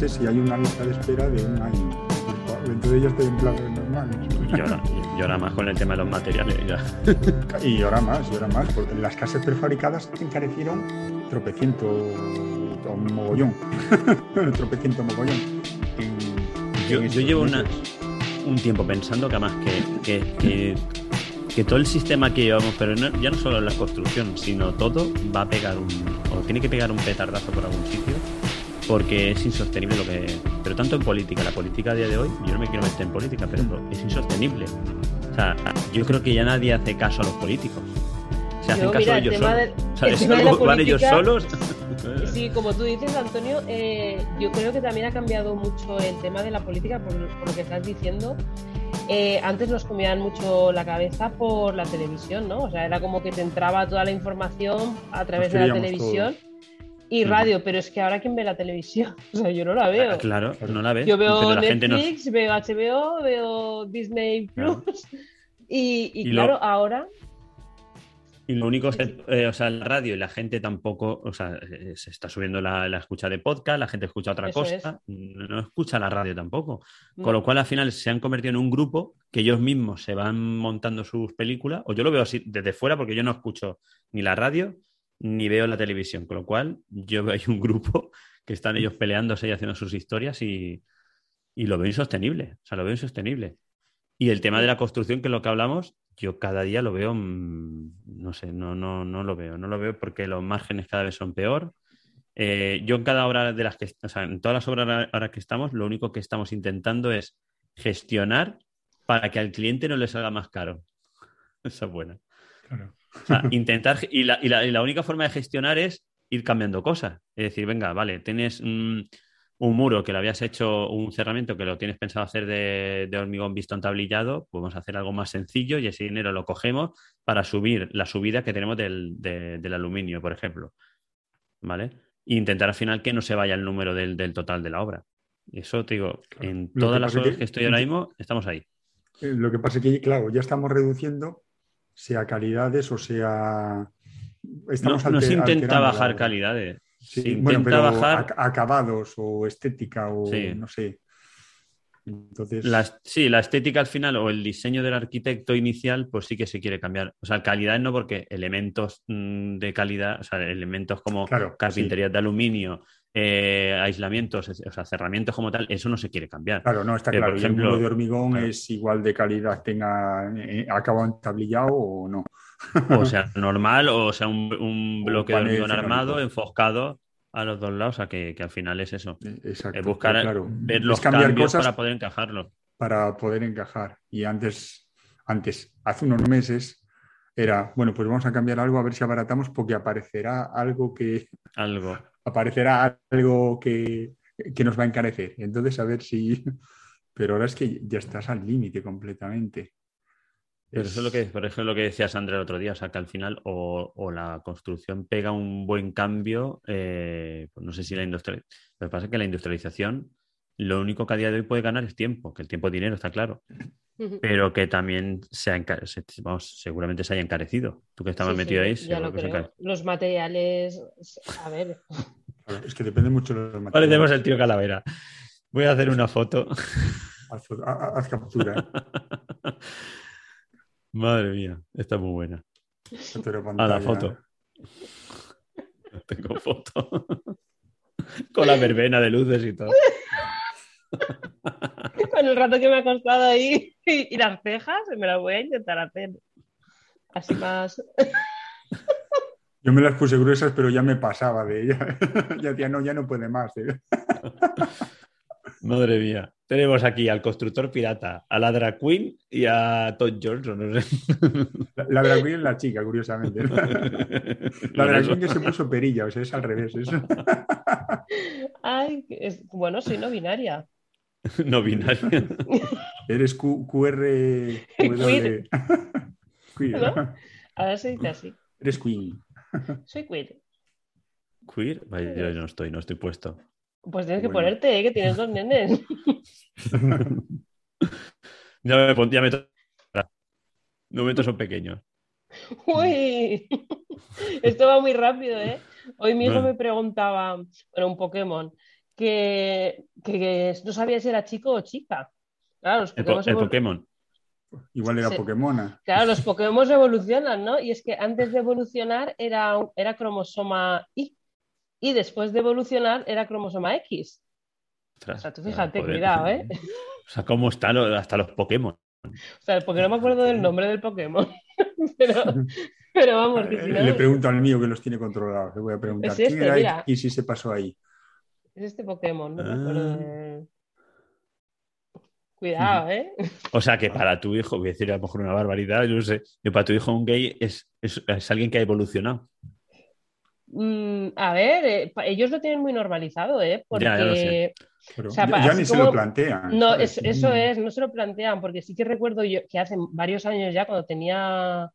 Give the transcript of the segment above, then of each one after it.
meses y hay una lista de espera de un año. De ellos te den plazos normales. Y ahora, y ahora más con el tema de los materiales. Ya. Y ahora más, y ahora más. Porque las casas prefabricadas se encarecieron tropeciento o mogollón. tropeciento mogollón. En- Yo, en llevo una- un tiempo pensando que además que, que, que- que todo el sistema que llevamos, pero no- ya no solo la construcción, sino todo va a pegar un, o tiene que pegar un petardazo por algún sitio, porque es insostenible lo que... Pero tanto en política, la política a día de hoy, yo no me quiero meter en política, pero es insostenible. O sea, yo creo que ya nadie hace caso a los políticos. Se hacen Yo, caso mira, el ellos solos. O sea, el la algo- van ellos política- solos. Sí, como tú dices, Antonio, eh, yo creo que también ha cambiado mucho el tema de la política, por, por lo que estás diciendo. Eh, antes nos comían mucho la cabeza por la televisión, ¿no? O sea, era como que te entraba toda la información a través de la televisión y radio, pero es que ahora ¿quién ve la televisión? O sea, yo no la veo. Ah, Claro, no la ves. Yo veo no- Netflix, veo HBO, veo Disney Plus. Claro. Y, y Y lo- claro, ahora Y lo único es, que, eh, o sea, la radio y la gente tampoco, o sea, eh, se está subiendo la, la escucha de podcast, la gente escucha otra Eso cosa, no, no escucha la radio tampoco. No. Con lo cual, al final, se han convertido en un grupo que ellos mismos se van montando sus películas, o yo lo veo así desde fuera porque yo no escucho ni la radio ni veo la televisión, con lo cual yo veo ahí un grupo que están ellos peleándose y haciendo sus historias y, y lo veo insostenible, o sea, lo veo insostenible. Y el tema de la construcción, que es lo que hablamos, yo cada día lo veo, mm, no sé, no, no, no lo veo, no lo veo porque los márgenes cada vez son peor. Eh, yo en cada obra de las que, o sea, en todas las obras ahora- que estamos, lo único que estamos intentando es gestionar para que al cliente no le salga más caro. Esa es buena. Claro. O sea, intentar, y la, y la- y la única forma de gestionar es ir cambiando cosas. Es decir, venga, vale, tienes un muro que lo habías hecho, un cerramiento que lo tienes pensado hacer de, de hormigón visto entablillado, pues vamos a hacer algo más sencillo y ese dinero lo cogemos para subir la subida que tenemos del, de- del aluminio, por ejemplo. ¿Vale? E intentar al final que no se vaya el número del, del total de la obra. Eso te digo, en todas las obras que- que estoy ahora mismo, estamos ahí. Eh, Lo que pasa es que, claro, ya estamos reduciendo, sea calidades o sea. No, Estamos no se intenta la bajar calidades. Sí, se bueno, intenta pero bajar. ac- acabados o estética o Sí. no sé. Entonces, La, sí, la estética al final o el diseño del arquitecto inicial, pues sí que se quiere cambiar. O sea, calidad no porque elementos mm, de calidad, o sea, elementos como Claro, carpinterías de aluminio, eh, aislamientos, o sea, cerramientos como tal, eso no se quiere cambiar. claro, no está claro. por y el ejemplo, muro de hormigón claro. es igual de calidad, tenga eh, acabado entablillado o no. O sea, normal, o sea, un, bloque de hormigón armado, enfoscado a los dos lados, o sea, que, que al final es eso. Eh, Exacto. Es buscar, claro, ver los cambiar cambios cosas para poder encajarlo. para poder encajar. Y antes, antes, hace unos meses, era, bueno, pues vamos a cambiar algo a ver si abaratamos porque aparecerá algo que, Algo. aparecerá algo que, que nos va a encarecer. Entonces, a ver si... Pero ahora es que ya estás al límite completamente. Pero eso es lo que, por ejemplo, lo que decía Sandra el otro día, o sea, que al final o, o la construcción pega un buen cambio, eh, pues no sé si la industrial... Lo que pasa es que la industrialización, lo único que a día de hoy puede ganar es tiempo, que el tiempo es dinero, está claro, pero que también se ha vamos, seguramente se haya encarecido. Tú que estabas Sí, metido sí, ahí, ya seguro lo que se creo. encarece. Los materiales, a ver, Es que depende mucho de los materiales. Parecemos el tío Calavera. Voy a hacer una foto. Haz, captura. Madre mía, está muy buena. A la foto. Tengo foto. Con la verbena de luces y todo. con el rato que me ha costado ahí y, y las cejas, me las voy a intentar hacer así más. Yo me las puse gruesas, pero ya me pasaba de ella. ya decía, no, ya no puede más. ¿eh? Madre mía. Tenemos aquí al constructor pirata, a la drag queen y a Todd Johnson. No sé. La, la drag queen es la chica, curiosamente. La drag queen que se puso perilla, o sea, es al revés. Ay, es- bueno, soy no binaria. No binario. Eres Q- QR. Queer. Queer. ¿No? Ahora se dice así. Eres queen. Soy queer. Queer. Vaya, yo no estoy, no estoy puesto. Pues tienes que ponerte, ¿eh? que tienes dos nenes. Ya me, pon- ya me Los momentos son pequeños. Uy, esto va muy rápido, ¿eh? Hoy mi hijo Bueno. me preguntaba, bueno, un Pokémon, que, que- no sabía si era chico o chica. Claro, los El, po- el Pokémon. Igual era Sí. Pokémona. claro, los Pokémon evolucionan, ¿no? Y es que antes de evolucionar era, era cromosoma Y y después de evolucionar era cromosoma X. Ostras, O sea, tú fíjate, cuidado, ¿eh? O sea, ¿cómo están hasta los Pokémon? O sea, porque no me acuerdo del nombre del Pokémon. pero, pero vamos, que si no, Le pregunto al mío que los tiene controlados. Le voy a preguntar. Es ¿Quién este, era mira. y si se pasó ahí? Es este Pokémon, no Ah. de- Cuidado, ¿eh? O sea, que para tu hijo, voy a decir a lo mejor una barbaridad, yo no sé, que para tu hijo un gay es, es, es alguien que ha evolucionado. Mm, a ver, eh, ellos lo tienen muy normalizado, ¿eh? Porque Ya, ya lo sé. Pero O sea, ya, ya ni se lo plantean. no, eso es, no se lo plantean, porque sí que recuerdo yo que hace varios años ya, cuando tenía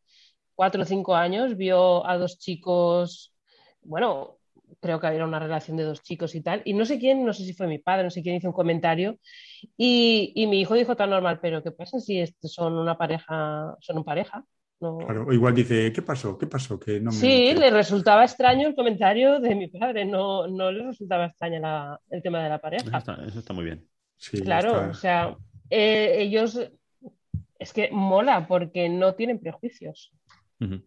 cuatro o cinco años, vio a dos chicos, bueno, creo que era una relación de dos chicos y tal, y no sé quién, no sé si fue mi padre, no sé quién hizo un comentario, y, y mi hijo dijo tan normal, pero ¿qué pasa si son una pareja, son una pareja? No- Claro, o igual dice, ¿qué pasó? ¿Qué pasó? Que no me Sí, entero". le resultaba extraño el comentario de mi padre, no, no le resultaba extraño la- el tema de la Eso pareja. está, eso está muy bien. Sí, Claro, está. o sea, eh, ellos es que mola porque no tienen prejuicios. Ninguno.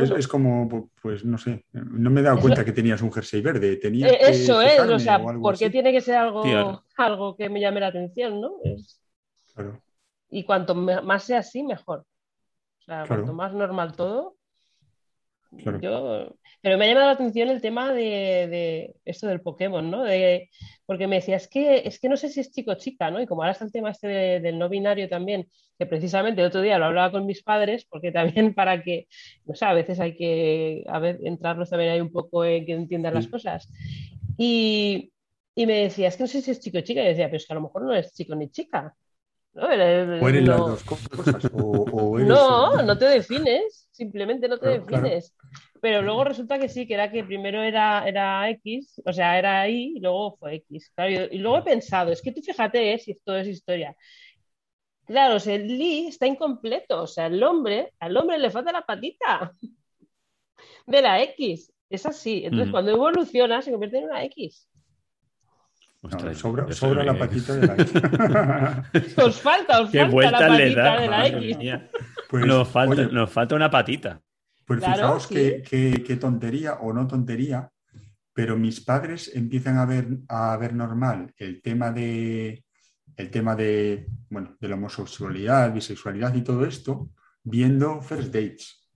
Es, es como, pues no sé, no me he dado cuenta que tenías un jersey verde. Tenías Eh, que Eso es, o sea, o algo ¿por qué así. tiene que ser algo, algo que me llame la atención, no? Es- Claro, y cuanto más sea así, mejor. O sea, Claro. cuanto más normal todo. Claro. Yo... Pero me ha llamado la atención el tema de, de esto del Pokémon, ¿no? De... Porque me decía, es que, es que no sé si es chico o chica, ¿no? Y como ahora está el tema este de- del no binario también, que precisamente el otro día lo hablaba con mis padres, porque también para que, no sé, a veces hay que a ver, entrarlos también ahí un poco en que entiendan las cosas. Y, y me decía, es que no sé si es chico o chica. Y decía, pero es que a lo mejor no es chico ni chica. ¿No? O eres las no- dos cosas. O, o eres- no, no te defines, simplemente no te Claro, claro. defines. Pero luego resulta que sí, que era que primero era, era X, o sea, era Y y luego fue X. Claro, y, y luego he pensado, es que tú fíjate eh, si esto es historia. Claro, o sea, el Li está incompleto, o sea, el hombre, al hombre le falta la patita de la X. Es así. Entonces, Ujú. cuando evoluciona, se convierte en una X. No, sobra sobra la patita de la Os falta, os Qué falta la vueltas le patita da. de la X. Pues, nos, falta, oye, nos falta una patita. Pues Claro, fijaos sí. qué, qué- qué tontería o no tontería, pero mis padres empiezan a ver, a ver normal el tema de el tema de, bueno, de la homosexualidad, bisexualidad y todo esto, viendo First Dates.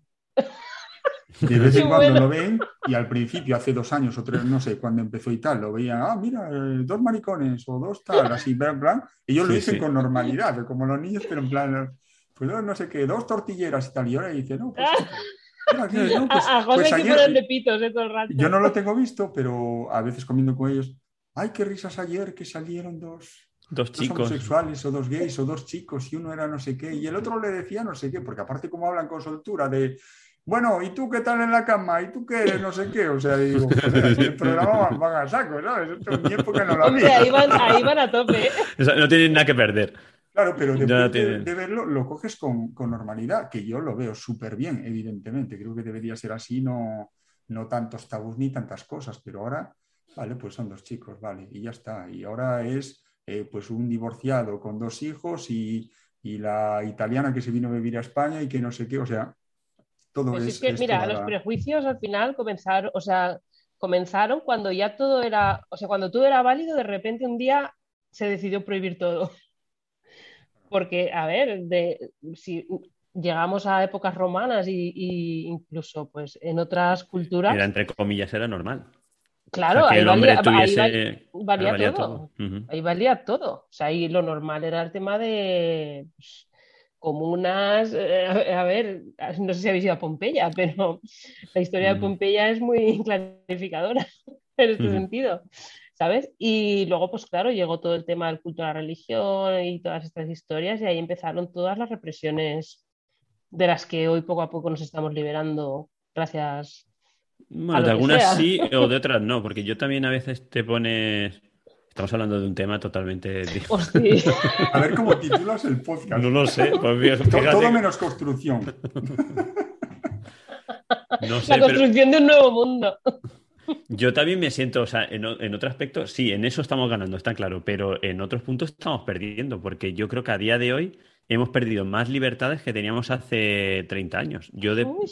Y de vez en cuando lo ven, y al principio, hace dos años o tres, no sé cuándo empezó y tal, lo veían, ah, mira, eh, dos maricones o dos tal, así, en plan, ellos lo Sí, dicen sí. con normalidad, como los niños, pero en plan, pues no, no sé qué, dos tortilleras y tal, y ahora dice, no, pues, Mira, aquí, no, pues- a, a José pues ayer- ponerle pitos de todo el rato. Yo no lo tengo visto, pero a veces comiendo con ellos. Ay, qué risas ayer que salieron dos, Dos dos chicos. homosexuales o dos gays o dos chicos y uno era no sé qué y el otro le decía no sé qué, porque aparte como hablan con soltura de, bueno, ¿y tú qué tal en la cama? ¿Y tú qué eres? No sé qué. O sea, digo, el programa van, van a saco, ¿sabes? Esto en mi época no lo Hombre, había. ahí van, ahí van a tope. O sea, no tienen nada que perder. Claro, pero después de, tienen. de verlo lo coges con, con normalidad, que yo lo veo súper bien, evidentemente. Creo que debería ser así, no, no tantos tabús ni tantas cosas, pero ahora, vale, pues son dos chicos, vale, y ya está. Y ahora es eh, pues un divorciado con dos hijos y, y la italiana que se vino a vivir a España y que no sé qué, o sea, todo Pues es... es que, es mira, toda los prejuicios al final comenzaron, o sea, comenzaron cuando ya todo era, o sea, cuando todo era válido, de repente un día se decidió prohibir todo. Porque, a ver, de, si llegamos a épocas romanas y, y incluso pues en otras culturas, Era, entre comillas, era normal. claro, O sea, ahí valía, ahí tuviese... val- valía valía todo. Ahí valía todo. O sea, ahí lo normal era el tema de pues, comunas. eh, a ver, no sé si habéis ido a Pompeya, pero la historia de Mm. Pompeya es muy clarificadora en este sentido. ¿Sabes? Y luego, pues claro, llegó todo el tema del culto a la religión y todas estas historias, y ahí empezaron todas las represiones de las que hoy poco a poco nos estamos liberando gracias Bueno, a de algunas sea. sí o de otras no, porque yo también a veces te pones... Estamos hablando de un tema totalmente... Hostia. A ver cómo titulas el podcast. No lo sé, pues Todo menos construcción. no sé, la pero construcción de un nuevo mundo. yo también me siento, o sea, en, en otro aspecto, sí, en eso estamos ganando, está claro, pero en otros puntos estamos perdiendo, porque yo creo que a día de hoy hemos perdido más libertades que teníamos hace 30 años. Yo, de, Uy,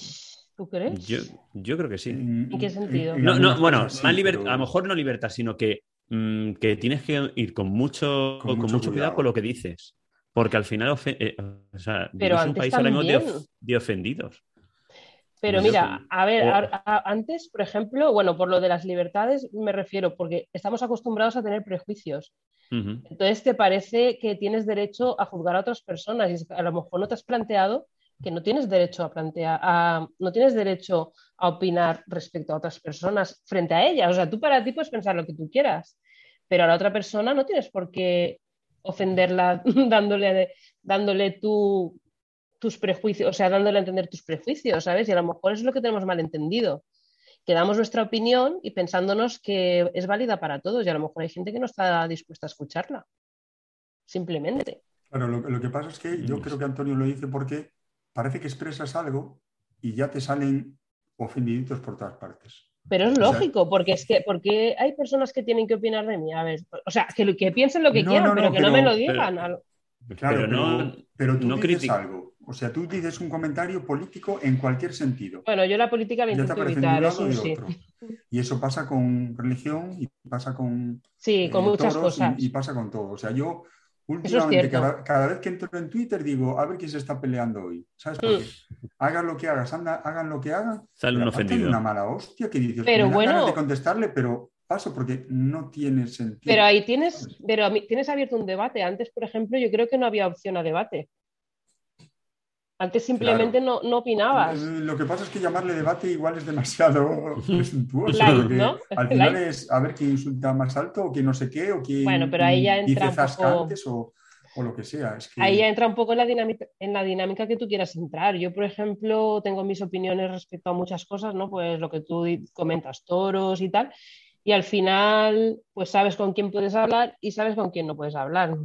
¿tú crees? yo, yo creo que sí. ¿En qué sentido? No, no, bueno, sí, más libertad, pero- a lo mejor no libertad, sino que, mm, que tienes que ir con mucho, Con con mucho mucho, cuidado. con lo que dices. Porque al final, eh, o sea, Pero en un antes país ahora mismo de, también. of- de ofendidos. Pero mira, a ver, o- a- a- antes, por ejemplo, bueno, por lo de las libertades me refiero, porque estamos acostumbrados a tener prejuicios. Entonces te parece que tienes derecho a juzgar a otras personas y es que a lo mejor no te has planteado que no tienes derecho a plantear, a- no tienes derecho a opinar respecto a otras personas frente a ellas. O sea, tú para ti puedes pensar lo que tú quieras, pero a la otra persona no tienes por qué ofenderla dándole, dándole tu, tus prejuicios, o sea, dándole a entender tus prejuicios, ¿sabes? Y a lo mejor eso es lo que tenemos mal entendido. Que damos nuestra opinión y pensándonos que es válida para todos, y a lo mejor hay gente que no está dispuesta a escucharla. Simplemente. Claro, lo, lo que pasa es que yo creo que Antonio lo dice porque parece que expresas algo y ya te salen ofendiditos por todas partes. Pero es O sea- lógico, porque es que porque hay personas que tienen que opinar de mí. A ver, o sea, que, lo- que piensen lo que No, quieran, no, pero no, que no pero- me lo pero- digan. Al- Claro, Pero pero, no- pero tú no dices critica. algo. O sea, tú dices un comentario político en cualquier sentido. Bueno, yo la política la Ya te intento evitar, eso sí. otro. Y eso pasa con religión y pasa con, Sí, con eh, muchas toros y- cosas. Y, pasa con todo. O sea, yo últimamente, cada, cada vez que entro en Twitter, digo, a ver quién se está peleando hoy. ¿Sabes por qué? Hagan lo que hagas, anda- hagan lo que hagan. Sale un ofendido. una mala hostia que dices, Pero me bueno- ganas de contestarle, pero paso porque no tiene sentido. Pero ahí tienes, pero a mí- tienes abierto un debate. Antes, por ejemplo, yo creo que no había opción a debate. Antes simplemente no, no opinabas. Lo que pasa es que llamarle debate igual es demasiado presuntuoso. Light, porque ¿no? Al final Light. es a ver quién insulta más alto o quién no sé qué o quién Bueno, pero ahí ya dice entra un zasca poco- antes o, o lo que sea. Es que, Ahí ya entra un poco en la dinámica, en la dinámica que tú quieras entrar. Yo, por ejemplo, tengo mis opiniones respecto a muchas cosas, ¿no? Pues lo que tú comentas, toros y tal. Y al final, pues sabes con quién puedes hablar y sabes con quién no puedes hablar.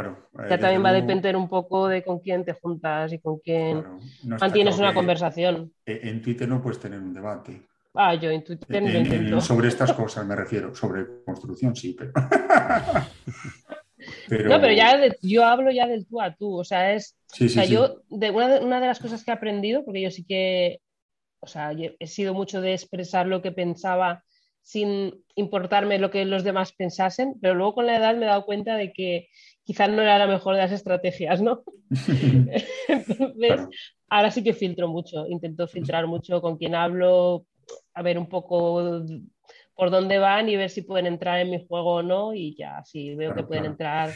Claro. eh, Ya también va a depender un poco de con quién te juntas y con quién claro, no mantienes claro una que conversación. En en Twitter no puedes tener un debate. Ah, yo en Twitter ni lo En- sobre estas cosas me refiero. Sobre construcción sí, pero. pero No, pero ya de- yo hablo ya del tú a tú. O sea, es Sí, O sea, sí. yo, de una, de una de las cosas que he aprendido, porque yo sí que, o sea, he sido mucho de expresar lo que pensaba sin importarme lo que los demás pensasen, pero luego con la edad me he dado cuenta de que quizás no era la mejor de las estrategias, ¿no? Entonces, Claro. ahora sí que filtro mucho, intento filtrar mucho con quién hablo, a ver un poco por dónde van y ver si pueden entrar en mi juego o no, y ya, si veo Claro, que pueden claro. entrar,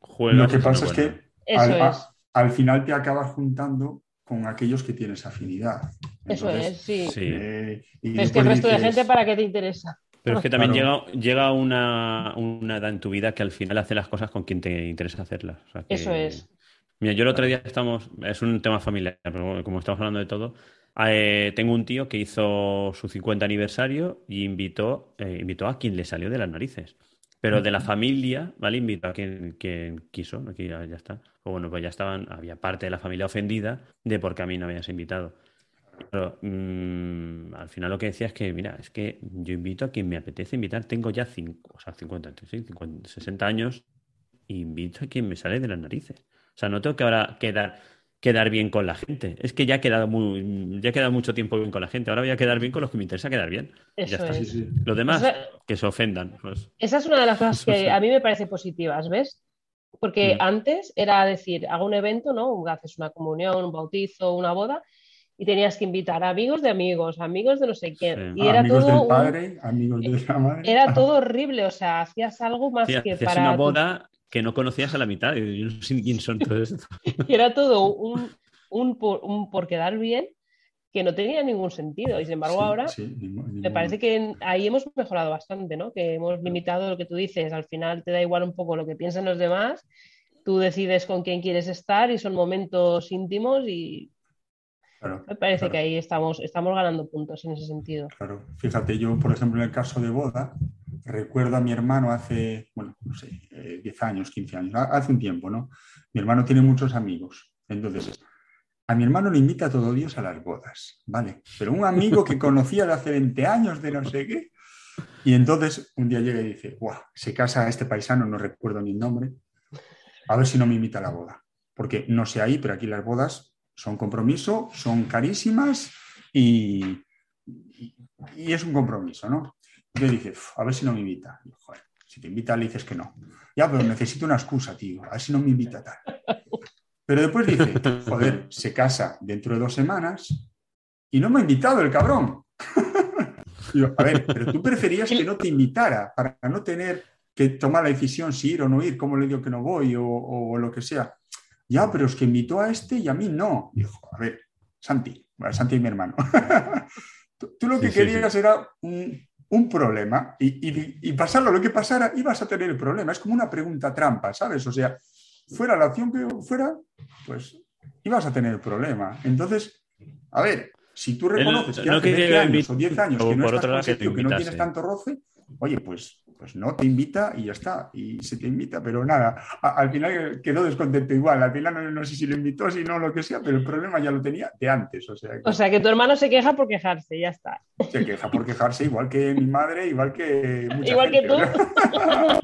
Juegas, Lo que pasa es bueno. que al, es. al final te acabas juntando con aquellos que tienes afinidad. Eso Entonces, es, sí. Sí. eh, y es que el resto de dices, gente, ¿para qué te interesa? Pero es que también Claro. llega, llega una, una edad en tu vida que al final hace las cosas con quien te interesa hacerlas. O sea que- Eso es. Mira, yo el otro día estamos, es un tema familiar, pero como estamos hablando de todo, eh, tengo un tío que hizo su 50 aniversario y invitó, eh, invitó a quien le salió de las narices. Pero de la familia, ¿vale? Invitó a quien, quien quiso, aquí ya, ya está. O bueno, pues ya estaban, había parte de la familia ofendida de por qué a mí no habías invitado. Pero mm, al final lo que decía es que, mira, es que yo invito a quien me apetece invitar. Tengo ya cinco, o sea, 50, sí, 50, 60 años e invito a quien me sale de las narices. O sea, no tengo que ahora quedar, quedar bien con la gente. Es que ya he quedado muy, ya he quedado mucho tiempo bien con la gente. Ahora voy a quedar bien con los que me interesa quedar bien. Ya está. Es. sí. Los demás, que se ofendan. pues. Esa es una de las cosas que a mí me parece positivas, ¿ves? Porque Mm. antes era decir, hago un evento, ¿no? Haces una comunión, un bautizo, una boda, y tenías que invitar a amigos de amigos, amigos de no sé quién. Sí. Y era amigos todo, del un- padre, amigos de la madre. era todo horrible, o sea, hacías algo más Sí, que hacías para una boda que no conocías a la mitad. y Yo no sé quién son todos estos. y era todo un, un por, un por quedar bien que no tenía ningún sentido. Y sin embargo, Sí, ahora ningún- me parece que ahí hemos mejorado bastante, ¿no? Que hemos limitado lo que tú dices. Al final te da igual un poco lo que piensan los demás. Tú decides con quién quieres estar y son momentos íntimos y Claro, me parece claro. que ahí estamos, estamos ganando puntos en ese sentido. Claro, fíjate, yo, por ejemplo, en el caso de boda, recuerdo a mi hermano hace, bueno, no sé, eh, 10 años, 15 años, ha- hace un tiempo, ¿no? Mi hermano tiene muchos amigos. Entonces, a mi hermano le invita a todo Dios a las bodas, ¿vale? Pero un amigo que conocía de hace 20 años, de no sé qué. Y entonces un día llega y dice, guau, se casa este paisano, no recuerdo ni el nombre, a ver si no me invita a la boda. Porque no sé ahí, pero aquí las bodas son compromiso, son carísimas y, y- es un compromiso, ¿no? Dice, "Uf, a ver si no me invita. Yo, "Joder, si te invita le dices que no. Ya, pero necesito una excusa, tío, a ver si no me invita tal. Pero después dice, joder, se casa dentro de dos semanas y no me ha invitado el cabrón. Yo, a ver, pero tú preferías que no te invitara para no tener que tomar la decisión si ir o no ir, cómo le digo que no voy o, o lo que sea. Ya, pero es que invitó a este y a mí no. Dijo, a ver, Santi, bueno, Santi es mi hermano. tú, tú lo Sí, que sí, querías era un, un problema y, y, y pasarlo lo que pasara, ibas a tener el problema. Es como una pregunta trampa, ¿sabes? O sea, fuera la opción que fuera, pues ibas a tener el problema. Entonces, a ver, si tú reconoces que hace quería 20 años o 10 años que no estás que que no tienes tanto roce, oye, pues, pues no te invita y ya está. Y se te invita, pero nada, a- al final quedó descontento igual. Al final no, no sé si lo invitó, si no, lo que sea, pero el problema ya lo tenía de antes. O sea, que O sea, que tu hermano se queja por quejarse, ya está. se queja por quejarse, igual que mi madre, igual que mucha Igual que tú. ¿verdad?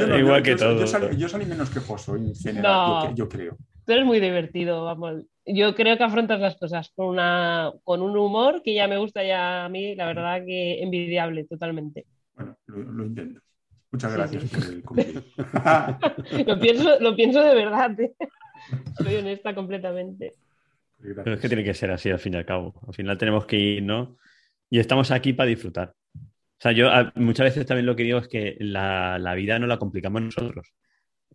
Yo no, Eh, Igual yo- que yo- todo. Yo salí, yo salí menos quejoso en general, No. yo, que- yo creo. Tú eres muy divertido, vamos. Yo creo que afrontas las cosas con, una, con un humor que ya me gusta ya a mí, la verdad que envidiable totalmente. Bueno, lo, lo intento. Muchas Sí, gracias sí. por el cumplido. Lo pienso, lo pienso de verdad, ¿eh? soy honesta completamente. Pero es que tiene que ser así al fin y al cabo. Al final tenemos que ir, ¿no? Y estamos aquí para disfrutar. O sea, yo a- muchas veces también lo que digo es que la, la vida no la complicamos nosotros.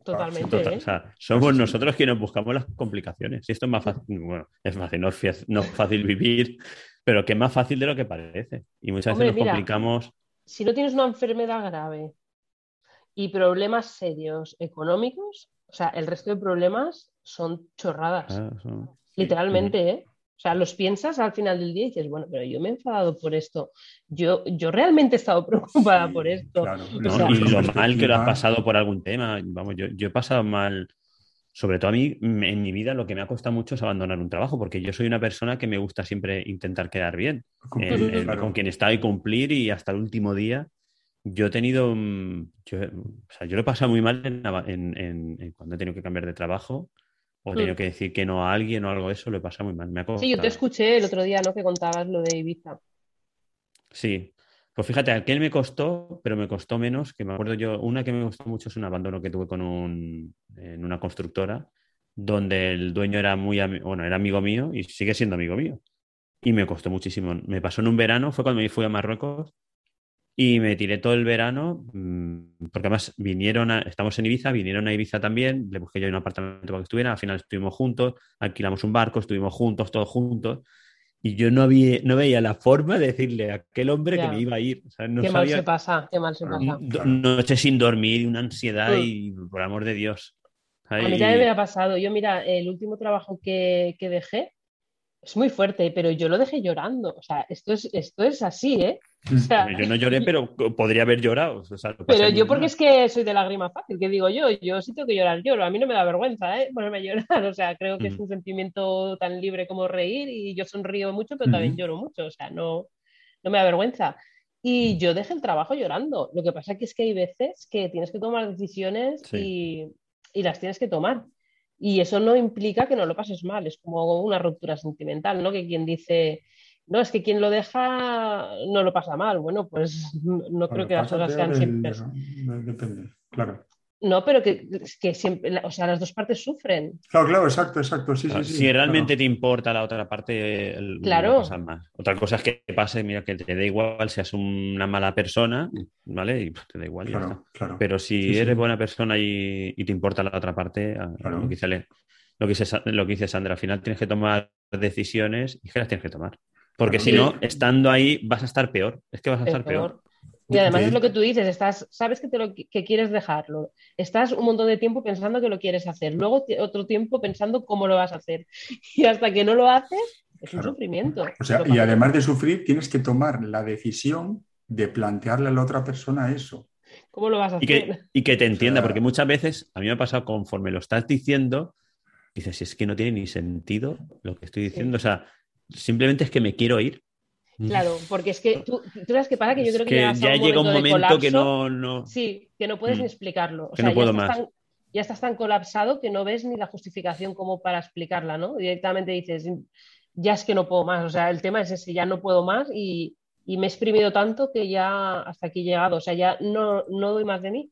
Totalmente. Total, ¿eh? o sea, somos Sí, sí. nosotros quienes buscamos las complicaciones. Y esto es más fácil, bueno, es fácil, no es, no es fácil vivir, pero que es más fácil de lo que parece. Y muchas Hombre, veces nos mira. complicamos. Si no tienes una enfermedad grave y problemas serios económicos, o sea, el resto de problemas son chorradas. ah, son- Literalmente, ¿eh? O sea, los piensas al final del día y dices, bueno, pero yo me he enfadado por esto. Yo, yo realmente he estado preocupada Sí, por esto. claro. ¿no? O sea, y lo mal que lo has pasado por algún tema. Vamos, yo, yo he pasado mal, sobre todo a mí, en mi vida lo que me ha costado mucho es abandonar un trabajo, porque yo soy una persona que me gusta siempre intentar quedar bien cumplir, claro. con quien está y cumplir y hasta el último día. Yo he tenido, mm, yo, o sea, yo lo he pasado muy mal en, en- en- en cuando he tenido que cambiar de trabajo o he tenido Mm. que decir que no a alguien o algo de eso, lo he pasado muy mal. Me ha Sí, yo te escuché el otro día, ¿no? Que contabas lo de Ibiza. Sí, pues fíjate, aquel me costó, pero me costó menos, que me acuerdo yo, una que me costó mucho es un abandono que tuve con un, en una constructora, donde el dueño era muy, bueno, era amigo mío y sigue siendo amigo mío. Y me costó muchísimo. Me pasó en un verano, fue cuando me fui a Marruecos Y me tiré todo el verano, mm, porque además vinieron, a, estamos en Ibiza, vinieron a Ibiza también, le busqué yo un apartamento para que estuviera, al final estuvimos juntos, alquilamos un barco, estuvimos juntos, todos juntos, y yo no, había, no veía la forma de decirle a aquel hombre Ya. que me iba a ir. O sea, no qué mal se pasa, qué mal se pasa. do- noche sin dormir, una ansiedad Mm. y por amor de Dios. A mí también me ha pasado. Yo, mira, el último trabajo que, que dejé es muy fuerte, pero yo lo dejé llorando. O sea, esto es, esto es así, ¿eh? O sea, Yo no lloré, pero podría haber llorado. o sea, pero yo porque mal. es que soy de lágrima fácil, que digo yo, yo sí tengo que llorar, lloro. A mí no me da vergüenza, ¿eh? Ponerme a llorar. O sea, creo que es Ujú. un sentimiento tan libre como reír y yo sonrío mucho, pero también lloro mucho. O sea, no, no me da vergüenza. Y yo dejé el trabajo llorando. Lo que pasa que es que hay veces que tienes que tomar decisiones Sí. y, y las tienes que tomar. Y eso no implica que no lo pases mal, es como una ruptura sentimental, ¿no? Que quien dice, no, es que quien lo deja no lo pasa mal. Bueno, pues no no creo que las cosas sean siempre de- Depende, claro. No, pero que, que siempre, o sea, las dos partes sufren. Claro, claro, exacto, exacto. Sí, sí, sí. si realmente claro. te importa la otra parte, el- Claro. más. Otra cosa es que pase, mira, que te da igual seas una mala persona, ¿vale? Y pues, te da igual, y ya está. Claro, claro. Pero si Sí, sí. eres buena persona y, y te importa la otra parte, a- Claro. lo, que dice, lo, que dice, Sa- lo que dice Sandra, al final tienes que tomar decisiones y que las tienes que tomar. Porque Claro. si no, estando ahí vas a estar peor. Es que vas a estar Peor. peor. Y además De- es lo que tú dices, estás, sabes que, te lo, que quieres dejarlo. Estás un montón de tiempo pensando que lo quieres hacer. Luego otro tiempo pensando cómo lo vas a hacer. Y hasta que no lo haces, es un sufrimiento. O sea, Lo y además de sufrir, tienes que tomar la decisión de plantearle a la otra persona eso. ¿Cómo lo vas a Y hacer? que, y que te entienda, sea- porque muchas veces, a mí me ha pasado conforme lo estás diciendo, dices, "Si es que no tiene ni sentido lo que estoy diciendo. O sea, simplemente es que me quiero ir. Claro, porque es que tú, tú sabes que para que yo Es creo que, ya llega un momento que no, no. Sí, que no puedes Mm. ni explicarlo. O Que sea, no puedo ya estás, más. tan, ya estás tan colapsado que no ves ni la justificación como para explicarla, ¿no? Directamente dices, ya es que no puedo más. O sea, el tema es ese, ya no puedo más y, y me he exprimido tanto que ya hasta aquí he llegado. O sea, ya no, no doy más de mí,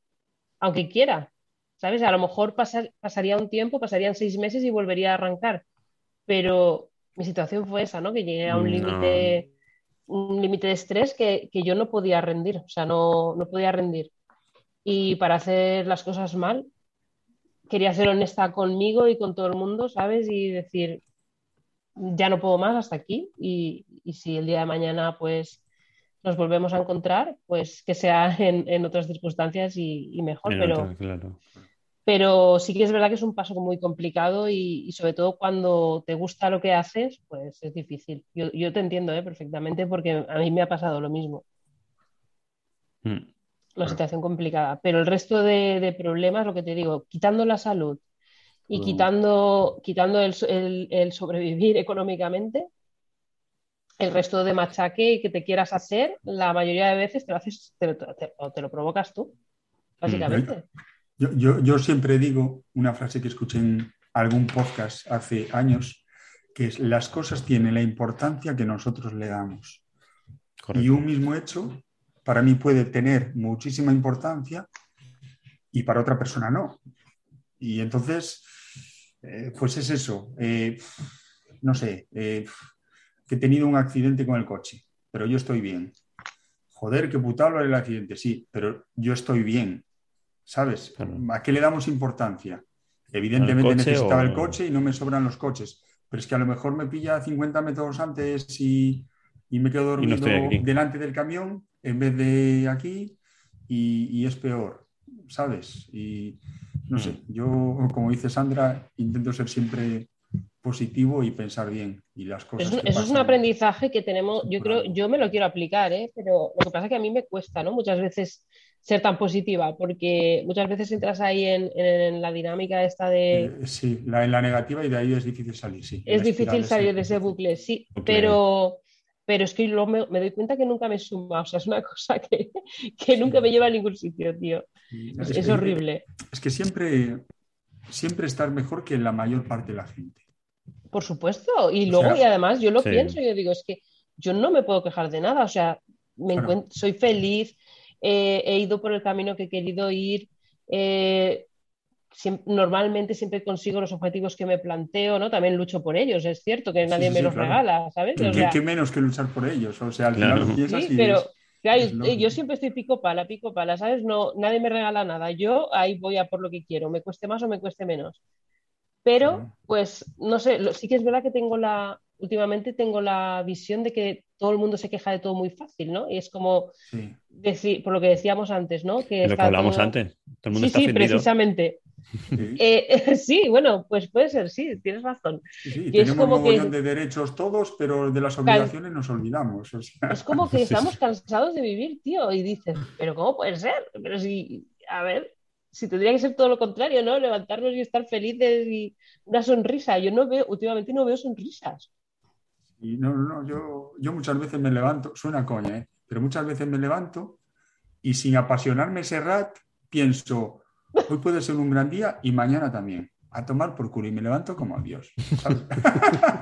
aunque quiera. ¿Sabes? A lo mejor pasar- pasaría un tiempo, pasarían seis meses y volvería a arrancar. Pero mi situación fue esa, ¿no? Que llegué a un No. límite un límite de estrés que, que yo no podía rendir, o sea, no, no podía rendir. Y para hacer las cosas mal, quería ser honesta conmigo y con todo el mundo, ¿sabes? Y decir, ya no puedo más hasta aquí y, y si el día de mañana pues nos volvemos a encontrar, pues que sea en, en otras circunstancias y, y mejor, En pero, otra, claro. Pero sí que es verdad que es un paso muy complicado y, y sobre todo cuando te gusta lo que haces, pues es difícil. Yo, yo te entiendo ¿eh? perfectamente porque a mí me ha pasado lo mismo, Mm. la situación complicada. Pero el resto de, de problemas, lo que te digo, quitando la salud y Mm. quitando, quitando el, el- el sobrevivir económicamente, el resto de machaque que te quieras hacer, la mayoría de veces te lo haces, te, te lo provocas tú, básicamente. Yo, yo, yo siempre digo una frase que escuché en algún podcast hace años, que es las cosas tienen la importancia que nosotros le damos. Correcto. Y un mismo hecho para mí puede tener muchísima importancia y para otra persona no. Y entonces, eh, pues es eso. Eh, no sé, eh, que he tenido un accidente con el coche, pero yo estoy bien. Joder, qué putada el accidente, sí, pero yo estoy bien. ¿Sabes? Claro. ¿A qué le damos importancia? Evidentemente ¿Al coche necesitaba o- el coche y no me sobran los coches, pero es que a lo mejor me pilla 50 metros antes y, y me quedo no dormido delante del camión en vez de aquí y, y es peor, ¿sabes? Y no Mm. sé, yo, como dice Sandra, intento ser siempre positivo y pensar bien y las cosas. Eso, que eso es un aprendizaje que tenemos, yo creo, yo me lo quiero aplicar, ¿eh? pero lo que pasa es que a mí me cuesta, ¿no? Muchas veces ser tan positiva, porque muchas veces entras ahí en, en la dinámica esta de... Eh, sí, la, en la negativa y de ahí es difícil salir, sí. es difícil salir de ese bucle, sí, pero, pero es que luego me, me doy cuenta que nunca me suma, o sea, es una cosa que, que nunca me lleva a ningún sitio, tío. Y Es, es es que- horrible. Es que siempre, siempre estar mejor que la mayor parte de la gente. Por supuesto, y O luego, sea, y además, yo lo sí. pienso, yo digo, es que yo no me puedo quejar de nada, o sea, me Claro. soy feliz, eh, he ido por el camino que he querido ir, eh, normalmente siempre consigo los objetivos que me planteo, ¿no? También lucho por ellos, es cierto que nadie sí, me sí, los claro. regala, ¿sabes? O ¿Qué, sea, qué menos que luchar por ellos? O sea, al Claro. final lo piensas sí, y pero, es- Claro, Es yo- siempre estoy pico pala, pico pala, ¿sabes? No, nadie me regala nada. Yo ahí voy a por lo que quiero, me cueste más o me cueste menos. Pero, pues, no sé, sí que es verdad que tengo la, últimamente tengo la visión de que todo el mundo se queja de todo muy fácil, ¿no? Y es como Sí. decir, por lo que decíamos antes, ¿no? Que lo que hablamos todo- antes. Todo el mundo Sí, está sí, ofendido. precisamente. Sí, Eh, sí, bueno, pues puede ser, sí, tienes razón. sí, sí, que es tenemos como un que- de derechos todos, pero de las obligaciones nos olvidamos. o sea. Es como que estamos cansados de vivir, tío, y dices, pero ¿cómo puede ser? Pero si, a ver, si tendría que ser todo lo contrario, ¿no? Levantarnos y estar felices y una sonrisa. Yo no veo, últimamente no veo sonrisas. Y no, no, yo, yo muchas veces me levanto, suena coña, ¿eh? pero muchas veces me levanto y sin apasionarme ese rat, pienso, hoy puede ser un gran día y mañana también. A tomar por culo y me levanto como Dios.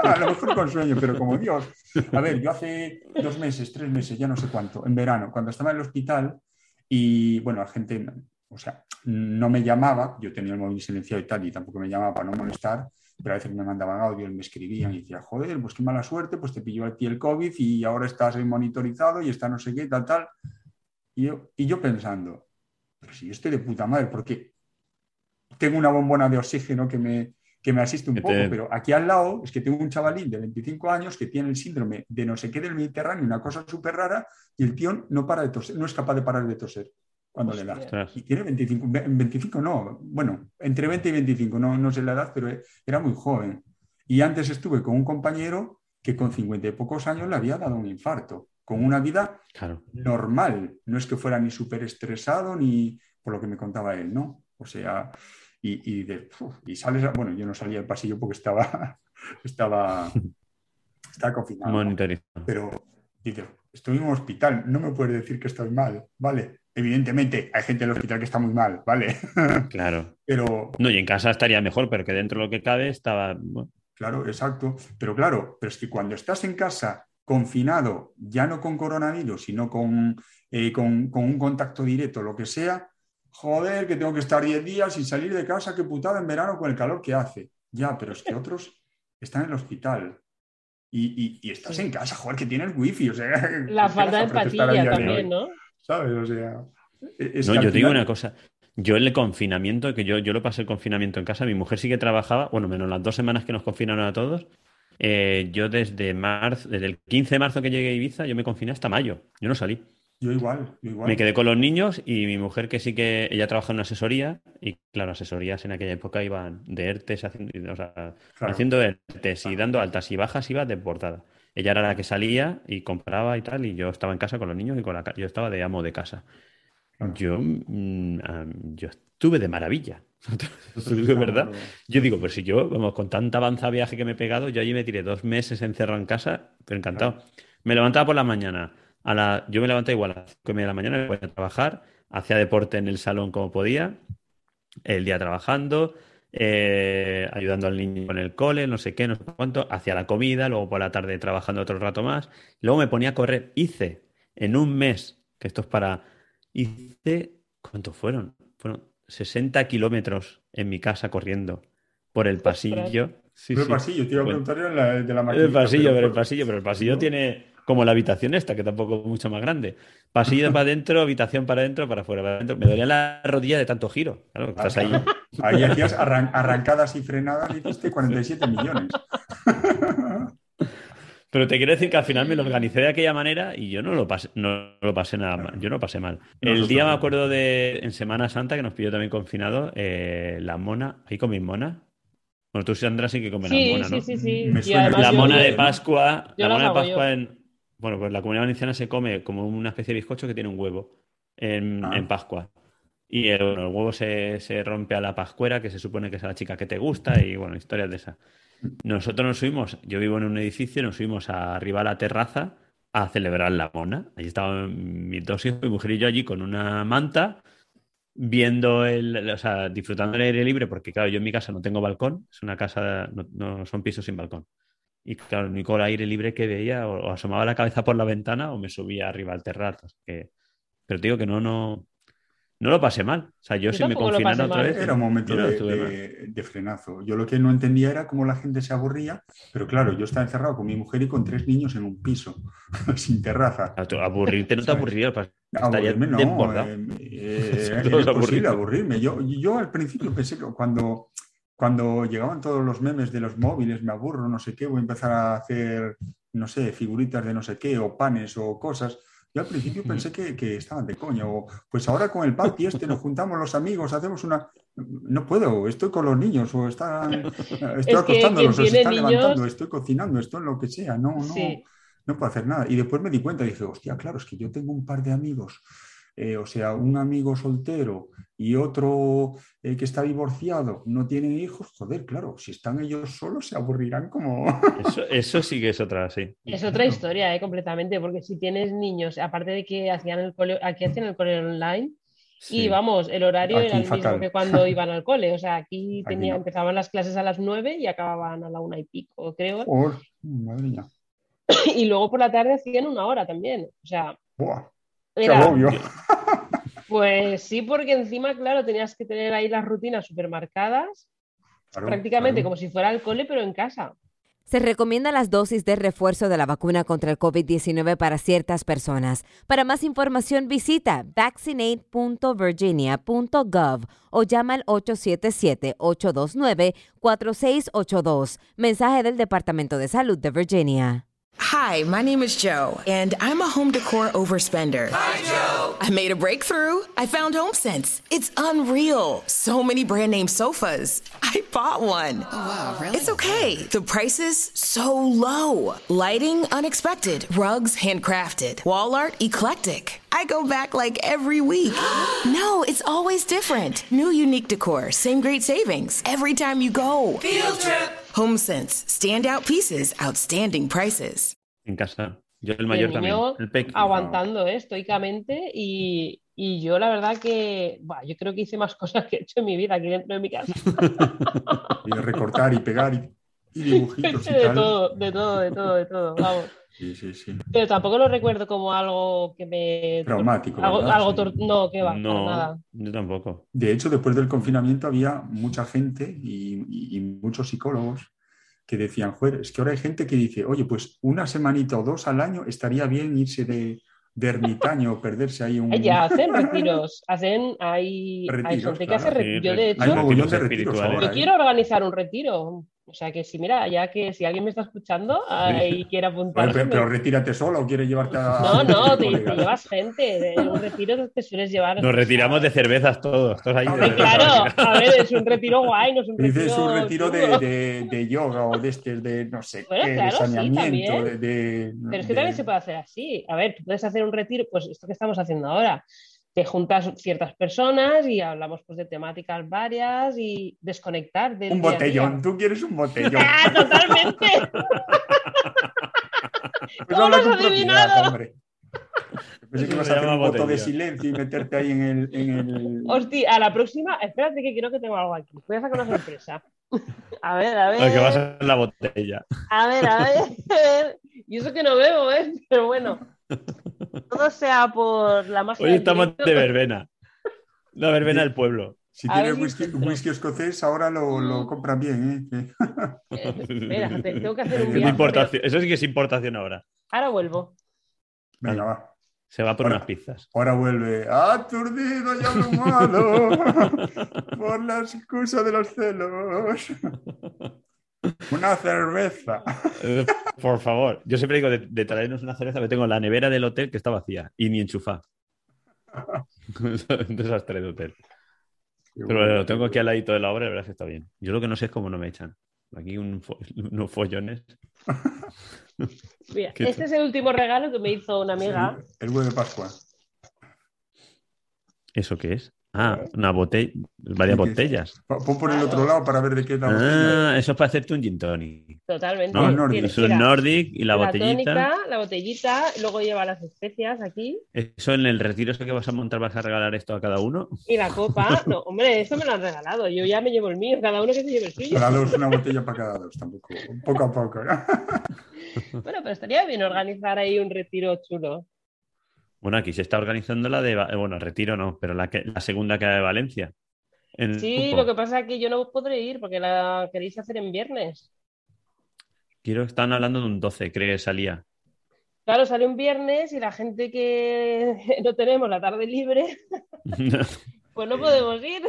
a lo mejor con sueño, pero como Dios. A ver, yo hace dos meses, tres meses, ya no sé cuánto, en verano, cuando estaba en el hospital y bueno, la gente, o sea, no me llamaba, yo tenía el móvil silenciado y tal, y tampoco me llamaba para no molestar, pero a veces me mandaban audio, me escribían y decía, joder, pues qué mala suerte, pues te pilló a ti el COVID y ahora estás ahí monitorizado y está no sé qué, tal, tal. Y yo, y yo pensando, pero si yo estoy de puta madre, porque tengo una bombona de oxígeno que me, que me asiste un poco, pero aquí al lado es que tengo un chavalín de 25 años que tiene el síndrome de no sé qué del Mediterráneo, una cosa súper rara, y el tío no para de toser, no es capaz de parar de toser cuando le da. Y tiene 25, ve- 25 no, bueno, entre 20 y 25, no, no sé la edad, pero era muy joven. Y antes estuve con un compañero que con 50 y pocos años le había dado un infarto, con una vida Claro. normal, no es que fuera ni súper estresado ni por lo que me contaba él, ¿no? O sea, y, y, de- uf, y sales, a- bueno, yo no salía al pasillo porque estaba, estaba, estaba confinado. Monitorizado. pero dice, estoy en un hospital, no me puedes decir que estoy mal, ¿vale? Evidentemente, hay gente en el hospital que está muy mal, ¿vale? Claro. pero, No, y en casa estaría mejor, pero que dentro de lo que cabe estaba. bueno, claro, exacto, pero claro, pero es que cuando estás en casa confinado, ya no con coronavirus, sino con, eh, con, con un contacto directo, lo que sea, joder, que tengo que estar 10 días sin salir de casa, qué putada en verano con el calor que hace. Ya, pero es que otros están en el hospital. Y, y- y estás en casa, joder, que tienes wifi, o sea... La ¿qué falta de empatía también? ¿no? ¿Sabes? O sea... es No, yo digo una cosa. Yo el confinamiento, que yo, yo lo pasé el confinamiento en casa, mi mujer sí que trabajaba, bueno, menos las dos semanas que nos confinaron a todos. eh, yo desde marzo, desde el 15 de marzo que llegué a Ibiza, yo me confiné hasta mayo. Yo no salí. Yo igual, yo igual. Me quedé con los niños y mi mujer que sí que ella trabaja en una asesoría y claro, asesorías en aquella época iban de ERTES haciendo, o sea, Claro. haciendo ERTES y dando altas y bajas iba desbordada. Ella era la que salía y compraba y tal y yo estaba en casa con los niños y con la yo estaba de amo de casa. Claro. Yo, mm, ah, yo estuve de maravilla. Verdad. Yo digo, pues si yo, vamos, con tanta avanza viaje que me he pegado, yo allí me tiré dos meses encerrado en casa, pero encantado. Me levantaba por la mañana. A la, yo me levantaba igual a las cinco y media de la mañana, me voy a trabajar, hacía deporte en el salón como podía, el día trabajando, eh, ayudando al niño con el cole, no sé qué, no sé cuánto, hacía la comida, luego por la tarde trabajando otro rato más, luego me ponía a correr. Hice en un mes, que esto es para, hice, ¿cuántos fueron? Fueron 60 kilómetros en mi casa corriendo por el pasillo. Sí, Por el sí. pasillo, te iba a Bueno, preguntar yo la- de la el maquinita, pasillo, pero el pasillo, pero el pasillo ¿no? tiene como la habitación esta, que tampoco es mucho más grande. Pasillo para adentro, habitación para adentro, para afuera, para adentro. Me dolía la rodilla de tanto giro. Claro, que estás ahí. Ahí hacías arran- arrancadas y frenadas y hiciste 47 millones. Pero te quiero decir que al final me lo organicé de aquella manera y yo no lo pasé, no lo pasé nada mal. Yo no lo pasé mal. El día me acuerdo de en Semana Santa, que nos pilló también confinado, eh, la mona. ¿Ahí comís mona? Bueno, tú, Sandra, sí que comerás Sí, mona, sí, ¿no? sí, sí. Además La mona de Pascua, la mona de Pascua en, bueno, pues la comunidad valenciana se come como una especie de bizcocho que tiene un huevo en, Ah. en Pascua. Y el, bueno, el huevo se, se rompe a la pascuera, que se supone que es a la chica que te gusta, y bueno, historias de esas. Nosotros nos subimos, yo vivo en un edificio, nos subimos a- arriba a la terraza a celebrar la mona. Allí estaban mis dos hijos, mi mujer y yo allí con una manta, viendo el, o sea, disfrutando del aire libre, porque claro, yo en mi casa no tengo balcón, es una casa, no, no son pisos sin balcón. Y claro, el único aire libre que veía, o, o asomaba la cabeza por la ventana o me subía arriba al terrazo. que- pero te digo que no, no, no lo pasé mal. O sea, yo, Yo si me pasé otra mal. vez. Era un momento de, de- de frenazo. Yo lo que no entendía era cómo la gente se aburría, pero claro, yo estaba encerrado con mi mujer y con tres niños en un piso, sin terraza. A Aburrirte no te ¿Sabes? aburriría, pas- estaría Aburrirme no, eh, eh, era imposible aburrirme. Yo, yo al principio pensé que cuando, cuando llegaban todos los memes de los móviles, me aburro, no sé qué, voy a empezar a hacer, no sé, figuritas de no sé qué, o panes o cosas. Yo al principio pensé que, que estaban de coña, o pues ahora con el papi este nos juntamos los amigos, hacemos una... No puedo, estoy con los niños, o están, estoy que acostándolos, o se están niños- levantando, estoy cocinando, esto es lo que sea, no, no Sí. no puedo hacer nada. Y después me di cuenta y dije, hostia, claro, es que yo tengo un par de amigos, eh, o sea, un amigo soltero y otro eh, que está divorciado, no tienen hijos, joder, claro, si están ellos solos se aburrirán como... Eso, eso sí que es otra, sí. Es otra historia, eh, completamente, porque si tienes niños, aparte de que hacían el cole, aquí hacían el cole online, Sí. y vamos, el horario Aquí era el mismo que cuando iban al cole. O sea, aquí, Aquí tenía, no. empezaban las clases a las 9 y acababan a la una y pico, creo. Por... Madre mía. Y luego por la tarde hacían una hora también. O sea, Buah, era, pues sí, porque encima, claro, tenías que tener ahí las rutinas súper marcadas, Claro, prácticamente claro. como si fuera al cole, pero en casa. Se recomienda las dosis de refuerzo de la vacuna contra el COVID-19 para ciertas personas. Para más información visita vaccinate.virginia.gov o llama al 877-829-4682. Mensaje del Departamento de Salud de Virginia. Hi, my name is Joe, and I'm a home decor overspender. Hi, Joe. I made a breakthrough. I found HomeSense. It's unreal. So many brand name sofas. I bought one. Oh, wow, really? It's okay. The prices so low. Lighting unexpected. Rugs handcrafted. Wall art eclectic. I go back like every week. no, it's always different. New unique decor, same great savings every time you go. Field trip. HomeSense. Standout pieces, outstanding prices. En casa. Yo el mayor el también. El peque. aguantando eh, estoicamente y, y yo la verdad que buah, yo creo que hice más cosas que he hecho en mi vida aquí dentro de mi casa. Y recortar y pegar y, y dibujitos y de tal. todo, de todo, de todo, de todo, vamos. Sí, sí, sí. Pero tampoco lo recuerdo como algo que me... Traumático, Algo, algo Sí. tor- No, que va, para No, nada. yo tampoco. De hecho, después del confinamiento había mucha gente y, y- y muchos psicólogos que decían, joder, es que ahora hay gente que dice, oye, pues una semanita o dos al año estaría bien irse de, de ermitaño o perderse ahí un... Ya hacen retiros, hacen, hay, hay Retiros, gente que hace claro. re- Sí, Yo de hecho, Hay retiros retiros yo ¿eh? quiero organizar un retiro. O sea que si mira, ya que si alguien me está escuchando ah, y quiere Vale, apuntarse... pero, retírate sola o quieres llevarte a... No, no, te, llevas gente. En un retiro te sueles llevar. Nos retiramos de cervezas todos. todos ahí de Hombre, cerveza. Claro, a ver, es un retiro guay, no es un retiro. Dices un retiro de, chungo. de- de yoga o de este, de no sé Bueno, qué, claro, de sí, saneamiento, también. de, de- Pero es que de- también se puede hacer así. A ver, tú puedes hacer un retiro, pues esto que estamos haciendo ahora. Te juntas ciertas personas y hablamos pues de temáticas varias y desconectar del Un día a día. botellón, tú quieres un botellón. ¡Ah, totalmente! Pues ¿Cómo lo has adivinado? hombre. Pensé que a hacer un voto de silencio y meterte ahí en el... En el... Hostia, a la próxima, espérate que creo que tengo algo aquí. Voy a sacar una sorpresa. A ver, a ver. Al que va a ser la botella. A ver, a ver. Y eso que no bebo, ¿eh? Pero bueno. Todo sea por la magia Hoy estamos de verbena. La verbena del pueblo. Si tienes si whisky, escocés, ahora lo, lo compras bien, ¿eh? Eh, Espera, tengo que hacer un viaje. importación. Eso sí que es importación ahora. Ahora vuelvo. Venga, va. Se va por Ahora. unas pizzas. Ahora vuelve aturdido y abrumado por la excusa de los celos. Una cerveza. Eh, Por favor. Yo siempre digo de, de traernos una cerveza, pero tengo la nevera del hotel que está vacía y ni enchufada. Desastre de hotel. Pero lo tengo aquí al ladito de la obra, la verdad es que está bien. Yo lo que no sé es cómo no me echan. Aquí un unos follones. Mira, ¿Qué este es el último regalo que me hizo una amiga. El huevo de Pascua. ¿Eso qué es? Ah, una botella, varias botellas. Pon por el otro lado para ver de qué la botella. Ah, eso es para hacerte un gin tonic. Totalmente. ¿no? Nordic. Eso es Nordic y la, la botellita. tónica, la botellita, luego lleva las especias aquí Eso en el retiro ese que vas a montar vas a regalar esto a cada uno. y la copa. No, hombre, eso me lo han regalado. Yo ya me llevo el mío, cada uno que se lleve el suyo. Para dos, una botella para cada dos, tampoco. Poco a poco. Bueno, pero estaría bien organizar ahí un retiro chulo. Bueno, aquí se está organizando la de. Eh, Bueno, retiro no, pero la, que, la segunda que de Valencia. Sí, lo que pasa es que yo no podré ir porque la queréis hacer en viernes. Quiero, están hablando de un 12, creo que salía. Claro, sale un viernes y la gente que no tenemos la tarde libre, pues no podemos ir.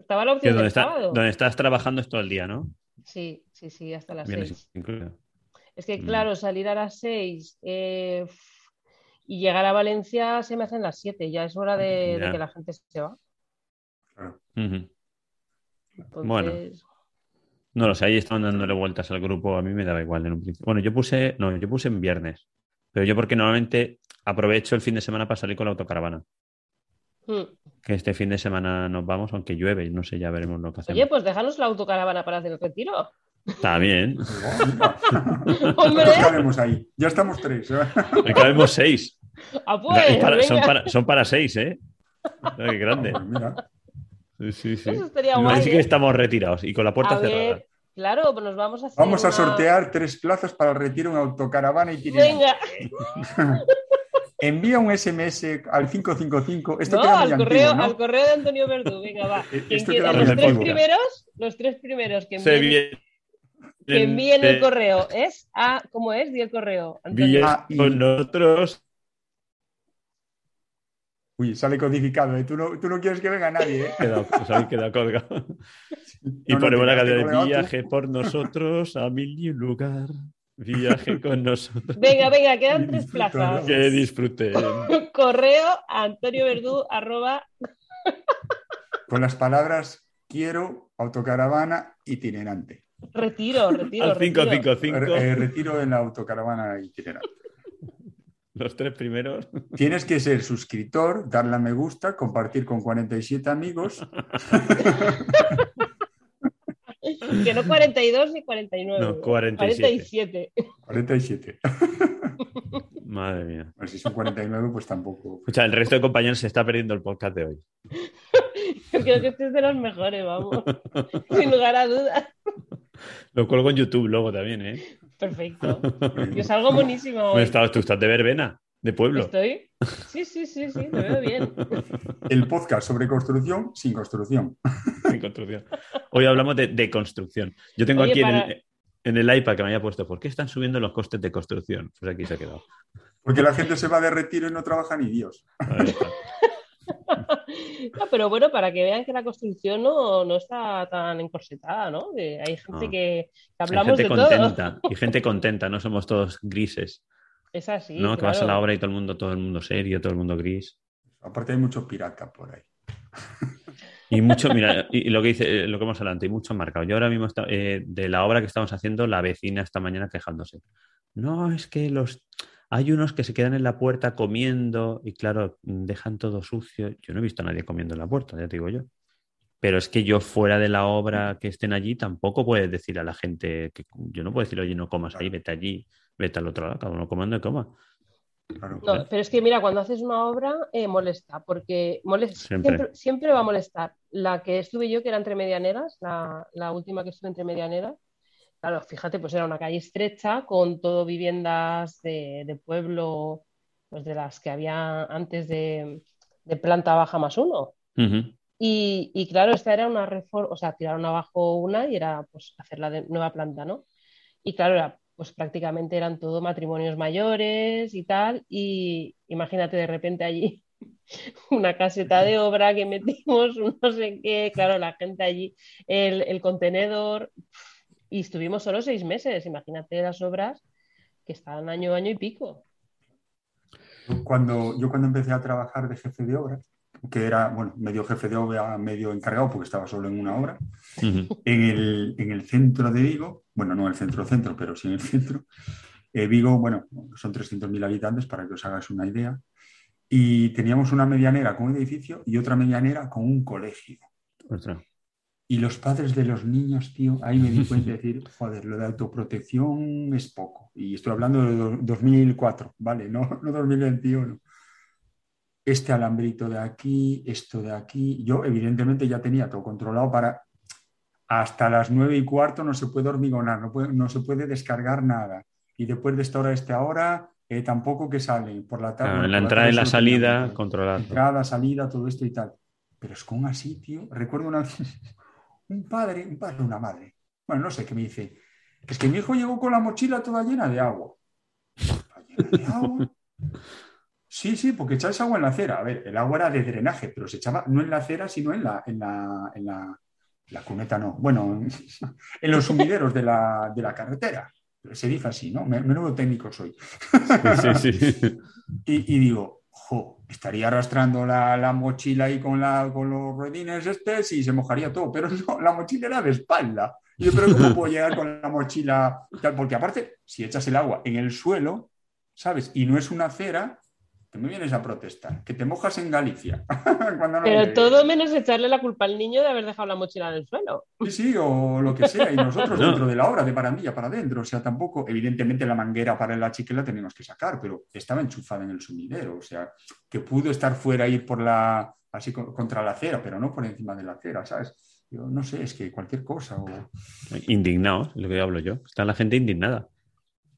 Estaba la opción donde, del está- sábado. donde estás trabajando es todo el día, ¿no? Sí, sí, sí, hasta las Viernes seis. incluido. Es que, Mm. claro, salir a las seis eh, y llegar a Valencia se me hacen las siete. Ya es hora de, que la gente se va. Ujú. Entonces, Bueno. No lo sé, ahí estaban dándole vueltas al grupo, a mí me daba igual en un principio. Bueno, yo puse, no, yo puse en viernes, pero yo porque normalmente aprovecho el fin de semana para salir con la autocaravana. mm. Que este fin de semana nos vamos, aunque llueve, y no sé, ya veremos lo que hacemos. Oye, pues déjanos la autocaravana para hacer el retiro. Está bien. Hombre, ¿Cuántos cabemos ahí? Ya estamos tres. ¿eh? Me cabemos seis. ah, pues, para- son, para, son para seis, ¿eh? Qué grande. Pues mira, Sí, sí, sí. Eso estaría Así guay. que ¿eh? estamos retirados y con la puerta A cerrada. ver, claro, pues nos vamos a hacer vamos a una- sortear tres plazas para el retiro en autocaravana y. Venga, Envía un SMS al 555. Esto no, queda al correo, antiguo, ¿no? al correo de Antonio Verdú. Venga, va. Esto quiera- queda los tres primeros, los tres primeros que Se envíen, viene- que envíen el correo es a, ¿cómo es? Di el correo. Antonio. Villas Ah, con nosotros. Uy, sale codificado. ¿eh? Tú, no, tú no quieres que venga nadie. ¿eh? Quedado, os habéis quedado colgado. Y No, no, ponemos la canción de tú. viaje por nosotros a mil y un lugar. Viaje con nosotros. Venga, venga, quedan tres plazas. Que disfruten. Correo a Antonio Verdú arroba Con las palabras quiero autocaravana itinerante. Retiro, retiro, Al retiro. 555, Eh, retiro en la autocaravana itinerante. los tres primeros. Tienes que ser suscriptor, darle a me gusta, compartir con 47 amigos. Que no 42 ni 49. No, 47. 47. 47. Madre mía. Bueno, si son 49, pues tampoco. Escucha, el resto de compañeros se está perdiendo el podcast de hoy. Yo creo que este es de los mejores, vamos. Sin lugar a dudas. Lo cuelgo en YouTube luego también, ¿eh? Perfecto. Yo salgo Bueno, hoy. estás- tú estás de verbena, de pueblo. ¿Estoy? Sí, sí, sí, sí, me veo bien. El podcast sobre construcción sin construcción. en construcción. Hoy hablamos de, de construcción. Yo tengo Oye, aquí en, el, en el iPad que me haya puesto, ¿por qué están subiendo los costes de construcción? Pues aquí se ha quedado. Porque la gente se va de retiro y no trabaja ni Dios. No, pero bueno, para que vean que la construcción no, no está tan encorsetada, ¿no? Que hay gente No. que, que Hay hablamos gente de todo. contenta y gente contenta, no somos todos grises. Es así. ¿no? Que vas a la obra y todo el mundo, todo el mundo serio, todo el mundo gris. Aparte hay mucho pirata por ahí. Y mucho, mira, y, lo que dice, eh, lo que hemos hablado, y mucho marcado. Yo ahora mismo está- eh, de la obra que estamos haciendo, la vecina esta mañana quejándose. No, es que los hay unos que se quedan en la puerta comiendo y claro, dejan todo sucio. Yo no he visto a nadie comiendo en la puerta, ya te digo yo. Pero es que yo fuera de la obra que estén allí tampoco puedes decir a la gente que yo no puedo decir, oye, no comas ahí, vete allí, vete al otro lado, cada uno comando y coma. Claro. No, pero es que mira, cuando haces una obra eh, molesta, porque molesta, Siempre. siempre. Siempre, va a molestar. La que estuve yo, que era entre medianeras, la, la última que estuve entre medianeras, claro, fíjate, pues era una calle estrecha con todo viviendas de, de pueblo, pues de las que había antes de, de planta baja más uno. Y claro, esta era una reforma, o sea, tiraron abajo una y era pues hacerla de nueva planta, ¿no? Y claro, era, pues prácticamente eran todo matrimonios mayores y tal, y imagínate de repente allí una caseta de obra que metimos, un no sé qué, claro, la gente allí, el, el contenedor, y estuvimos solo seis meses, imagínate las obras que estaban año, año y pico. Cuando, yo cuando empecé a trabajar de jefe de obra, que era, bueno, medio jefe de obra, medio encargado, porque estaba solo en una obra, en el, en el centro de Vigo, bueno, no el centro-centro, pero sí en el centro, eh, Vigo, bueno, son 300.000 habitantes, para que os hagáis una idea, y teníamos una medianera con un edificio y otra medianera con un colegio. Ostras. Y los padres de los niños, tío, ahí me di cuenta de decir, joder, lo de autoprotección es poco. Y estoy hablando de do- 2004, ¿vale? No, no 2021. Este alambrito de aquí, esto de aquí. Yo, evidentemente, ya tenía todo controlado para. Hasta las nueve y cuarto no se puede hormigonar, no, puede- no se puede descargar nada. Y después de esta hora, a esta hora, eh, tampoco que salen por la tarde. Claro, bueno, la entrada y la salida, controlado. Entrada, salida, todo esto y tal. Pero es con así, tío. Recuerdo una vez un padre, un padre, una madre. Bueno, no sé qué me dice. Es que mi hijo llegó con la mochila toda llena de agua. ¿Llena de agua? Sí, sí, porque echáis agua en la acera. A ver, el agua era de drenaje, pero se echaba no en la acera, sino en la, en la, en la, la cuneta, no. Bueno, en, los sumideros de la, de la carretera. Se dice así, ¿no? Me- Menudo técnico soy. Sí, sí. Y, y digo, jo, estaría arrastrando la, la mochila ahí con, la, con los ruedines estos y se mojaría todo, pero no, la mochila era de espalda. Y yo, pero ¿cómo puedo llegar con la mochila? Tal? Porque aparte, si echas el agua en el suelo, ¿sabes? Y no es una acera, te me vienes a protestar, que te mojas en Galicia. Cuando no Pero todo menos echarle la culpa al niño de haber dejado la mochila en el suelo. Sí, sí, o lo que sea, y nosotros No. dentro de la obra, de barandilla para adentro, o sea, tampoco, evidentemente la manguera para la chique la teníamos que sacar, pero estaba enchufada en el sumidero, o sea, que pudo estar fuera y ir por la, así co- contra la acera, pero no por encima de la acera, ¿sabes? Yo no sé, es que cualquier cosa, o... Indignados, lo que hablo yo. Está la gente indignada.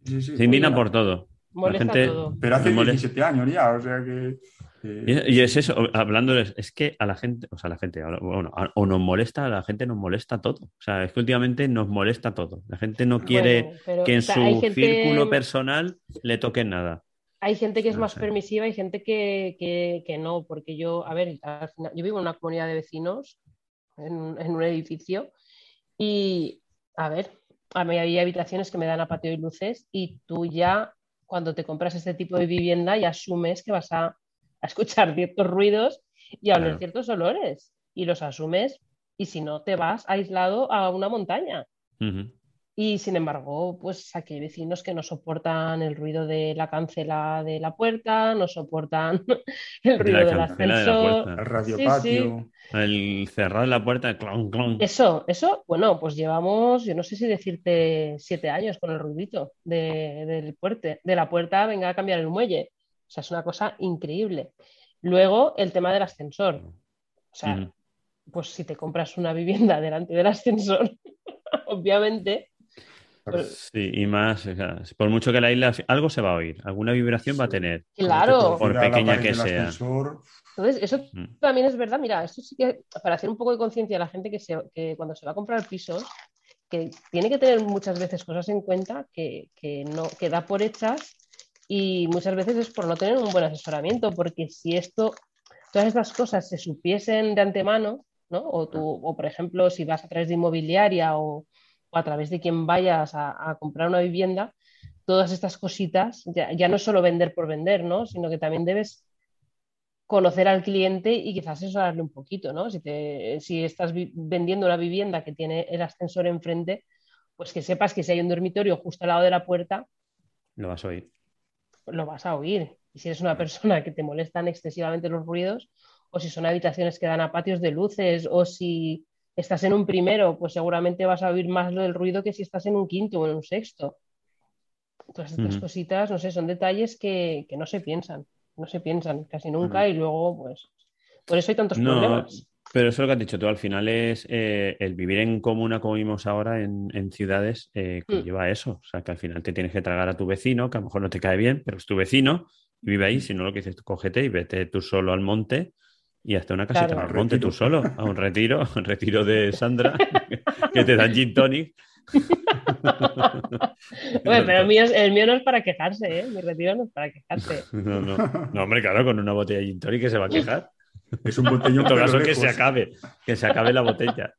Sí, sí, Se indigna por todo. Molesta gente todo. Pero hace molesta. 17 años ya, o sea que... eh, Y, y es eso, hablando es que a la gente, o sea, a la gente, bueno, a- o nos molesta, a la gente nos molesta todo. O sea, es que últimamente nos molesta todo. La gente no quiere Bueno, pero, que en o sea, su hay gente- círculo personal le toquen nada. Hay gente que es No más sé. permisiva y gente que, que- que no, porque yo, a ver, al final- yo vivo en una comunidad de vecinos, en, un- en un edificio, y, a ver, a mí hay habitaciones que me dan a patio y luces, y tú ya, cuando te compras este tipo de vivienda, ya asumes que vas a, a escuchar ciertos ruidos y a oler Claro. ciertos olores, y los asumes, y si no, te vas aislado a una montaña. Y sin embargo, pues aquí hay vecinos que no soportan el ruido de la cancela de la puerta, no soportan el De ruido la del cancela de la ascensor. puerta. el radio Sí, patio... El cerrar la puerta, clon, clon. Eso, eso, bueno, pues llevamos, yo no sé si decirte siete años con el ruidito de, del puerte, de la puerta, venga a cambiar el muelle. O sea, es una cosa increíble. Luego, el tema del ascensor. O sea, pues si te compras una vivienda delante del ascensor, obviamente, Sí, y más, o sea, por mucho que la isla, algo se va a oír, alguna vibración va a tener. claro. Por pequeña que sea. ascensor, Entonces, eso Mm. también es verdad. Mira, esto sí que para hacer un poco de conciencia a la gente que, se, que cuando se va a comprar pisos, que tiene que tener muchas veces cosas en cuenta que, que no, que da por hechas y muchas veces es por no tener un buen asesoramiento, porque si esto, todas estas cosas se supiesen de antemano, ¿no? O tú, o por ejemplo, si vas a través de inmobiliaria o, o a través de quien vayas a, a comprar una vivienda, todas estas cositas, ya, ya no es solo vender por vender, ¿no? Sino que también debes conocer al cliente y quizás asesorarle un poquito, ¿no? Si, te, si estás vendiendo una vivienda que tiene el ascensor enfrente, pues que sepas que si hay un dormitorio justo al lado de la puerta, Lo vas a oír. lo vas a oír. Y si eres una persona que te molestan excesivamente los ruidos, o si son habitaciones que dan a patios de luces, o si estás en un primero, pues seguramente vas a oír más lo del ruido que si estás en un quinto o en un sexto. Todas estas cositas, no sé, son detalles que, que no se piensan, no se piensan casi nunca y luego, pues, por eso hay tantos No, problemas. pero eso es lo que has dicho tú, al final es eh, el vivir en comuna como vivimos ahora en, en ciudades, eh, Mm. lleva a eso. O sea, que al final te tienes que tragar a tu vecino, que a lo mejor no te cae bien, pero es tu vecino y vive ahí. Si no, lo que dices, tú cógete y vete tú solo al monte y hazte una casita Claro. monte tú solo, a un retiro, un retiro de Sandra, que te dan gin tonic. Bueno, pero el mío, es- el mío no es para quejarse, ¿eh? Mi retiro no es para quejarse. No, no. No, hombre, claro, con una botella de gin tonic que se va a quejar. es un botellón En todo caso, que se acabe, que se acabe la botella.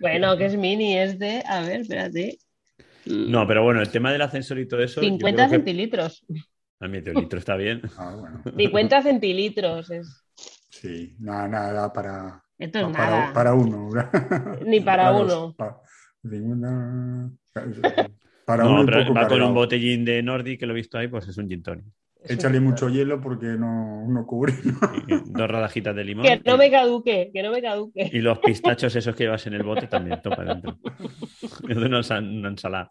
Bueno, que es mini, es de, a ver, espérate. No, pero bueno, el tema del ascensor y todo eso. yo 50 creo que- centilitros. A mí litro está bien. Ah, bueno. 50 centilitros. Es... Sí, nada, nada para, Esto es para, nada. para uno. Ni para uno. ninguna- Para no, uno un pero poco va con un botellín de Nordic que lo he visto ahí, pues es un gin tonic. Échale mucho hielo porque no, no cubre. Dos rodajitas de limón. Que no me caduque, que no me caduque. y los pistachos esos que llevas en el bote también, topa dentro. Es una ensalada.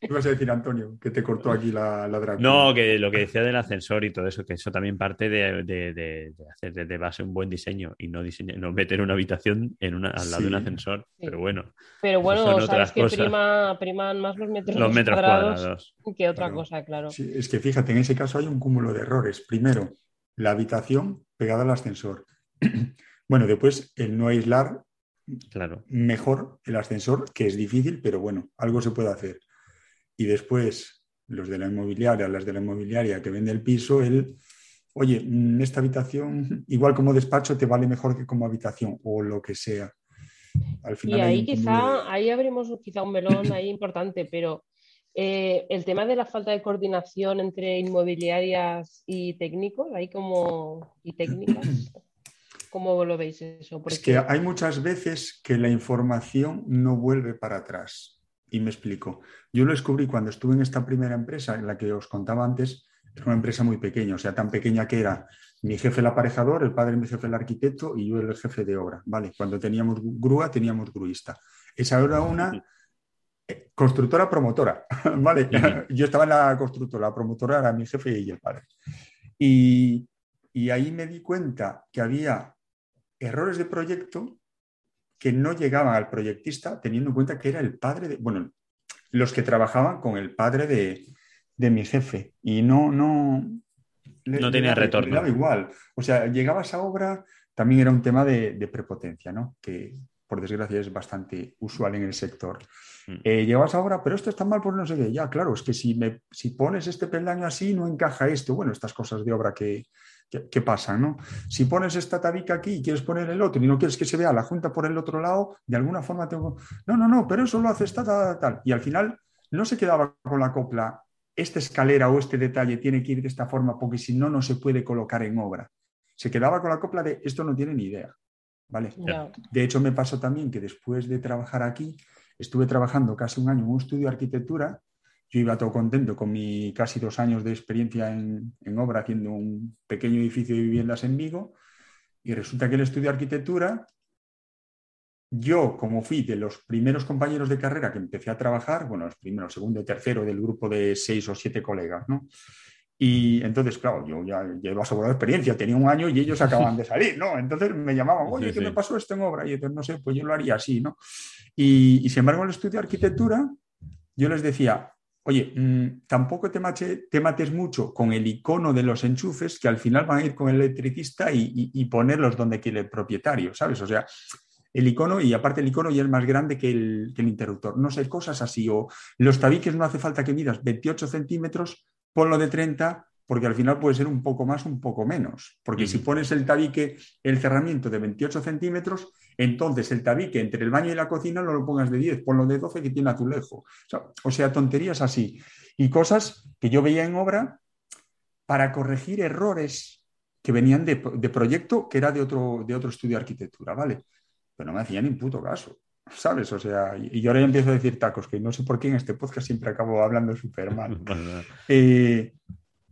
Ibas a decir, Antonio, que te cortó aquí la, la drag No, que lo que decía del ascensor y todo eso, que eso también parte de, de- de- de hacer de, base un buen diseño y no diseñar, no meter una habitación en una, al lado de un Sí. ascensor. Pero bueno, Pero bueno, Son sabes otras que cosas. prima, priman más los metros, los metros cuadrados, cuadrados. que otra Claro. cosa, claro. Sí, es que fíjate, en ese caso hay un cúmulo de errores. Primero, la habitación pegada al ascensor. bueno, después el no aislar Claro. mejor el ascensor, que es difícil, pero bueno, algo se puede hacer. Y después, los de la inmobiliaria, las de la inmobiliaria que vende el piso, el, oye, mm, esta habitación, igual como despacho, te vale mejor que como habitación, o lo que sea. Al Y final hay ahí quizá, ahí abrimos quizá un melón ahí importante, pero eh, el tema de la falta de coordinación entre inmobiliarias y técnicos, ahí como y técnicas, ¿cómo lo veis eso? Es Porque que hay muchas veces que la información no vuelve para atrás. Y me explico. Yo lo descubrí cuando estuve en esta primera empresa, en la que os contaba antes, era una empresa muy pequeña, o sea, tan pequeña que era mi jefe el aparejador, el padre mi jefe el arquitecto y yo el jefe de obra. ¿vale? Cuando teníamos grúa, teníamos gruista. Esa era una eh, constructora promotora. ¿vale? Yo estaba en la constructora, la promotora era mi jefe y el padre. Y, y ahí me di cuenta que había errores de proyecto que no llegaban al proyectista teniendo en cuenta que era el padre de, bueno, los que trabajaban con el padre de, de mi jefe y no, no, le- No tenía retorno. le daba igual. O sea, llegaba a esa obra, también era un tema de, de prepotencia, ¿no? Que por desgracia es bastante usual en el sector. Mm. Eh, ahora, pero esto está mal por no sé qué. Ya, claro, es que si, me, si pones este peldaño así, no encaja esto. Bueno, estas cosas de obra que, que, que pasan, ¿no? Si pones esta tabica aquí y quieres poner el otro y no quieres que se vea la junta por el otro lado, de alguna forma tengo. No, no, no, pero eso lo haces tal, tal, tal. Y al final no se quedaba con la copla. Esta escalera o este detalle tiene que ir de esta forma porque si no, no se puede colocar en obra. Se quedaba con la copla de esto no tiene ni idea. ¿Vale? De hecho, me pasó también que después de trabajar aquí, estuve trabajando casi un año en un estudio de arquitectura. Yo iba todo contento con mi casi dos años de experiencia en, en obra haciendo un pequeño edificio de viviendas en Vigo. Y resulta que el estudio de arquitectura, yo como fui de los primeros compañeros de carrera que empecé a trabajar, bueno, los primeros, segundo y tercero del grupo de seis o siete colegas, ¿no? Y entonces, claro, yo ya llevo asegurado experiencia, tenía un año y ellos acaban de salir, ¿no? Entonces me llamaban, oye, ¿qué me pasó esto en obra? Y entonces, no sé, pues yo lo haría así, ¿no? Y, y sin embargo, en el estudio de arquitectura, yo les decía, oye, mm, tampoco te, mache- te mates mucho con el icono de los enchufes, que al final van a ir con el electricista y, y- y ponerlos donde quiere el propietario, ¿sabes? O sea, el icono, y aparte el icono ya es más grande que el, que el interruptor. No sé, cosas así. O los tabiques no hace falta que midas 28 centímetros, ponlo de 30, porque al final puede ser un poco más, un poco menos. Porque si pones el tabique, el cerramiento de 28 centímetros, entonces el tabique entre el baño y la cocina no lo pongas de 10, ponlo de 12 que tiene azulejo. O sea, o sea, tonterías así. Y cosas que yo veía en obra para corregir errores que venían de, de proyecto que era de otro, de otro estudio de arquitectura, ¿vale? Pero no me hacían ni puto caso, ¿sabes? O sea, y, yo ahora ya empiezo a decir tacos, que no sé por qué en este podcast siempre acabo hablando súper mal. Eh,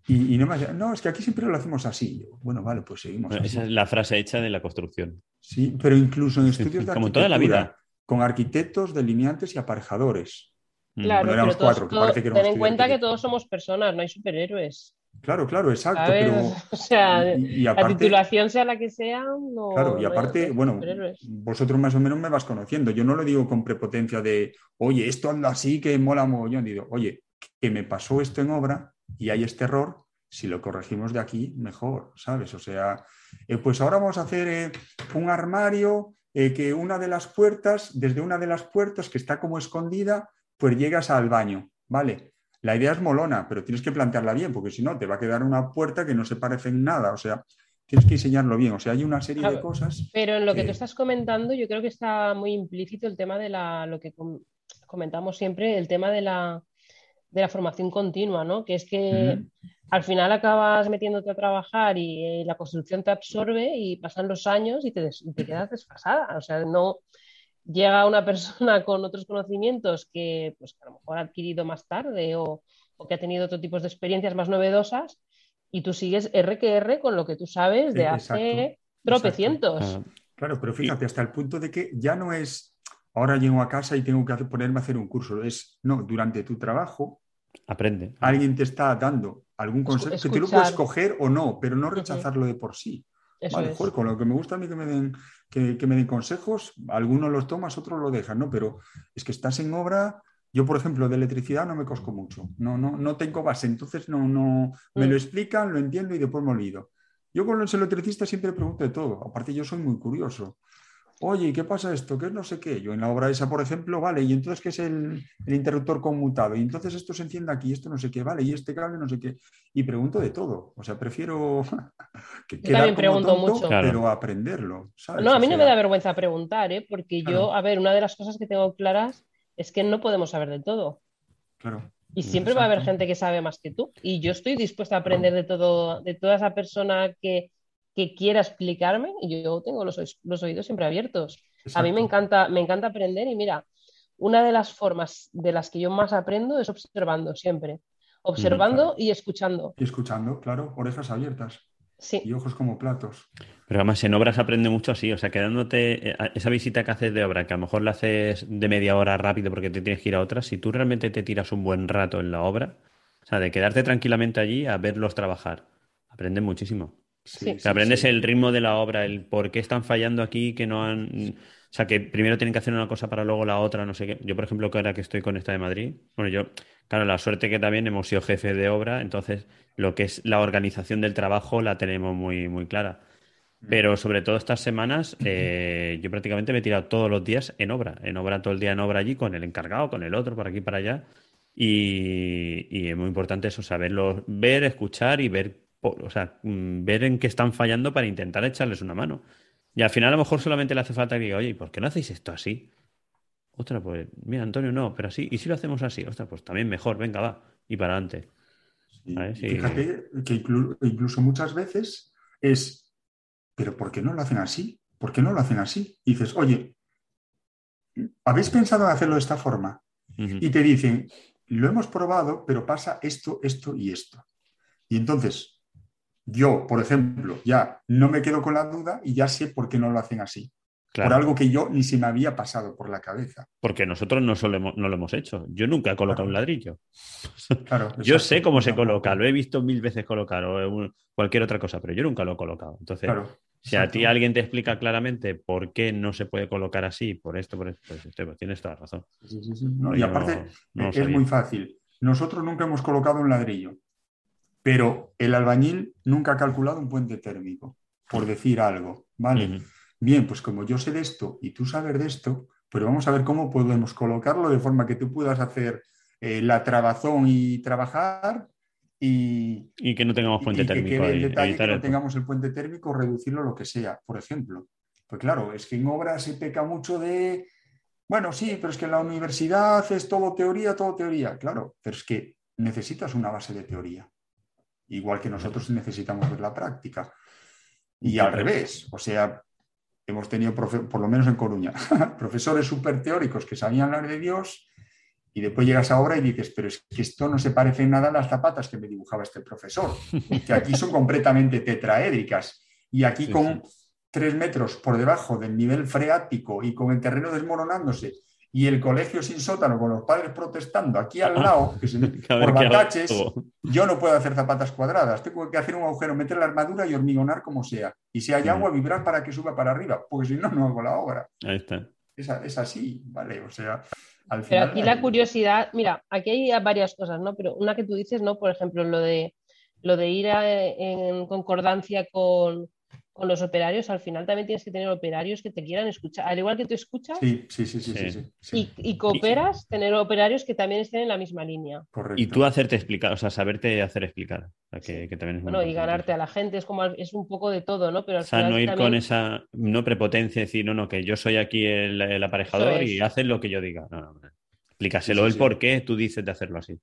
y, y no me no, es que aquí siempre lo hacemos así. Yo, bueno, vale, pues seguimos Bueno, esa es la frase hecha de la construcción. Sí, pero incluso en estudios de Como toda la vida. Con arquitectos, delineantes y aparejadores. Mm. Claro, Bueno, pero todos- cuatro, que ten en cuenta que todos somos personas, no hay superhéroes. Claro, claro, exacto. Pero, O sea, y- y la titulación sea la que sea, no. Claro, y aparte, no bueno, vosotros más o menos me vas conociendo. Yo no lo digo con prepotencia de, oye, esto anda así que mola mogollón. Digo, oye, que me pasó esto en obra y hay este error, si lo corregimos de aquí, mejor, ¿sabes? O sea, eh, pues ahora vamos a hacer eh, un armario eh, que una de las puertas, desde una de las puertas que está como escondida, pues llegas al baño, ¿vale? La idea es molona, pero tienes que plantearla bien, porque si no, te va a quedar una puerta que no se parece en nada. O sea, tienes que diseñarlo bien. O sea, hay una serie de cosas. Pero en lo que que- tú estás comentando, yo creo que está muy implícito el tema de la, lo que com- comentamos siempre, el tema de la, de la formación continua, ¿no? Que es que al final acabas metiéndote a trabajar y, eh, la construcción te absorbe y pasan los años y te, des- y te quedas desfasada. O sea, no llega una persona con otros conocimientos que, pues, que a lo mejor ha adquirido más tarde o, o que ha tenido otro tipo de experiencias más novedosas y tú sigues R que R con lo que tú sabes de Eh, hace exacto, tropecientos. Ah, Claro, pero fíjate, hasta el punto de que ya no es, ahora llego a casa y tengo que hacer- ponerme a hacer un curso. Es, no, durante tu trabajo Aprende. alguien te está dando algún consejo que tú lo escuchar. puedes coger o no, pero no rechazarlo de por sí. Eso Vale, es. joder, con lo que me gusta a mí que me den, que, que me den consejos, algunos los tomas, otros lo dejan, ¿no? Pero es que estás en obra. Yo, por ejemplo, de electricidad no me cosco mucho. No, no, no tengo base, entonces no, no me Mm. lo explican, lo entiendo y después me olvido. Yo con los electricistas siempre pregunto de todo. Aparte, yo soy muy curioso. Oye, ¿y ¿qué pasa esto? ¿Qué es no sé qué? Yo en la obra esa, por ejemplo, vale, y entonces ¿qué es el, el interruptor conmutado? Y entonces esto se enciende aquí, esto no sé qué, vale, y este cable no sé qué. Y pregunto de todo. O sea, prefiero que Yo también pregunto tonto, mucho. Claro. pero aprenderlo. ¿sabes? No, a O mí no me da vergüenza preguntar, ¿eh? Porque yo, Claro. a ver, una de las cosas que tengo claras es que no podemos saber de todo. Claro. Y siempre va a haber gente que sabe más que tú. Y yo estoy dispuesta a aprender de todo, de toda esa persona que, que quiera explicarme. Y yo tengo los, oí- los oídos siempre abiertos. A mí me encanta, me encanta aprender. Y mira, una de las formas de las que yo más aprendo es observando siempre. Observando y escuchando. Y escuchando, claro, orejas abiertas Sí, y ojos como platos. Pero además en obras aprende mucho así, o sea, quedándote eh, esa visita que haces de obra, que a lo mejor la haces de media hora rápido porque te tienes que ir a otra, si tú realmente te tiras un buen rato en la obra, o sea, de quedarte tranquilamente allí a verlos trabajar, aprendes muchísimo. Sí. O sea, aprendes el ritmo de la obra, el por qué están fallando aquí, que no han... O sea, que primero tienen que hacer una cosa para luego la otra, no sé qué. Yo, por ejemplo, que ahora que estoy con esta de Madrid, bueno, yo, claro, la suerte que también hemos sido jefes de obra, entonces lo que es la organización del trabajo la tenemos muy, muy clara. Pero sobre todo estas semanas, eh, yo prácticamente me he tirado todos los días en obra, en obra todo el día en obra allí, con el encargado, con el otro, por aquí, para allá. Y, y es muy importante eso, saberlo, ver, escuchar y ver, o sea, mm, ver en qué están fallando para intentar echarles una mano. Y al final a lo mejor solamente le hace falta que diga, oye, ¿y por qué no hacéis esto así? Ostras, pues, mira, Antonio, no, pero así, ¿y si lo hacemos así? Ostras, pues también mejor, venga, va, y para adelante. Fíjate que inclu- incluso muchas veces es, pero ¿por qué no lo hacen así? ¿Por qué no lo hacen así? Y dices, oye, ¿habéis pensado en hacerlo de esta forma? Y te dicen, lo hemos probado, pero pasa esto, esto y esto. Y entonces, yo, por ejemplo, ya no me quedo con la duda y ya sé por qué no lo hacen así. Claro. Por algo que yo ni se me había pasado por la cabeza. Porque nosotros no, solemos- no lo hemos hecho. Yo nunca he colocado Claro. un ladrillo. Claro, Yo sé cómo se coloca, lo he visto mil veces colocar o un- cualquier otra cosa, pero yo nunca lo he colocado. Entonces, si a ti alguien te explica claramente por qué no se puede colocar así, por esto, por esto, pues, pues tienes toda la razón. Sí, sí, sí. No, y aparte, no- lo es muy fácil. Nosotros nunca hemos colocado un ladrillo, pero el albañil nunca ha calculado un puente térmico, por decir algo. ¿Vale? Bien, pues como yo sé de esto y tú sabes de esto, pues vamos a ver cómo podemos colocarlo de forma que tú puedas hacer eh, la trabazón y trabajar y, Y que no tengamos puente y que térmico ahí, el detalle que no el- tengamos el puente térmico, reducirlo lo que sea, por ejemplo. Pues claro, es que en obras se peca mucho de, bueno, sí, pero es que en la universidad es todo teoría, todo teoría. Claro, pero es que necesitas una base de teoría, igual que nosotros necesitamos ver la práctica. Y al revés, o sea, hemos tenido, por lo menos en Coruña, profesores súper teóricos que sabían hablar de Dios y después llegas a obra y dices, pero es que esto no se parece en nada a las zapatas que me dibujaba este profesor, que aquí son completamente tetraédricas y aquí Sí, con tres metros por debajo del nivel freático y con el terreno desmoronándose y el colegio sin sótano con los padres protestando aquí al lado, que se- por bataches, yo no puedo hacer zapatas cuadradas, tengo que hacer un agujero, meter la armadura y hormigonar como sea. Y si hay Mm. agua, vibrar para que suba para arriba, porque si no, no hago la obra. Ahí está. Es, así, ¿vale? O sea, al Pero final... aquí la curiosidad, mira, aquí hay varias cosas, ¿no? Pero una que tú dices, ¿no? Por ejemplo, lo de, lo de ir a- en concordancia con, con los operarios, al final también tienes que tener operarios que te quieran escuchar. Al igual que tú escuchas Sí, sí, sí, sí, sí, Sí. sí, sí, y, y cooperas, tener operarios que también estén en la misma línea. correcto. Y tú hacerte explicar, o sea, saberte hacer explicar. O sea, que, que también es Bueno, y ganarte a la gente, es como es un poco de todo, ¿no? Pero al O sea, final no ir también- con esa no prepotencia, decir, no, no, que yo soy aquí el, el aparejador es. y haces lo que yo diga. No, no, no. Explícaselo Sí, sí, el sí. por qué tú dices de hacerlo así.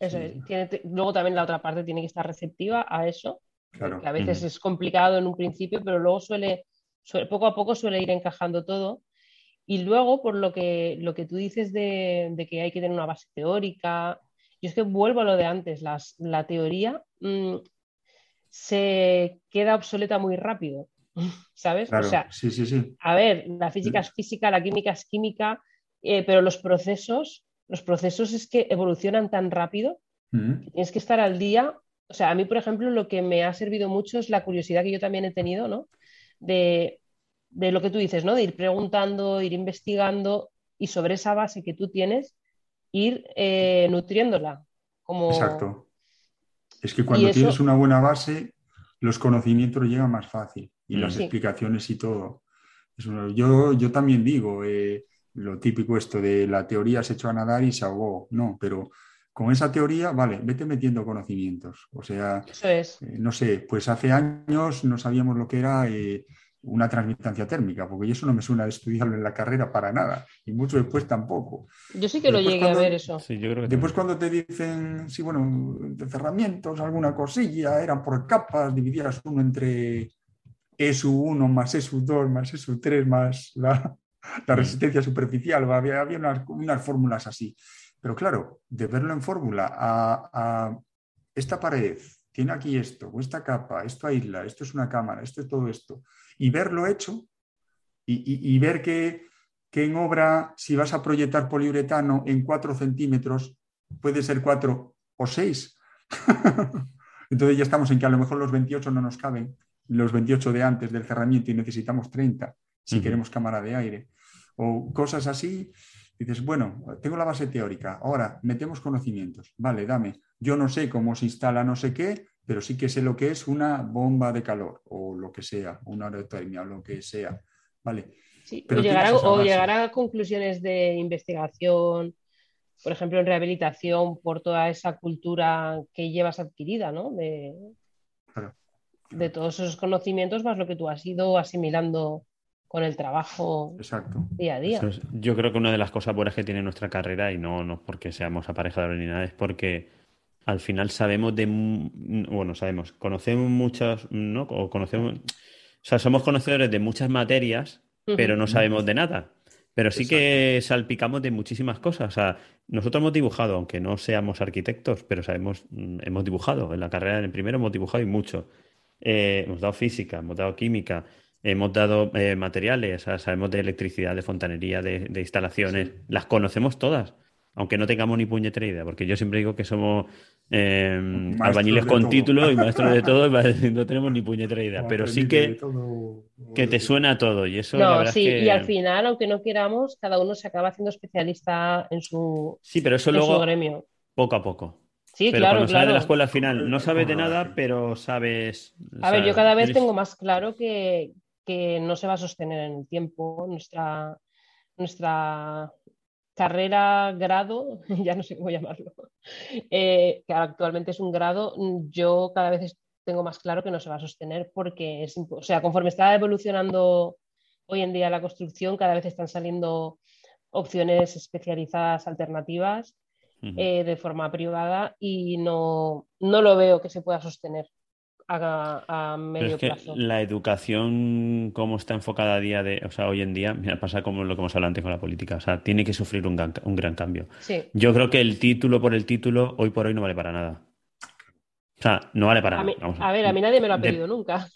Eso es. Tiene- luego también la otra parte tiene que estar receptiva a eso, Claro. que a veces es complicado en un principio, pero luego suele, suele- poco a poco suele ir encajando todo. Y luego, por lo que, lo que tú dices de, de que hay que tener una base teórica, yo es que vuelvo a lo de antes, las, la teoría mm, se queda obsoleta muy rápido. ¿sabes? Claro, o sea, sí, sí, sí. a ver, la física es física, la química es química, eh, pero los procesos, los procesos es que evolucionan tan rápido Mm, que tienes que estar al día. O sea, a mí, por ejemplo, lo que me ha servido mucho es la curiosidad que yo también he tenido, ¿no? De, de lo que tú dices, ¿no? De ir preguntando, ir investigando y sobre esa base que tú tienes, ir eh, nutriéndola. Como... Exacto. Es que cuando eso- tienes una buena base, los conocimientos llegan más fácil y Mm. las Sí. explicaciones y todo. Yo, yo también digo eh, lo típico esto de la teoría se echó a nadar y se ahogó. No, pero con esa teoría, vale, vete metiendo conocimientos. O sea, Eso es. eh, no sé, pues hace años no sabíamos lo que era eh, una transmitancia térmica, porque eso no me suena estudiarlo en la carrera para nada, y mucho después tampoco. Yo sí que lo llegué a ver eso. Sí, yo creo que Después también. cuando te dicen, sí, bueno, de cerramientos, alguna cosilla, eran por capas, dividías uno entre ESU 1 más ESU 2 más ESU 3 más la, la Mm. resistencia superficial, había, había unas, unas fórmulas así. Pero claro, de verlo en fórmula a, a esta pared tiene aquí esto, o esta capa, esto aísla, esto es una cámara, esto es todo esto, y verlo hecho y, y- y ver que, que en obra, si vas a proyectar poliuretano en 4 centímetros, puede ser 4 o 6. Entonces ya estamos en que a lo mejor los 28 no nos caben, los 28 de antes del cerramiento y necesitamos 30 si queremos cámara de aire. O cosas así, dices, bueno, tengo la base teórica, ahora metemos conocimientos, vale, dame. Yo no sé cómo se instala no sé qué, pero sí que sé lo que es una bomba de calor o lo que sea, una aerotermia o lo que sea. Vale. Sí, Pero o, llegar a, o llegar conclusiones de investigación, por ejemplo, en rehabilitación, por toda esa cultura que llevas adquirida, ¿no? De, Claro, de todos esos conocimientos, más lo que tú has ido asimilando con el trabajo Exacto. día a día. Es- yo creo que una de las cosas buenas que tiene nuestra carrera, y no, no porque seamos aparejadores ni nada, es porque al final sabemos de, bueno, sabemos, conocemos muchas, ¿no? O conocemos, o sea, somos conocedores de muchas materias, pero no sabemos de nada. Pero sí que salpicamos de muchísimas cosas. O sea, nosotros hemos dibujado, aunque no seamos arquitectos, pero sabemos, mm, hemos dibujado. En la carrera, en el primero, hemos dibujado y mucho. Eh, hemos dado física, hemos dado química, hemos dado eh, materiales, o sea, sabemos de electricidad, de fontanería, de, de instalaciones. Las conocemos todas, aunque no tengamos ni puñetera idea, porque yo siempre digo que somos eh, Maestros albañiles con todo. título y maestros de todo, y no tenemos ni puñetera idea. Pero sí que, todo. que te suena todo, y eso la No, verdad sí, es que... y al final, aunque no queramos, cada uno se acaba haciendo especialista en su, Sí, pero eso en su luego gremio. poco a poco. Sí, Pero claro, cuando sales de la claro. escuela al final no sabes de nada, pero sabes. A ver, yo cada vez eres- tengo más claro que, que no se va a sostener en el tiempo. Nuestra, nuestra carrera, grado, ya no sé cómo llamarlo, eh, que actualmente es un grado, yo cada vez tengo más claro que no se va a sostener porque es, o sea, conforme está evolucionando hoy en día la construcción, cada vez están saliendo opciones especializadas alternativas eh, de forma privada y no, no lo veo que se pueda sostener a, a Pero medio es que plazo. la educación, como está enfocada a día de, o sea, hoy en día, mira, pasa como lo que hemos hablado antes con la política, o sea, tiene que sufrir un gran, un gran cambio. Sí. Yo creo que el título por el título, hoy por hoy, no vale para nada. O sea, no vale para A, mí- nada. vamos a ver, a mí nadie me lo ha De- pedido nunca.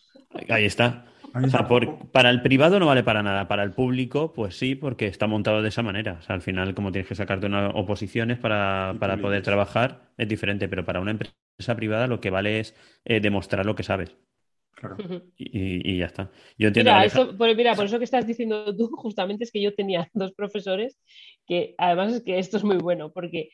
Ahí está. O sea, por- para el privado no vale para nada, para el público, pues sí, porque está montado de esa manera. O sea, al final, como tienes que sacarte unas oposiciones para, para poder trabajar, es diferente, pero para una empresa privada lo que vale es eh, demostrar lo que sabes. Claro. Y, y- y ya está. Yo entiendo, Mira, Aleja- eso, por, mira, por eso que estás diciendo tú, justamente es que yo tenía dos profesores que además es que esto es muy bueno, porque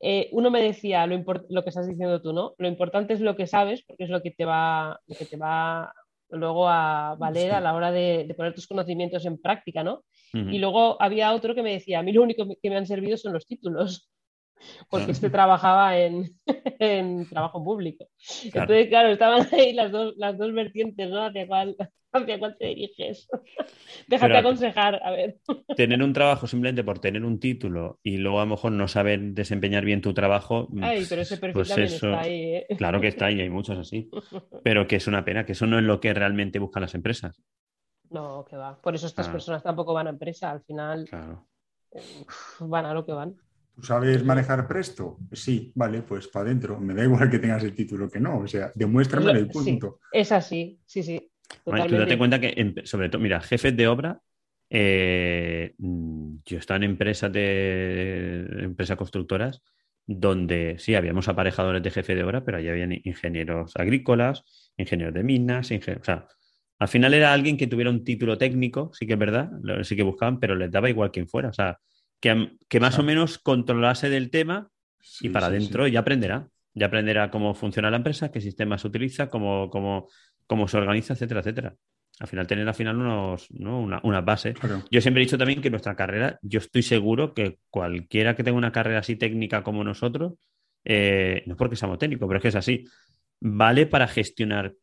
eh, uno me decía lo, lo que estás diciendo tú, ¿no? Lo importante es lo que sabes, porque es lo que te va, lo que te va luego a valer Sí. a la hora de, de poner tus conocimientos en práctica, ¿no? Y luego había otro que me decía, a mí lo único que me han servido son los títulos, porque Claro. este trabajaba en, en trabajo público. Claro. Entonces, claro, estaban ahí las dos, las dos vertientes, ¿no? ¿Hacia cuál, hacia cuál te diriges? Déjate Pero- aconsejar, a ver. tener un trabajo simplemente por tener un título y luego a lo mejor no saber desempeñar bien tu trabajo, Ay, pero ese perfil pues también eso- está ahí, ¿eh? claro que está y hay muchos así. Pero que es una pena, que eso no es lo que realmente buscan las empresas. No, que va. Por eso estas Ah. personas tampoco van a empresa, al final Claro. van a lo que van. ¿Tú sabes manejar presto? Sí, vale, pues para adentro. Me da igual que tengas el título que no. O sea, demuéstramelo y Sí, punto. es así, sí, sí. Vale, tú date cuenta que, en- sobre todo, mira, jefes de obra, eh, mm, yo estaba en empresas de empresas constructoras donde sí habíamos aparejadores de jefe de obra, pero allí habían ingenieros agrícolas, ingenieros de minas, ingen- o sea, al final era alguien que tuviera un título técnico, sí que es verdad, lo- sí que buscaban, pero les daba igual quien fuera, o sea, que, que más o menos controlase del tema y para sí, adentro ya aprenderá. Ya aprenderá cómo funciona la empresa, qué sistemas se utiliza, cómo, cómo, cómo se organiza, etcétera, etcétera. Al final, tener al final unos, ¿no? una, una base. Claro. Yo siempre he dicho también que nuestra carrera, yo estoy seguro que cualquiera que tenga una carrera así técnica como nosotros, eh, no es porque seamos técnicos, pero es que es así, vale para gestionar,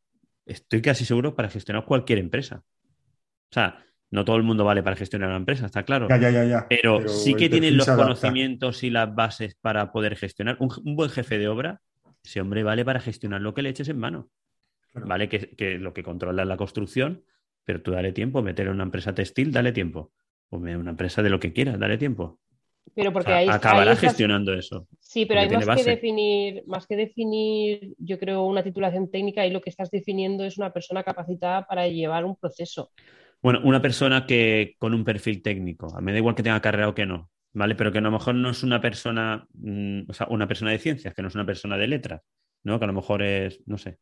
estoy casi seguro para gestionar cualquier empresa. O sea, no todo el mundo vale para gestionar una empresa, está claro. Ya, ya, ya, ya. Pero, Pero sí que tienen los conocimientos y las bases para poder gestionar. Un, un buen jefe de obra, ese hombre vale para gestionar lo que le eches en mano. Vale que, que lo que controla es la construcción, pero tú dale tiempo. Meter en una empresa textil, dale tiempo. O me- una empresa de lo que quieras, dale tiempo. Pero O porque sea, ahí acabará ahí estás- gestionando eso. Sí, pero hay más que definir, más que definir, yo creo, una titulación técnica, y lo que estás definiendo es una persona capacitada para llevar un proceso. Bueno, una persona que con un perfil técnico, a mí me da igual que tenga carrera o que no, ¿vale? Pero que a lo mejor no es una persona, mm, o sea, una persona de ciencias, que no es una persona de letras, ¿no? Que a lo mejor es, no sé.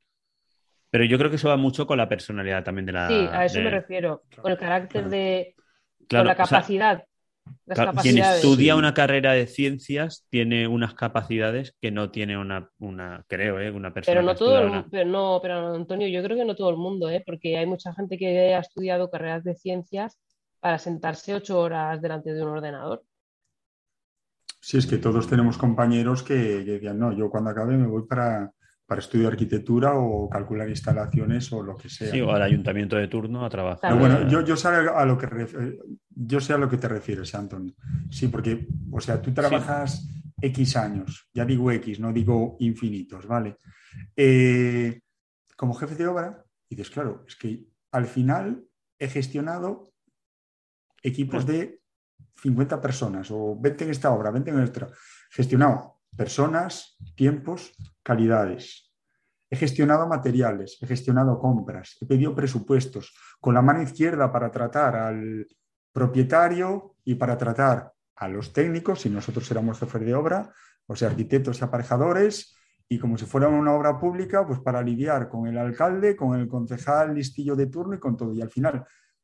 Pero yo creo que eso va mucho con la personalidad también de la. Sí, a eso de- me refiero, con el carácter de, Claro, con la o sea, capacidad, las Quien estudia una carrera de ciencias tiene unas capacidades que no tiene una, una creo, ¿eh? Una persona Pero no todo, el una- pero no, pero Antonio, yo creo que no todo el mundo, ¿eh? Porque hay mucha gente que ha estudiado carreras de ciencias para sentarse ocho horas delante de un ordenador. Sí, es que todos tenemos compañeros que, que decían, no, yo cuando acabe me voy para, para estudiar arquitectura o calcular instalaciones o lo que sea. Sí, o al ayuntamiento de turno a trabajar. Pero bueno, yo, yo sé a lo que yo sé a lo que te refieres, Antonio. Sí, porque, o sea, tú trabajas X años, ya digo X, no digo infinitos, ¿vale? Eh, como jefe de obra, y dices, claro, es que al final he gestionado equipos de 50 personas, o 20 en esta obra, 20 en otra. Gestionado personas, tiempos, calidades. He gestionado materiales, he gestionado compras, he pedido presupuestos con la mano izquierda para tratar al propietario y para tratar a los técnicos, si nosotros éramos jefes de obra, o sea, arquitectos y aparejadores, y como si fuera una obra pública, pues para lidiar con el alcalde, con el concejal listillo de turno y con todo. Y al final,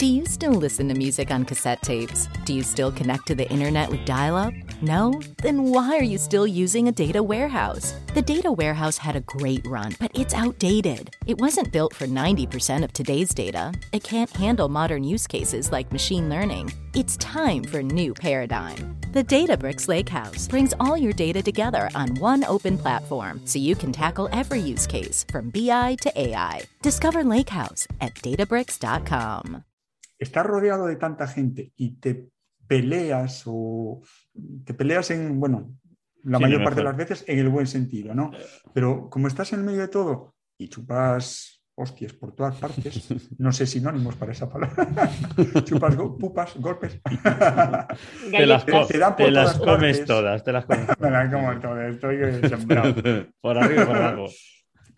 Do you still listen to music on cassette tapes? Do you still connect to the internet with dial up? No? Then why are you still using a data warehouse? The data warehouse had a great run, but it's outdated. It wasn't built for 90% of today's data. It can't handle modern use cases like machine learning. It's time for a new paradigm. The Databricks Lakehouse brings all your data together on one open platform so you can tackle every use case from BI to AI. Discover Lakehouse at databricks.com. estás rodeado de tanta gente y te peleas o te peleas en, bueno, la Sí, mayor parte de las veces en el buen sentido, ¿no? Pero como estás en el medio de todo y chupas hostias por todas partes, no sé sinónimos para esa palabra, chupas go- pupas, golpes, Te las, te dan por te las comes partes. todas, te las comes. Me las como todas, estoy eh, sembrado. por arriba y por abajo.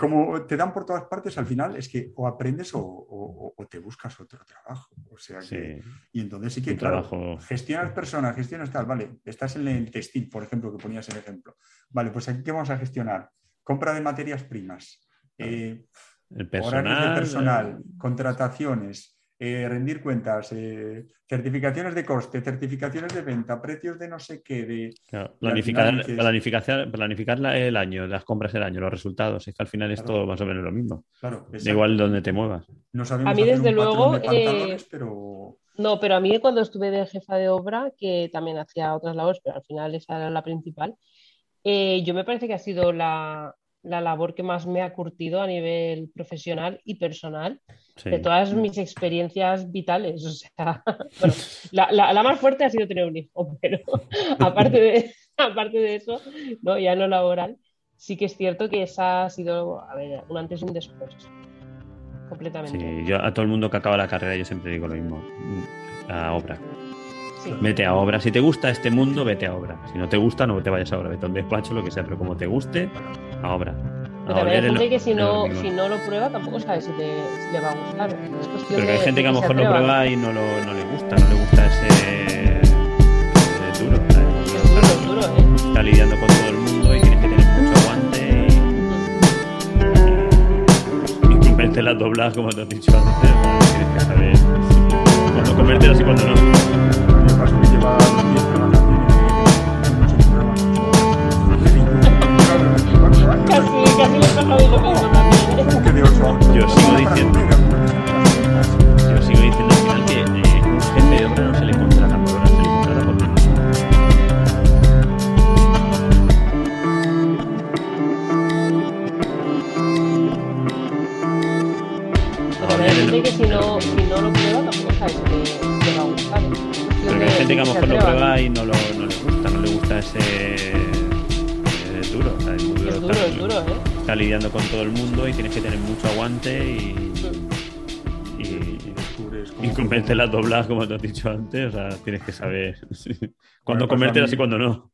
Como te dan por todas partes, al final es que o aprendes o, o- o te buscas otro trabajo. O sea que, Sí. y entonces sí que, Un claro, trabajo. gestionas personas, gestionas tal, vale, estás en el textil, por ejemplo, que ponías el ejemplo. Vale, pues aquí qué vamos a gestionar? Compra de materias primas, eh, El horarios personal. de personal, contrataciones, eh, rendir cuentas, eh, certificaciones de coste, certificaciones de venta, precios de no sé qué, de Claro, planificar, final dices, planificar, planificar la- el año, las compras del año, los resultados. Es que al final es todo más o menos lo mismo. Claro, Da igual donde te muevas. no sabemos A mí, desde luego, de eh, pero No, pero a mí cuando estuve de jefa de obra, que también hacía otras labores, pero al final esa era la principal, eh, yo me parece que ha sido la, la labor que más me ha curtido a nivel profesional y personal Sí. de todas mis experiencias vitales. O sea, bueno, la, la- la más fuerte ha sido tener un hijo, pero aparte de, aparte de eso, no, ya no laboral, sí que es cierto que esa ha sido, a ver, un antes y un después. Completamente. Sí, yo a todo el mundo que acaba la carrera yo siempre digo lo mismo. mm, A obra. Sí. Vete a obra. Si te gusta este mundo, vete a obra. Si no te gusta, no te vayas a obra. Vete a un despacho, lo que sea, pero como te guste, a obra. Pero A también hay gente que si no, si no lo prueba tampoco sabe si le, si le va a gustar. Es cuestión Pero que hay gente de que a lo mejor lo prueba y no, lo, no le gusta, no le gusta ese, ese duro. ¿sabes? Es duro, es duro, ¿eh? Está lidiando con todo el mundo y tienes que tener mucho aguante y, y comerte las dobladas como te has dicho antes. Tienes que saber cuándo comértelas y cuándo no. Yo sigo diciendo, yo sigo diciendo al final que eh, un jefe de obra no se le contrata por hora, se le contrata por minutos. Pero que si no, si no lo prueba tampoco sabe si le, si le va a gustar. Pero que hay gente que a lo mejor lo prueba y no, lo, no le gusta, no le gusta ese. Es duro, o sea, es muy duro. Es duro, estar- es duro, ¿eh? Está lidiando con todo el mundo y tienes que tener mucho aguante y. Y, y comerte las dobladas, como te has dicho antes, o sea, tienes que saber cuándo Bueno, pues comértelas y cuándo no.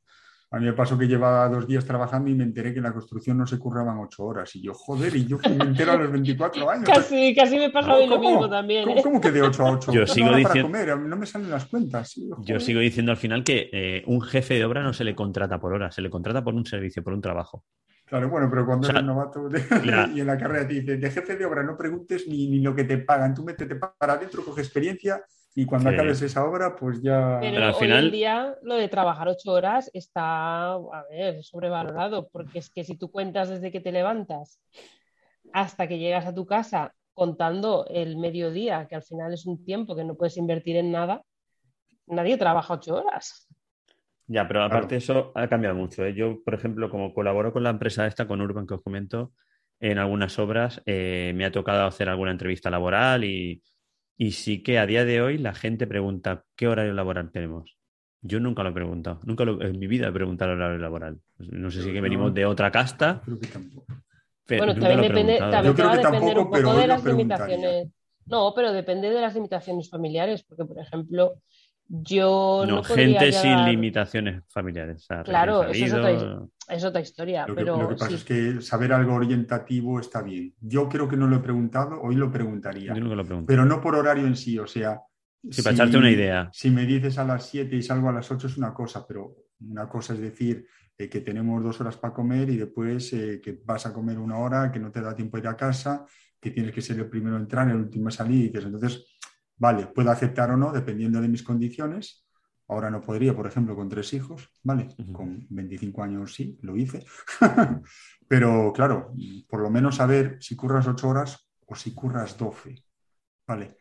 A mí me pasó que llevaba dos días trabajando y me enteré que en la construcción no se curraban 8 horas. Y yo, joder, y yo me entero a los 24 años. Casi, casi me pasa a mí lo mismo también. ¿Cómo, ¿eh? cómo que de 8 a 8? Yo sigo para diciendo- comer, no me salen las cuentas. sí, Yo sigo diciendo al final que eh, un jefe de obra no se le contrata por hora, se le contrata por un servicio, por un trabajo. Claro, bueno, pero cuando O sea, eres novato de- y en la carrera te dicen, de jefe de obra no preguntes ni, ni lo que te pagan, tú métete para adentro, coge experiencia y cuando Sí. acabes esa obra, pues ya... Pero, Pero al hoy final- en día lo de trabajar ocho horas está, a ver, sobrevalorado, porque es que si tú cuentas desde que te levantas hasta que llegas a tu casa contando el mediodía, que al final es un tiempo que no puedes invertir en nada, nadie trabaja ocho horas. Ya, pero aparte eso ha cambiado mucho. ¿eh? Yo, por ejemplo, como colaboro con la empresa esta, con Urban, que os comento, en algunas obras eh, me ha tocado hacer alguna entrevista laboral y, y sí que a día de hoy la gente pregunta ¿qué horario laboral tenemos? Yo nunca lo he preguntado, nunca lo- en mi vida he preguntado el horario laboral. No sé si que venimos de otra casta, Creo que tampoco. pero bueno, nunca también lo he depende, también Yo creo depender tampoco, un poco pero de las limitaciones. No, pero depende de las limitaciones familiares, porque por ejemplo, yo no, No, gente sin llegar- limitaciones familiares. o sea, Claro, eso es otra, es otra historia, Lo que, pero lo que pasa sí. es que saber algo orientativo está bien. Yo creo que no lo he preguntado, hoy lo preguntaría. Yo nunca lo. Pero no por horario en sí, o sea... Sí, para echarte una idea. Si me dices a las 7 y salgo a las 8 es una cosa, pero una cosa es decir eh, que tenemos dos horas para comer y después eh, que vas a comer una hora, que no te da tiempo a ir a casa, que tienes que ser el primero en entrar, el último en salir. y que- Entonces, vale, puedo aceptar o no, dependiendo de mis condiciones. Ahora no podría, por ejemplo, con tres hijos, ¿vale? Con 25 años sí, lo hice. Pero claro, por lo menos saber si curras 8 horas o si curras 12, ¿vale?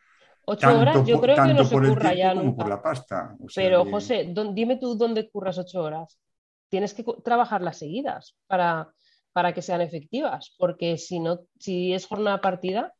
Ocho horas, yo creo que no tanto se el curra ya como nunca. por la pasta. O sea Pero que- José, dime tú dónde curras ocho horas. Tienes que trabajarlas seguidas para, para que sean efectivas, porque si no, si es jornada partida,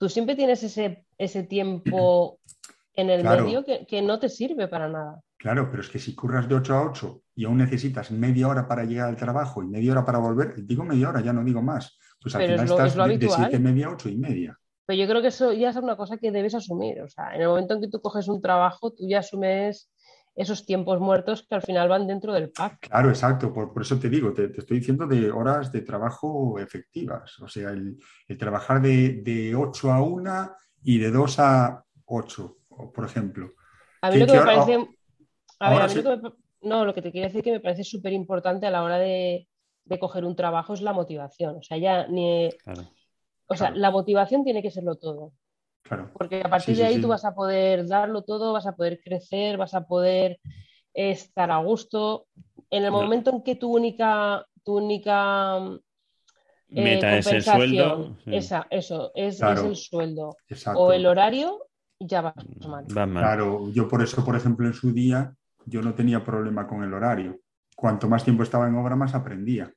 tú siempre tienes ese, ese tiempo en el Claro. medio que, que no te sirve para nada. Claro, pero es que si curras de 8 a 8 y aún necesitas media hora para llegar al trabajo y media hora para volver, digo media hora, ya no digo más. Pues al Pero final es lo- estás es lo de- de. 7 y media a 8 y media. Pero yo creo que eso ya es una cosa que debes asumir. O sea, en el momento en que tú coges un trabajo, tú ya asumes esos tiempos muertos que al final van dentro del pack. Claro, exacto. Por, por eso te digo, te, te estoy diciendo de horas de trabajo efectivas. O sea, el, el trabajar de, de 8 a 1 y de 2 a 8, o por ejemplo. A mí lo que que me ahora- parece. A ver, a mí sí- lo que me- No, lo que te quiero decir que me parece súper importante a la hora de, de coger un trabajo es la motivación. O sea, ya ni. O sea, la motivación tiene que serlo todo. Claro. Porque a partir Sí, de sí, ahí sí. tú vas a poder darlo todo, vas a poder crecer, vas a poder estar a gusto. En el No. momento en que tu única, tu única eh, Meta es el sueldo, sí. esa, eso, es, Claro. es el sueldo. Exacto. O el horario, ya vas mal. Va mal. Claro, yo por eso, por ejemplo, en su día, yo no tenía problema con el horario. Cuanto más tiempo estaba en obra, más aprendía.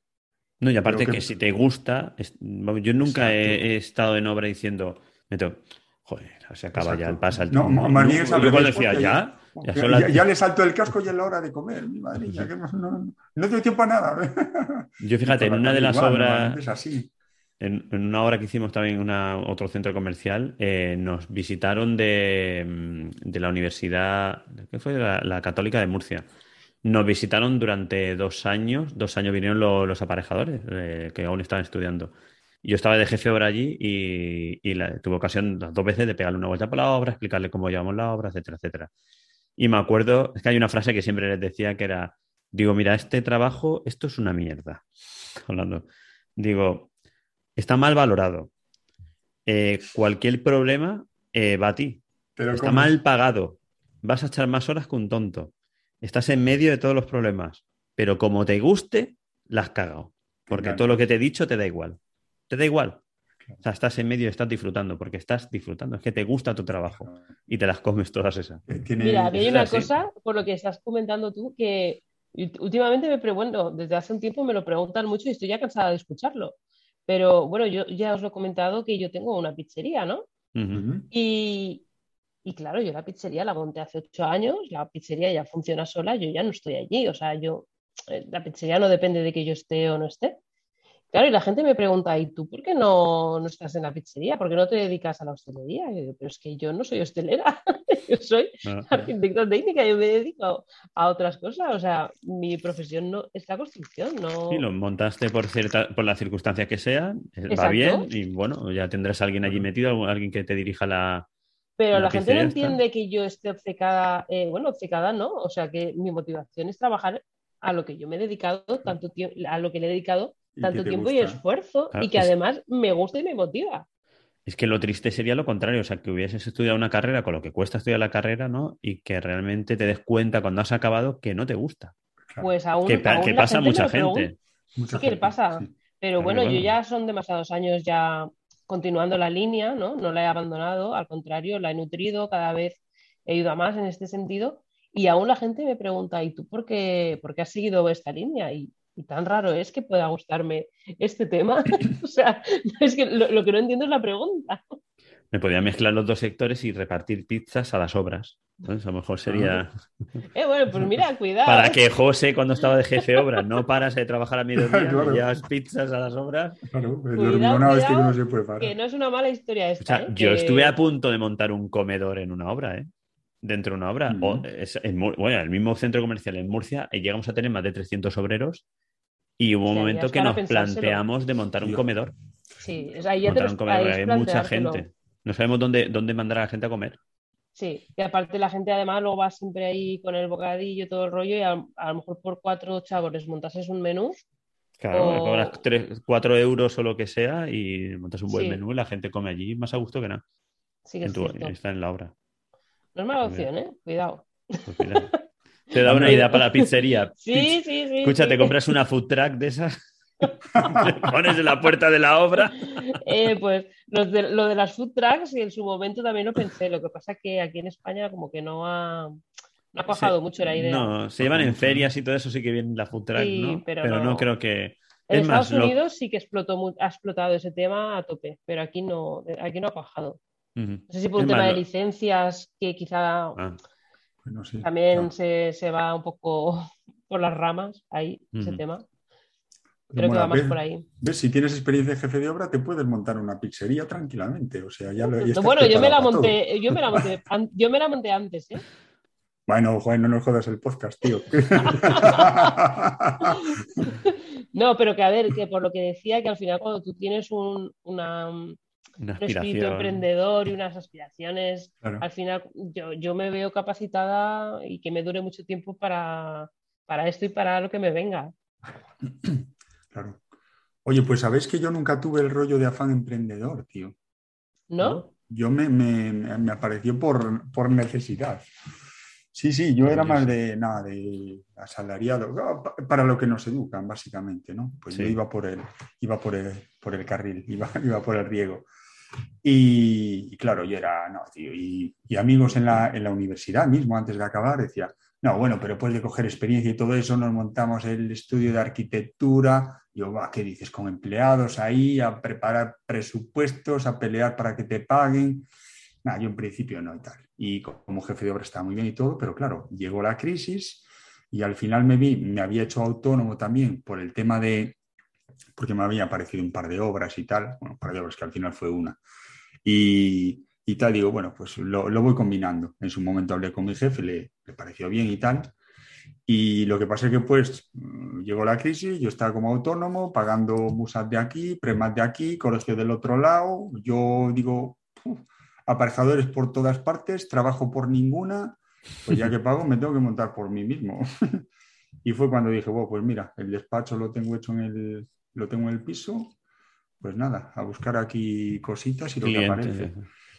No, y aparte que, si te gusta, es- yo nunca he, he estado en obra diciendo, me tengo, joder, se acaba ya, pasa el No, más bien es al Yo cuando revés, decía, ya, ya Ya, son las- ya- ya le saltó el casco y es la hora de comer, mi madre. ya que no, no, no tengo tiempo a nada. Yo fíjate, en una de las igual, obras, Es así. en, en una obra que hicimos también en otro centro comercial, eh, nos visitaron de, mm, de la Universidad, ¿qué fue? La, la Católica de Murcia. Nos visitaron durante dos años, dos años vinieron lo- los aparejadores eh, que aún estaban estudiando. Yo estaba de jefe de obra allí y, y la- tuve ocasión las dos veces de pegarle una vuelta por la obra, explicarle cómo llevamos la obra, etcétera, etcétera. Y me acuerdo, es que hay una frase que siempre les decía que era, digo, mira, este trabajo, esto es una mierda. Hablando, digo, está mal valorado. Eh, cualquier problema eh, va a ti. Pero está ¿cómo? mal pagado. Vas a echar más horas que un tonto. Estás en medio de todos los problemas. Pero como te guste, la has cagado. Porque Claro. todo lo que te he dicho te da igual. Te da igual. O sea, estás en medio y estás disfrutando, porque estás disfrutando. Es que te gusta tu trabajo y te las comes todas esas. Mira, a mí hay una cosa, por lo que estás comentando tú, que últimamente me pregunto, desde hace un tiempo me lo preguntan mucho y estoy ya cansada de escucharlo. Pero bueno, yo ya os lo he comentado que yo tengo una pizzería, ¿no? Y, y claro, yo la pizzería la monté hace ocho años, la pizzería ya funciona sola, yo ya no estoy allí, o sea, yo, eh, la pizzería no depende de que yo esté o no esté. Claro, y la gente me pregunta, ¿y tú por qué no, no estás en la pizzería? ¿Por qué no te dedicas a la hostelería? Y yo digo, pero es que yo no soy hostelera, yo soy Ah. arquitecto técnica, yo me dedico a otras cosas, o sea, mi profesión no es la construcción, no... Sí, lo montaste por, cierta, por las circunstancias que sean, eh, va bien y bueno, ya tendrás a alguien allí metido, alguien que te dirija la... Pero la la gente no entiende que yo esté obcecada, eh, bueno, obcecada no, o sea que mi motivación es trabajar a lo que yo me he dedicado tanto tiempo, a lo que le he dedicado tanto tiempo y esfuerzo Claro, y que es- además me gusta y me motiva. Es que lo triste sería lo contrario, o sea, que hubieses estudiado una carrera con lo que cuesta estudiar la carrera, ¿no? Y que realmente te des cuenta cuando has acabado que no te gusta. Pues aún, Que aún que la pasa a gente mucha gente. Mucha Sí que pasa. sí. Pero Claro, bueno, yo ya son demasiados años ya continuando la línea, ¿no? No la he abandonado, al contrario, la he nutrido, cada vez he ido a más en este sentido. Y aún la gente me pregunta, ¿y tú por qué, por qué has seguido esta línea? Y, y tan raro es que pueda gustarme este tema. o sea, es que lo, lo que no entiendo es la pregunta. Me podía mezclar los dos sectores y repartir pizzas a las obras. ¿sabes? A lo mejor sería... Eh, bueno, pues mira, cuidado. Para que José, cuando estaba de jefe de obras, no paras de trabajar a mediodía, Claro. le llevas pizzas a las obras. Claro, el Cuidado, este que cuidado, no se puede parar. que no es una mala historia O esta. sea, ¿eh? yo Que- estuve a punto de montar un comedor en una obra, ¿eh? Dentro de una obra. O es- en Mur- bueno, el mismo centro comercial en Murcia, eh, llegamos a tener más de 300 obreros y hubo un O sea, ya momento que nos pensárselo. planteamos de montar un comedor. Sí, o sea, ya te Montar lo- un comedor, hay mucha gente. No sabemos dónde, dónde mandar a la gente a comer. Sí, y aparte la gente además luego va siempre ahí con el bocadillo y todo el rollo y a, a lo mejor por cuatro chavos les montases un menú. Claro, O- cobras 3, 4 euros o lo que sea y montas un buen Sí. menú y la gente come allí más a gusto que nada. Sí que En es tu- cierto. está en la obra. No es mala bien. opción, ¿eh? Cuidado. Pues mira, te da una idea para la pizzería. Sí, sí, sí, Escucha, sí. te compras una food truck de esas, pones en la puerta de la obra. Eh, pues los de- lo de las food trucks y en su momento también lo pensé. Lo que pasa es que aquí en España como que no ha, no ha cuajado mucho la idea. No, se llevan en ferias y todo eso, sí que viene la food truck, Sí, ¿no? pero no. no. creo que. En Es más, Estados lo- Unidos sí que explotó, ha explotado ese tema a tope, pero aquí no, aquí no ha cuajado. No sé si por un tema más, de lo- licencias que quizá Ah, Bueno, sí, también claro. se, se va un poco por las ramas ahí, ese tema. Pero Creo que va más por ahí. ¿Ves? Si tienes experiencia de jefe de obra, te puedes montar una pizzería tranquilamente. O sea, ya lo, bueno, yo me la monté, yo me la monté, an- yo me la monté antes, ¿eh? Bueno, Juan, no nos jodas el podcast, tío. No, pero que a ver, que por lo que decía, que al final cuando tú tienes un, una, un espíritu emprendedor y unas aspiraciones, Claro. al final yo, yo me veo capacitada y que me dure mucho tiempo para, para esto y para lo que me venga. Claro. Oye, pues sabéis que yo nunca tuve el rollo de afán emprendedor, tío. ¿No? Yo me, me- me- apareció por, por necesidad. Sí, sí, yo era más de nada, de asalariado, pa- para lo que nos educan, básicamente, ¿no? Pues yo iba por el, iba por el, por el carril, iba, iba por el riego. Y, claro, yo era, no, tío, y, y amigos en la, en la universidad mismo, antes de acabar, decía, no, bueno, pero después de coger experiencia y todo eso, nos montamos el estudio de arquitectura Yo, va, ¿qué dices? Con empleados ahí, a preparar presupuestos, a pelear para que te paguen. Nada, yo en principio no y tal. Y como jefe de obra estaba muy bien y todo, pero claro, llegó la crisis y al final me vi, me había hecho autónomo también por el tema de, porque me había aparecido un par de obras y tal, bueno, un par de obras que al final fue una. Y, tal, digo, bueno, pues lo, lo, voy combinando. En su momento hablé con mi jefe, le, le pareció bien y tal. Y lo que pasa es que pues mm, llegó la crisis, yo estaba como autónomo, pagando musas de aquí, premas de aquí, colegio del otro lado. Yo digo, aparejadores por todas partes, trabajo por ninguna, pues ya que pago me tengo que montar por mí mismo. y fue cuando dije, bueno, pues mira, el despacho lo tengo hecho en el, lo tengo en el piso, pues nada, a buscar aquí cositas y lo que aparece.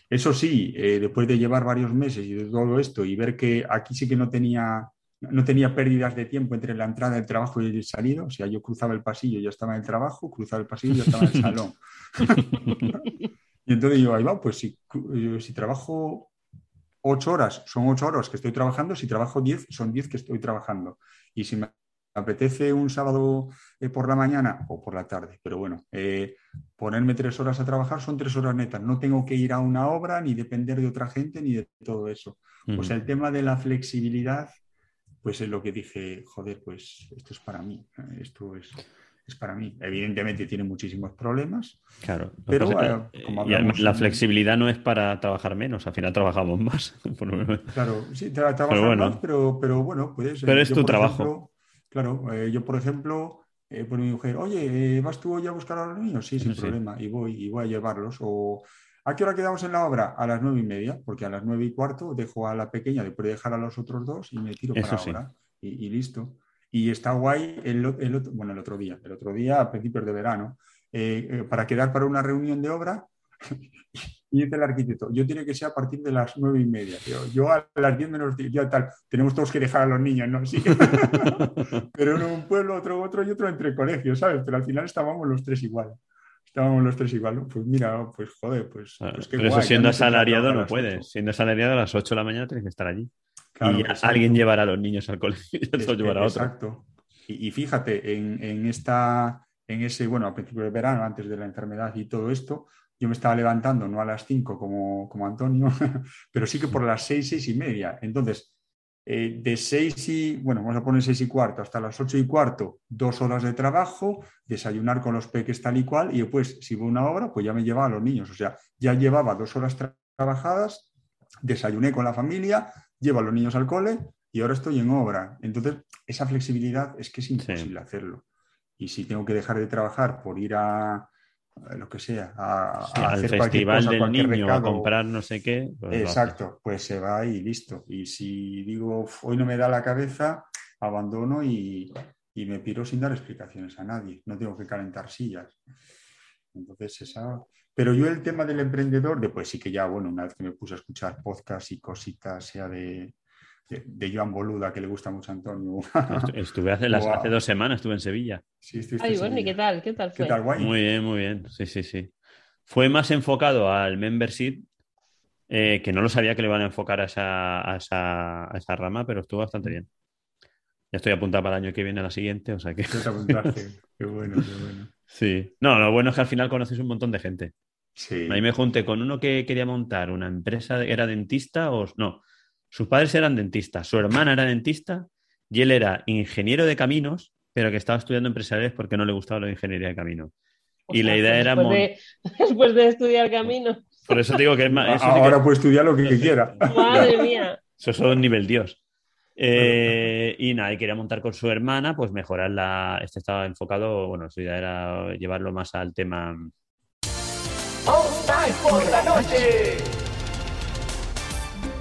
Eso sí, eh, después de llevar varios meses y de todo esto y ver que aquí sí que no tenía, no tenía pérdidas de tiempo entre la entrada del trabajo y el salido, o sea, yo cruzaba el pasillo, ya estaba en el trabajo, cruzaba el pasillo, ya estaba en el salón. y entonces yo, ahí va, pues si, si trabajo ocho horas, son ocho horas que estoy trabajando, si trabajo diez, son diez que estoy trabajando. Y si me apetece un sábado eh, por la mañana o por la tarde, pero bueno, eh, ponerme tres horas a trabajar son tres horas netas. No tengo que ir a una obra ni depender de otra gente ni de todo eso. Pues el tema de la flexibilidad, pues es lo que dije, joder, pues esto es para mí, eh, esto es, es para mí. Evidentemente tiene muchísimos problemas. Claro, pero bueno, como hablamos, la flexibilidad no es para trabajar menos, al final trabajamos más. claro, sí, tra trabajar pero bueno. más, pero, pero bueno, puedes. Pero es yo, tu trabajo. Ejemplo, Claro, eh, yo por ejemplo, eh, por mi mujer, oye, ¿vas tú hoy a buscar a los niños? Sí, sin Sí. problema, y voy, y voy a llevarlos. O, ¿a qué hora quedamos en la obra? A las nueve y media, porque a las nueve y cuarto dejo a la pequeña después de dejar a los otros dos y me tiro para sí. ahora. Y, y listo. Y está guay el, el otro, bueno, el otro día, el otro día a principios de verano, eh, eh, para quedar para una reunión de obra. Y dice el arquitecto, yo tiene que ser a partir de las nueve y media. Yo, yo a las diez menos diez, ya tal, tenemos todos que dejar a los niños, ¿no? Sí. Pero uno en un pueblo, otro otro y otro entre colegios, ¿sabes? Pero al final estábamos los tres igual. Estábamos los tres igual. ¿no? Pues mira, pues joder, pues, pues qué Pero eso siendo asalariado no puedes. Siendo asalariado a las 8 de la mañana tienes que estar allí. Claro, y exacto. alguien llevará a los niños al colegio y otro llevará a otro. Exacto. Y, y fíjate, en, en esta, en ese, bueno, a principio de verano, antes de la enfermedad y todo esto, yo me estaba levantando no a las 5 como, como Antonio, pero sí que por las 6, 6 y media. Entonces, eh, de 6 y, bueno, vamos a poner 6 y cuarto hasta las 8 y cuarto, dos horas de trabajo, desayunar con los peques tal y cual, y después, si voy a una hora, pues ya me llevaba a los niños. O sea, ya llevaba dos horas tra- trabajadas, desayuné con la familia, llevo a los niños al cole y ahora estoy en obra. Entonces, esa flexibilidad es que es imposible hacerlo. Y si tengo que dejar de trabajar por ir a lo que sea, a, Sí, a al hacer festival cosa, del niño, a comprar no sé qué. pues. Exacto, pues se va y listo. Y si digo, "Uf, hoy no me da la cabeza, abandono y, y me piro sin dar explicaciones a nadie. No tengo que calentar sillas. Entonces, esa. Pero yo el tema del emprendedor, después sí que ya, bueno, una vez que me puse a escuchar podcast y cositas, sea de, de, de Joan Boluda, que le gusta mucho a Antonio. Estu- Estuve hace, las- hace dos semanas, estuve en Sevilla. Sí, estuviste Ay, en bueno, ¿y Sevilla. qué tal? ¿Qué tal ¿Qué tal, guay? Muy bien, muy bien. Sí, sí, sí. Fue más enfocado al membership, eh, que no lo sabía que le iban a enfocar a esa, a esa, a esa rama, pero estuvo bastante bien. Ya estoy apuntado para el año que viene, a la siguiente, o sea que. Ya te apuntaste. Qué bueno, qué bueno. Sí. No, lo bueno es que al final conoces un montón de gente. Sí. Ahí me junté con uno que quería montar una empresa, de- era dentista o no, sus padres eran dentistas, su hermana era dentista y él era ingeniero de caminos, pero que estaba estudiando empresariales porque no le gustaba la ingeniería de caminos. Y la idea era después mon- de, después de estudiar camino. por eso digo que es más, eso sí que- Ahora puede estudiar lo que, quiera. Madre mía. Eso es un nivel Dios. Eh, y nada, y quería montar con su hermana, pues mejorar la. Este estaba enfocado, bueno, su idea era llevarlo más al tema. Time por la noche.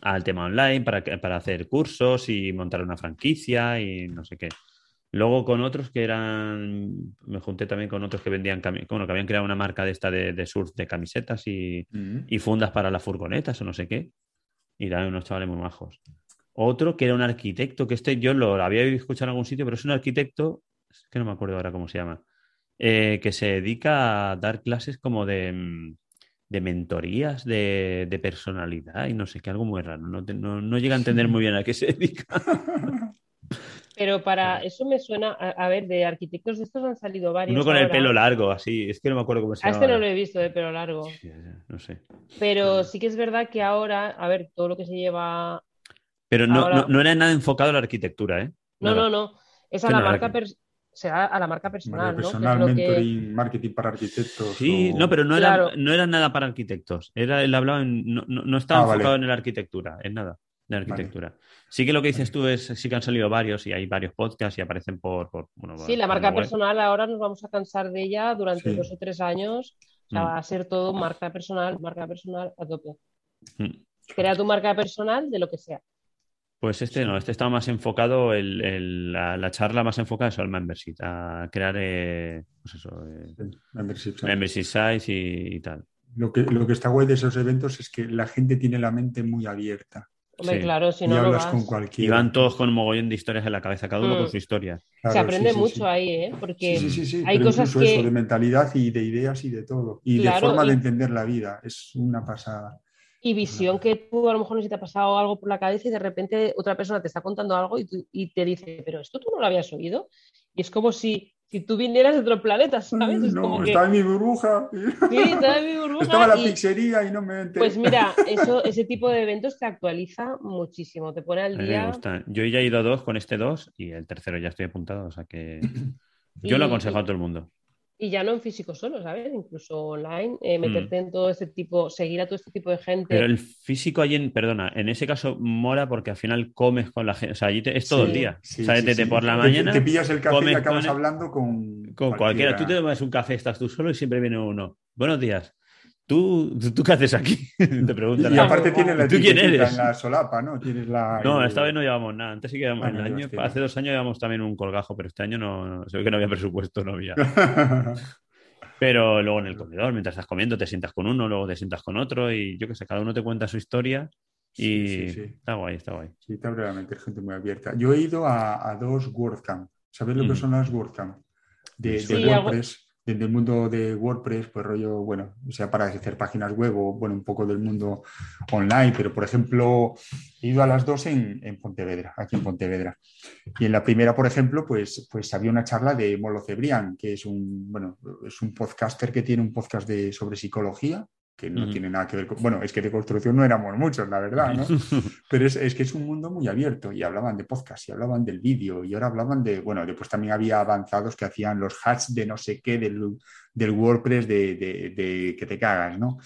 Al tema online para, para hacer cursos y montar una franquicia y no sé qué. Luego con otros que eran, me junté también con otros que vendían, bueno, que habían creado una marca de esta de, de surf de camisetas y, Mm. y fundas para las furgonetas o no sé qué. Y eran unos chavales muy majos. Otro que era un arquitecto, que este yo lo había escuchado en algún sitio, pero es un arquitecto, es que no me acuerdo ahora cómo se llama, eh, que se dedica a dar clases como de, mm, de mentorías de, de personalidad y no sé qué, algo muy raro. No, te- no- no llega a entender muy bien a qué se dedica. Pero para eso me suena, a, a ver, de arquitectos de estos han salido varios. Uno con el pelo largo, así, es que no me acuerdo cómo se A llama. este no lo he visto de pelo largo. No sé. Pero sí que es verdad que ahora, a ver, todo lo que se lleva. Pero no, Ahora- no, no era nada enfocado a la arquitectura, ¿eh? No, Nada. no, no. Es a la no marca será a la marca personal, Marca personal, que- mentoring, marketing para arquitectos. Sí, o- no, pero no era, no era nada para arquitectos. Era, él hablaba en- no, no, no estaba Ah, vale. enfocado en la arquitectura, en nada, en la arquitectura. Sí que lo que dices tú es, sí que han salido varios y hay varios podcasts y aparecen por, por bueno, Sí, la marca web. personal ahora nos vamos a cansar de ella durante Sí. dos o tres años. O sea, Mm. va a ser todo marca personal, marca personal a tope. Mm. Crea tu marca personal de lo que sea. Pues este no, este estaba más enfocado, el, el- la, la charla más enfocada es al membership, a crear eh, pues eso, eh, membership sites y, y tal. Lo que, lo que está guay de esos eventos es que la gente tiene la mente muy abierta. Hombre, Sí. claro, si y no, no hablas vas. con Y cualquiera. van todos con un mogollón de historias en la cabeza, cada uno Mm. con su historia. Claro, Se aprende sí, sí, mucho sí. ahí, ¿eh? Porque Sí, sí, sí, hay pero cosas que... eso, de mentalidad y de ideas y de todo. Y Claro, de forma y- de entender la vida. Es una pasada. Y visión que tú a lo mejor no sé si te ha pasado algo por la cabeza y de repente otra persona te está contando algo y, tú- y te dice, pero esto tú no lo habías oído. Y es como si, si tú vinieras de otro planeta, ¿sabes? Es No, como que, estaba en mi burbuja. sí, estaba en mi burbuja Estaba en la y- pizzería y no me enteré. Pues mira, eso, ese tipo de eventos te actualiza muchísimo, te pone A al mí me día. gusta. Yo ya he ido a dos con este dos y el tercero ya estoy apuntado, o sea que yo lo aconsejo a todo el mundo. Y ya no en físico solo, ¿sabes? Incluso online, eh, Mm. meterte en todo este tipo, seguir a todo este tipo de gente. Pero el físico allí, en, perdona, en ese caso mola porque al final comes con la gente, o sea, allí te- es todo Sí, el día. Sí, o sea, sí, desde sí. por la Te- mañana Te, pillas el café y acabas con- hablando con, con cualquiera. Tú te tomas un café, estás tú solo y siempre viene uno. Buenos días. ¿Tú, tú, tú qué haces aquí? te preguntan. Y, y aparte tienes la ¿Tú quién etiquetita eres? en la solapa, ¿no? Tienes la, No, el- esta vez no llevamos nada. Antes sí que llevamos Ah, el no año, hace dos años llevamos también un colgajo, pero este año no, no- se ve que no había presupuesto, no había. Pero luego en el comedor, mientras estás comiendo, te sientas con uno, luego te sientas con otro y yo qué sé, cada uno te cuenta su historia y Sí, sí, sí. está guay, está guay. Sí, te abre la mente, gente muy abierta. Yo he ido a, a dos WordCamp. ¿Sabéis lo que Mm. son las WordCamp? De, de Sí, algo- WordPress. Desde el mundo de WordPress, pues rollo, bueno, o sea, para hacer páginas web o, bueno, un poco del mundo online, pero por ejemplo, he ido a las dos en, en Pontevedra, aquí en Pontevedra. Y en la primera, por ejemplo, pues, pues había una charla de Molo Cebrián, que es un, bueno, es un podcaster que tiene un podcast de, sobre psicología, que no tiene nada que ver con, bueno, es que de construcción no éramos muchos, la verdad, ¿no? Pero es, es que es un mundo muy abierto y hablaban de podcast y hablaban del vídeo y ahora hablaban de, bueno, después también había avanzados que hacían los hats de no sé qué del, del WordPress de, de- de que te cagas, ¿no?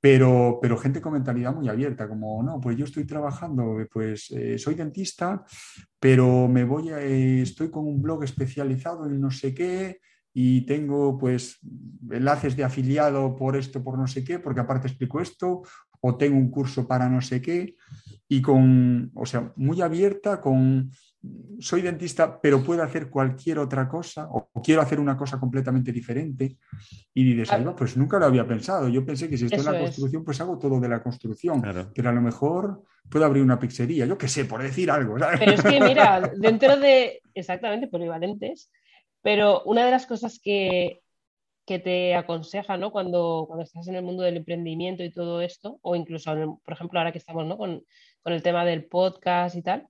Pero, pero gente con mentalidad muy abierta, como, no, pues yo estoy trabajando, pues eh, soy dentista, pero me voy a, eh, estoy con un blog especializado en no sé qué y tengo pues enlaces de afiliado por esto, por no sé qué, porque aparte explico esto, o tengo un curso para no sé qué, y con, o sea, muy abierta, con, soy dentista, pero puedo hacer cualquier otra cosa, o, o quiero hacer una cosa completamente diferente, y dices, "Ahí va, pues nunca lo había pensado, yo pensé que si estoy en Eso la es. construcción, pues hago todo de la construcción, Claro. pero a lo mejor puedo abrir una pizzería, yo qué sé, por decir algo, ¿sabes? Pero es que, mira, dentro de, exactamente, polivalentes, pero una de las cosas que, que te aconseja, ¿no? Cuando, cuando estás en el mundo del emprendimiento y todo esto, o incluso, el- por ejemplo, ahora que estamos, ¿no? Con, con el tema del podcast y tal,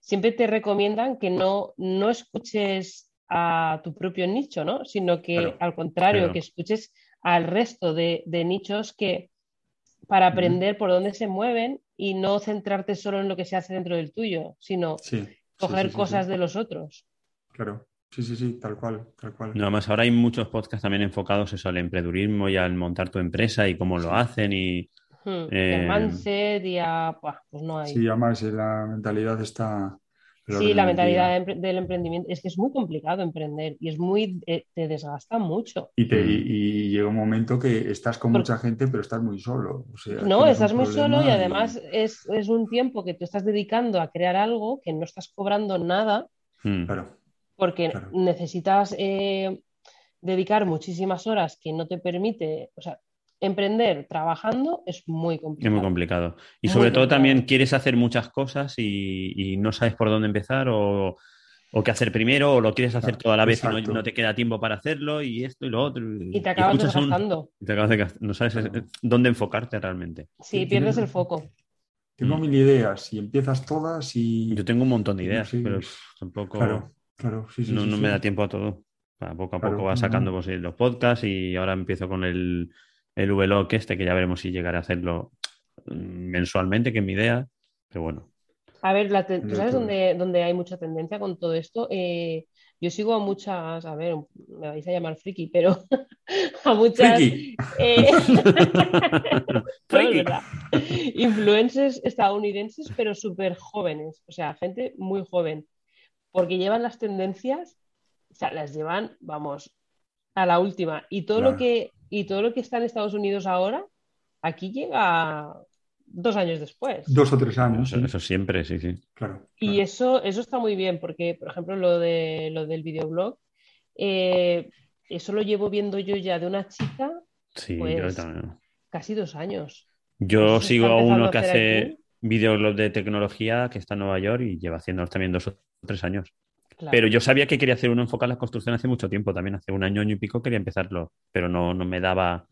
siempre te recomiendan que no, no escuches a tu propio nicho, ¿no? Sino que Claro, al contrario, claro. que escuches al resto de, de nichos que para aprender por dónde se mueven y no centrarte solo en lo que se hace dentro del tuyo, sino Sí, coger sí, sí, cosas de los otros. Claro, sí, sí, sí, tal cual, tal cual. Nada más, ahora hay muchos podcasts también enfocados eso, al emprendedurismo y al montar tu empresa y cómo lo hacen y... Hmm, y Eh, mindset y a... buah, pues no hay. Sí, además eh, la mentalidad está... Sí, la mentalidad de del emprendimiento es que es muy complicado emprender y es muy eh, te desgasta mucho. Y, te- y- y llega un momento que estás con mucha gente, pero estás muy solo. O sea, No, estás muy solo y y- además es, es un tiempo que tú estás dedicando a crear algo que no estás cobrando nada Mm. Claro, porque Claro. necesitas eh, dedicar muchísimas horas que no te permite, o sea, emprender trabajando es muy Es complicado. muy complicado. Y Muy sobre todo también quieres hacer muchas cosas y, y no sabes por dónde empezar o, o qué hacer primero o lo quieres hacer toda la vez y no, no te queda tiempo para hacerlo y esto y lo otro. Y te acabas un- desgastando. y te acabas de- no sabes dónde enfocarte realmente. Sí, pierdes el foco. Tengo mil ideas y empiezas todas y... Yo tengo un montón de no ideas, pero tampoco Claro, claro, sí, sí, no, sí, no sí. me da tiempo a todo. Poco a Claro, poco va sacando no. pues, los podcasts y ahora empiezo con el, el vlog este, que ya veremos si llegaré a hacerlo mm, mensualmente, que es mi idea. Pero bueno, A ver, la ¿tú sabes dónde, dónde hay mucha tendencia con todo esto? Eh, yo sigo a muchas, a ver, me vais a llamar friki, pero a muchas Friki. eh, Friki. influencers estadounidenses, pero súper jóvenes, o sea, gente muy joven, porque llevan las tendencias, o sea, las llevan, vamos, a la última. Y todo lo que, y todo lo que está en Estados Unidos ahora, aquí llega dos años después. Dos o tres años, eso, sí, eso siempre, sí, sí. claro. Y eso, eso está muy bien, porque, por ejemplo, lo de lo del videoblog, eh, eso lo llevo viendo yo ya de una chica Sí, yo Pues, también. casi dos años. Yo Eso sigo a uno que hace videoblog de tecnología que está en Nueva York y lleva haciéndolos también dos o tres años. Claro. Pero yo sabía que quería hacer uno enfocado en la construcción hace mucho tiempo también, hace un año, año y pico quería empezarlo, pero no, no me daba,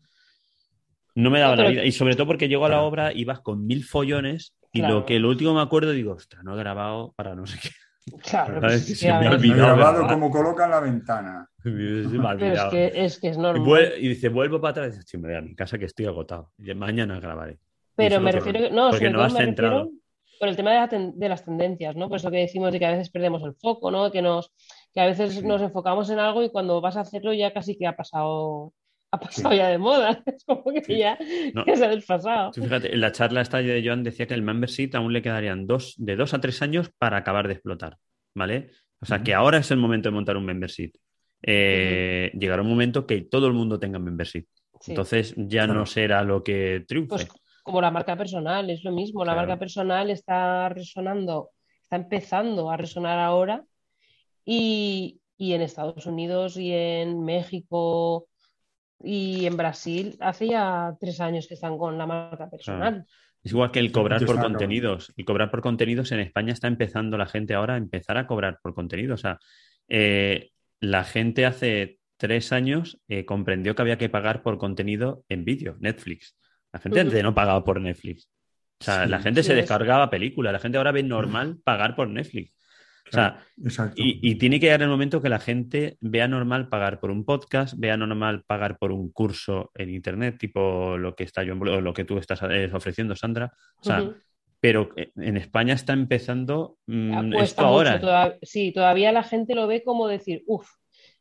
no me daba No, la vida. Y sobre todo porque llego a la Claro. obra y vas con mil follones y Claro. lo que lo último me acuerdo digo, ostras, no he grabado para no sé qué. Claro, pues Que se me ha olvidado grabado como coloca en la ventana. Se me ha pero es olvidado. que es, que es Y, normal. vuel- y dice, vuelvo para atrás y dice, "Sí, me voy a mi casa que estoy agotado. Y mañana grabaré. Pero me refiero, que- no, porque no has centrado. refiero por el tema de, la ten- de las tendencias, ¿no? Por eso que decimos de que a veces perdemos el foco, ¿no? Que nos, que a veces Sí. nos enfocamos en algo y cuando vas a hacerlo ya casi que ha pasado, ha pasado Sí. ya de moda. Es como que Sí. ya, No. ya se ha desfasado. Fíjate, en la charla esta de Joan decía que el membership aún le quedarían dos, de dos a tres años para acabar de explotar, ¿vale? O sea, que ahora es el momento de montar un membership. Eh, Llegará un momento que todo el mundo tenga membership. Entonces ya Claro. no será lo que triunfe. Pues como la marca personal, es lo mismo. La Claro. marca personal está resonando, está empezando a resonar ahora y, y en Estados Unidos y en México y en Brasil hace ya tres años que están con la marca personal. Es igual que el cobrar por contenidos. El cobrar por contenidos en España está empezando la gente ahora a empezar a cobrar por contenido. O sea, eh, la gente hace tres años eh, comprendió que había que pagar por contenido en vídeo, Netflix. La gente antes no pagaba por Netflix. O sea, Sí, la gente sí, se descargaba películas. La gente ahora ve normal pagar por Netflix. O sea, Claro, y, y tiene que llegar el momento que la gente vea normal pagar por un podcast, vea normal pagar por un curso en internet, tipo lo que está yo lo que tú estás eh, ofreciendo, Sandra. O sea, pero eh, en España está empezando mm, esto ahora. toda- sí, todavía la gente lo ve como decir, uff,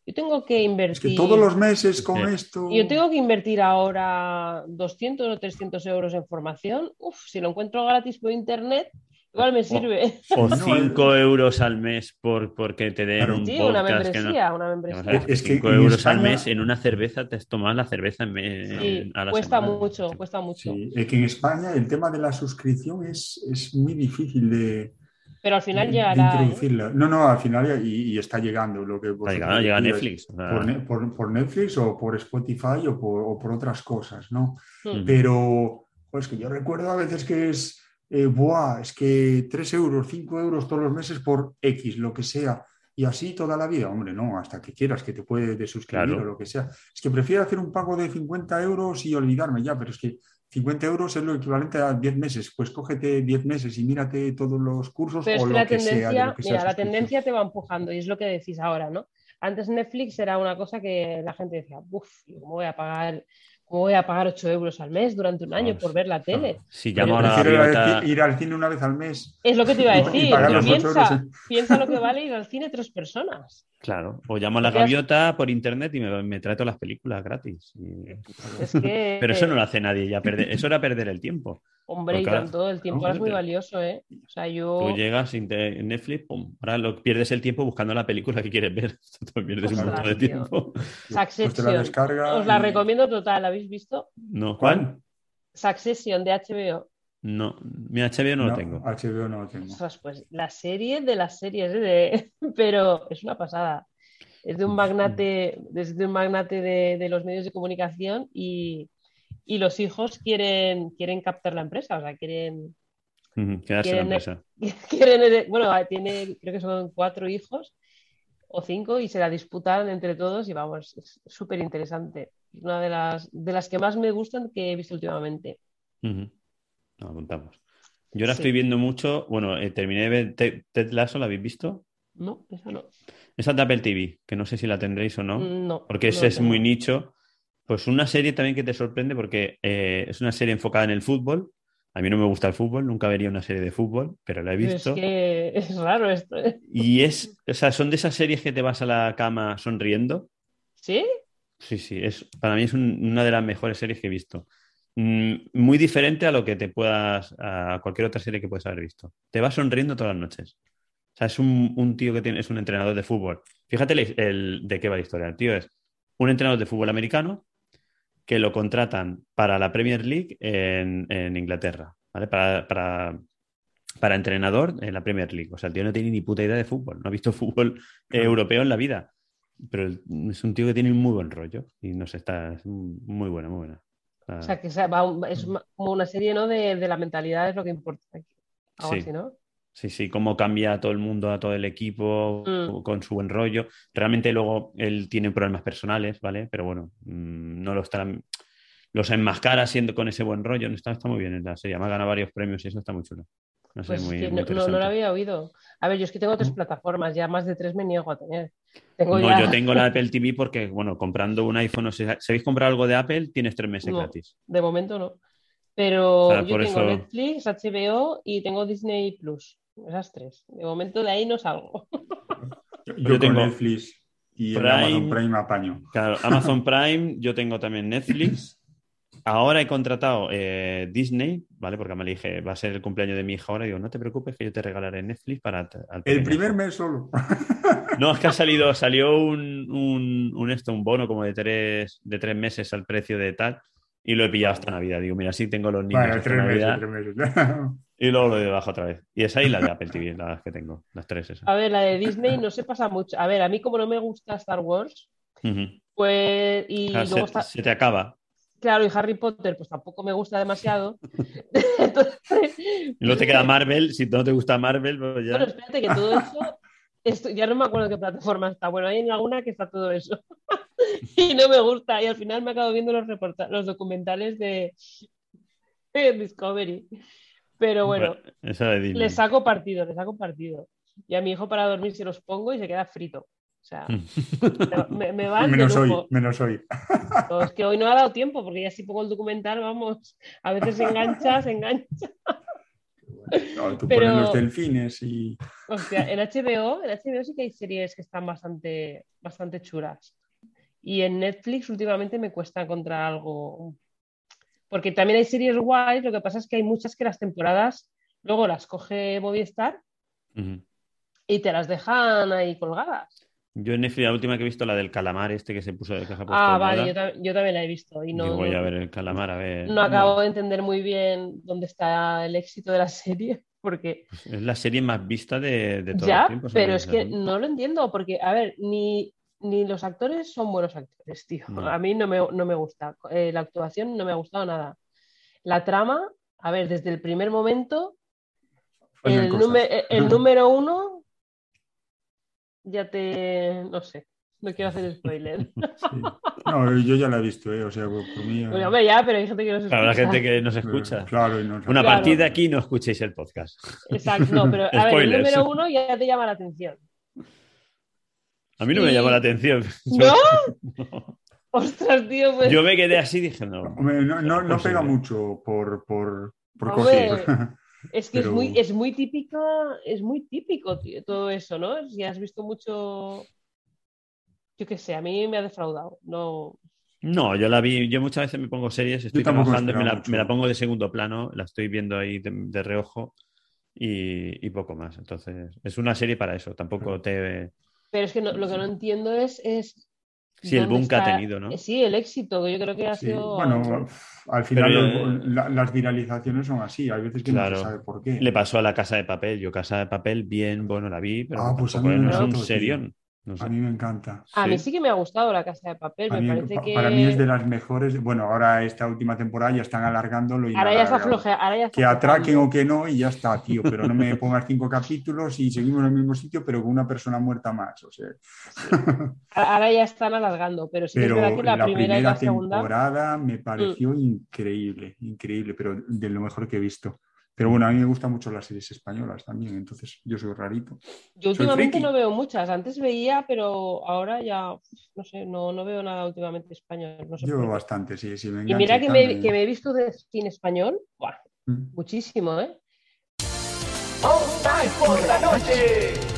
yo tengo que Es invertir. que todos los meses con Sí. esto... Yo tengo que invertir ahora 200 o 300 euros en formación. Uf, si lo encuentro gratis por internet, igual me sirve. O No, 5 euros al mes por porque te den Claro. un Sí, una podcast que no- membresía, una Vamos membresía. ver, Es que 5 en euros al España- mes en una cerveza, te has tomado la cerveza en me- Sí, a la cuesta semana. mucho, cuesta mucho. Sí, es que en España el tema de la suscripción es, es muy difícil de, Pero al final llegará. de ¿eh? introducirla. No, no, al final ya- y, y está llegando lo que Está llegando, llega Netflix. Por, por- por Netflix o por Spotify o por, o por otras cosas, ¿no? Mm. Pero pues que yo recuerdo a veces que es, eh, buah, es que 3 euros, 5 euros todos los meses por X, lo que sea. Y así toda la vida, hombre, no, hasta que quieras, que te puede desuscribir Claro. o lo que sea. Es que prefiero hacer un pago de 50 euros y olvidarme ya, pero es que 50 euros es lo equivalente a 10 meses. Pues cógete 10 meses y mírate todos los cursos Pero es o que lo la que sea. de lo que sea mira, la tendencia te va empujando y es lo que decís ahora, ¿no? antes Netflix era una cosa que la gente decía, uff, ¿cómo voy a pagar? ¿Cómo voy a pagar 8 euros al mes durante un año por ver la tele? Si Pero- llamo ahora a la Prefiero ir gaviota- al- ir al cine una vez al mes. Es lo que te iba a Y- y decir. piensa, euros, ¿eh? piensa lo que vale ir al cine tres personas. Claro, o llamo a la gaviota por internet y me, me trae todas las películas gratis. Y- Es que- Pero eso no lo hace nadie ya. perder- eso era perder el tiempo. Hombre, y ahora- tanto, el tiempo ahora es muy valioso, ¿eh? O sea, yo... Tú llegas en Netflix, pum, ahora lo, pierdes el tiempo buscando la película que quieres ver. Te pierdes un montón de tío. tiempo. Succession. descarga Os la y- recomiendo total, ¿la habéis visto? No, ¿cuál? Succession de HBO. No, mi HBO no, lo tengo. HBO no lo tengo. Ostras, pues la serie de las series, ¿eh? de- pero es una pasada. Es de un magnate, es de un magnate de, de los medios de comunicación y, y los hijos quieren, quieren captar la empresa, o sea, quieren, Quedarse en la quieren, empresa. quieren hered- bueno, tiene, creo que son cuatro hijos o cinco y se la disputan entre todos y vamos, es súper interesante. Una de las, de las que más me gustan que he visto últimamente. Lo apuntamos. Yo ahora Sí. estoy viendo mucho. Bueno, eh, terminé de ver Ted, Ted Lasso, ¿la habéis visto? No, esa no. Esa de Apple TV, que no sé si la tendréis o no. Mm, No, Porque no ese la es muy nicho. Pues una serie también que te sorprende porque eh, es una serie enfocada en el fútbol. A mí no me gusta el fútbol, nunca vería una serie de fútbol, pero la he visto. Es que es raro esto. ¿eh? Y es, o sea, son de esas series que te vas a la cama sonriendo. ¿Sí? Sí, sí, es, para mí es un- una de las mejores series que he visto. Mm, muy diferente a lo que te puedas, a cualquier otra serie que puedes haber visto. Te vas sonriendo todas las noches. O sea, es un, un tío que tiene, es un entrenador de fútbol. Fíjate el, el- de qué va la historia. El tío es un entrenador de fútbol americano que lo contratan para la Premier League en, en Inglaterra, ¿vale? Para, para, para entrenador en la Premier League. O sea, el tío no tiene ni puta idea de fútbol, no ha visto fútbol eh, europeo en la vida. Pero es un tío que tiene un muy buen rollo y no sé, está es muy buena, muy buena. O sea, que es ma- como una serie, ¿no? De, de la mentalidad es lo que importa. Algo Sí. así, ¿no? Sí, sí, cómo cambia a todo el mundo, a todo el equipo, Mm. con su buen rollo. Realmente luego él tiene problemas personales, ¿vale? Pero bueno, mm, no lo están, los enmascara siendo con ese buen rollo. Está, está muy bien en la serie. Además gana varios premios y eso está muy chulo. Una Pues serie muy, es que muy no, no, no lo había oído. A ver, yo es que tengo tres plataformas, ya más de tres me niego a tener. Tengo No, ya- yo tengo la Apple TV porque, bueno, comprando un iPhone, o sea, si habéis comprado algo de Apple, tienes tres meses No, gratis. de momento no. Pero O sea, yo tengo eso- Netflix, HBO y tengo Disney Plus. Esas tres. De momento de ahí no salgo. Yo, Yo con tengo Netflix y Prime. Amazon Prime apaño. Claro, Amazon Prime, yo tengo también Netflix. Ahora he contratado eh, Disney, ¿vale? Porque me dije, va a ser el cumpleaños de mi hija ahora. Y digo, no te preocupes, que yo te regalaré Netflix para. al El pequeñajo". primer mes solo. No, es que ha salido, salió un, un, un esto, un bono como de tres, de tres meses al precio de tal. Y lo he pillado hasta Navidad. Digo, mira, sí tengo los niños Bueno, hasta tres meses, tres meses. Y luego lo de bajo otra vez. Y esa y la de Apple TV, las que tengo, las tres esas. A ver, la de Disney no se pasa mucho. A ver, a mí como no me gusta Star Wars, pues... Y luego se, está... se te acaba. Claro, y Harry Potter pues tampoco me gusta demasiado. Y luego te queda Marvel. Si no te gusta Marvel, pues ya. Bueno, espérate que todo eso, esto, ya no me acuerdo qué plataforma está. Bueno, hay en alguna que está todo eso. y no me gusta. Y al final me acabo viendo los, los documentales de, de Discovery. Pero bueno, de Disney. le saco partido, le saco partido. Y a mi hijo para dormir se los pongo y se queda frito. O sea, me, me van de menos hoy, lujo. menos hoy. No, es que hoy no ha dado tiempo, porque ya si pongo el documental, vamos, a veces se engancha, se engancha. No, tú Pero- pones los delfines y. Hostia, en HBO, en HBO sí que hay series que están bastante, bastante chulas. Y en Netflix últimamente me cuesta encontrar algo. Porque también hay series guays, lo que pasa es que hay muchas que las temporadas luego las coge Movistar Ujú. y te las dejan ahí colgadas. Yo en Netflix, la última que he visto, la del calamar este que se puso ha puesto Ah, de vale, yo, ta- yo también la he visto y no, voy no- a ver el calamar, a ver. no acabo de entender muy bien dónde está el éxito de la serie, porque Es la serie más vista de, de todos los Ya, tiempos. pero es que no lo entiendo, porque, a ver, ni, ni los actores son buenos actores, tío. No. A mí no me, no me gusta. Eh, la actuación no me ha gustado nada. La trama, a ver, desde el primer momento, el, nume- eh, el número uno, ya te. No sé, no quiero hacer spoiler. No, yo ya la he visto, ¿eh? O sea, por por mí. Bueno, hombre, ya, pero hay gente que no se Habrá escucha. gente que nos escucha. Claro, y no- Una Claro. partida de aquí no escuchéis el podcast. Exacto, no, pero a ver, el número uno ya te llama la atención. A mí no me llamó la atención. ¿No? Ostras, tío, pues. Yo me quedé así y dije, no. Hombre, no, no, pega mucho por, por, por Hombre, cosas. Es que es muy, es muy típica, es muy típico, tío, todo eso, ¿no? Si has visto mucho. Yo qué sé, a mí me ha defraudado. No. No, yo la vi, yo muchas veces me pongo series, estoy trabajando me la, mucho. me la pongo de segundo plano, la estoy viendo ahí de, de reojo y, y poco más. Entonces, es una serie para eso, tampoco te... Pero es que no- lo que no entiendo es. es Sí, el boom que ha tenido, ¿no? Sí, el éxito, que yo creo que ha Sí, sido. Bueno, al final Pero, los- la- las viralizaciones son así. Hay veces que no se sabe por qué. le pasó a la Casa de Papel. Yo Casa de Papel, bien, bueno, la vi, pero Ah, pues tampoco no es un serión. No sé. A mí me encanta. A mí sí que me ha gustado la casa de papel, A me mí- parece pa- que. Para mí es de las mejores. Bueno, ahora esta última temporada ya están alargándolo y Ahora ya está ahora ya está Que atraquen o que no y ya está, tío. Pero no me pongas cinco capítulos y seguimos en el mismo sitio, pero con una persona muerta más. O sea, Ahora ya están alargando, pero sí que es que la, la primera, primera, y la segunda. Mm. temporada me pareció increíble, increíble, pero de lo mejor que he visto. Pero bueno, a mí me gustan mucho las series españolas también, entonces yo soy rarito. Yo Soy últimamente friki. no veo muchas, antes veía, pero ahora ya, no sé, no, no veo nada últimamente español. No sé Yo veo bastante, sí, sí, me Y mira que me, que me he visto de cine español, ¡buah! Mm. muchísimo, ¿eh? Por la noche.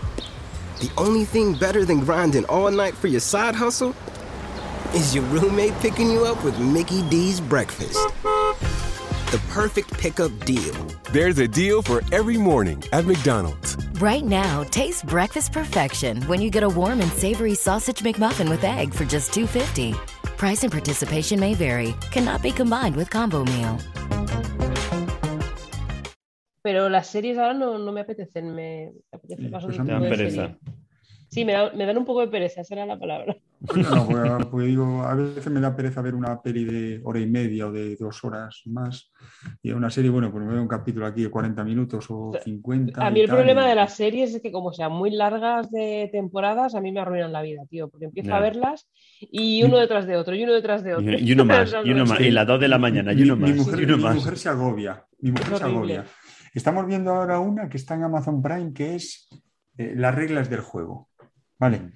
The only thing better than grinding all night for your side hustle is your roommate picking you up with Mickey D's breakfast. The perfect pickup deal. There's a deal for every morning at McDonald's. Right now, taste breakfast perfection when you get a warm and savory sausage McMuffin with egg for just $2.50. Price and participation may vary. Cannot be combined with combo meal. Pero las series ahora no, no me apetecen, me apetece más pues otro tipo de dan serie. pereza. Sí, me, da- me dan un poco de pereza, esa era la palabra. No, porque, porque digo, a veces me da pereza ver una peli de hora y media o de dos horas más. Y una serie, bueno, pues me veo un capítulo aquí de 40 minutos o 50. A mí el tal, problema y- de las series es que como sean muy largas de temporadas, a mí me arruinan la vida, tío, porque empiezo a verlas y uno detrás de otro, y uno detrás de otro. Y, y uno más, y uno más. Y las dos de la mañana, y Mi- uno mi más, mujer, y uno mi más. mujer se agobia. Mi mujer se agobia. Estamos viendo ahora una que está en Amazon Prime que es eh, Las reglas del juego. Vale.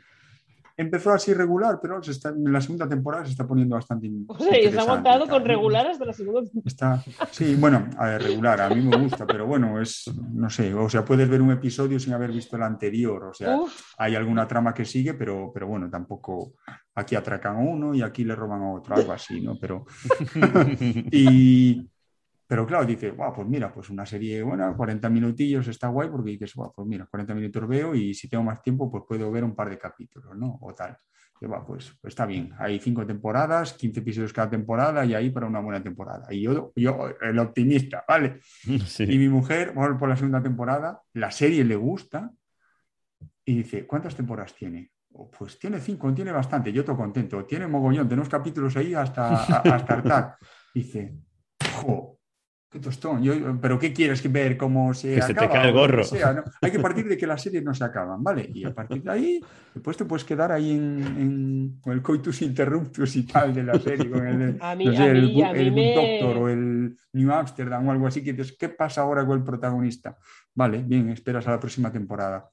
Empezó así regular, pero se está- en la segunda temporada se está poniendo bastante. O sea, y se ha aguantado con regular hasta la segunda. Está, sí, bueno, a ver, regular, a mí me gusta, pero bueno, es, no sé, o sea, puedes ver un episodio sin haber visto el anterior, o sea, Uf. hay alguna trama que sigue, pero, pero bueno, tampoco, aquí atracan a uno y aquí le roban a otro, algo así, ¿no? Pero, y, pero claro, dice, "Guau, pues mira, pues una serie buena, 40 minutillos está guay, porque dices, "Guau, pues mira, 40 minutos veo y si tengo más tiempo, pues puedo ver un par de capítulos, ¿no? O tal. Y va, pues, pues está bien, hay cinco temporadas, 15 episodios cada temporada y ahí para una buena temporada. Y yo, yo el optimista, ¿vale? Y mi mujer, vamos por la segunda temporada, la serie le gusta y dice, ¿cuántas temporadas tiene? "Oh, Pues tiene cinco, tiene bastante, yo estoy contento, tiene mogollón, tenemos capítulos ahí hasta, hasta hartar. Dice, jo, qué tostón, yo, pero ¿qué quieres que ver cómo se Que se te acaba cae el gorro. sea, ¿no? Hay que partir de que las series no se acaban, ¿vale? Y a partir de ahí, después te puedes quedar ahí en, en- con el coitus interruptus y tal de la serie, con el, A mí- no sé, a el, mí- Good- a mí el Good me- Doctor o el New Amsterdam o algo así, que dices, ¿qué pasa ahora con el protagonista? Vale, bien, esperas a la próxima temporada.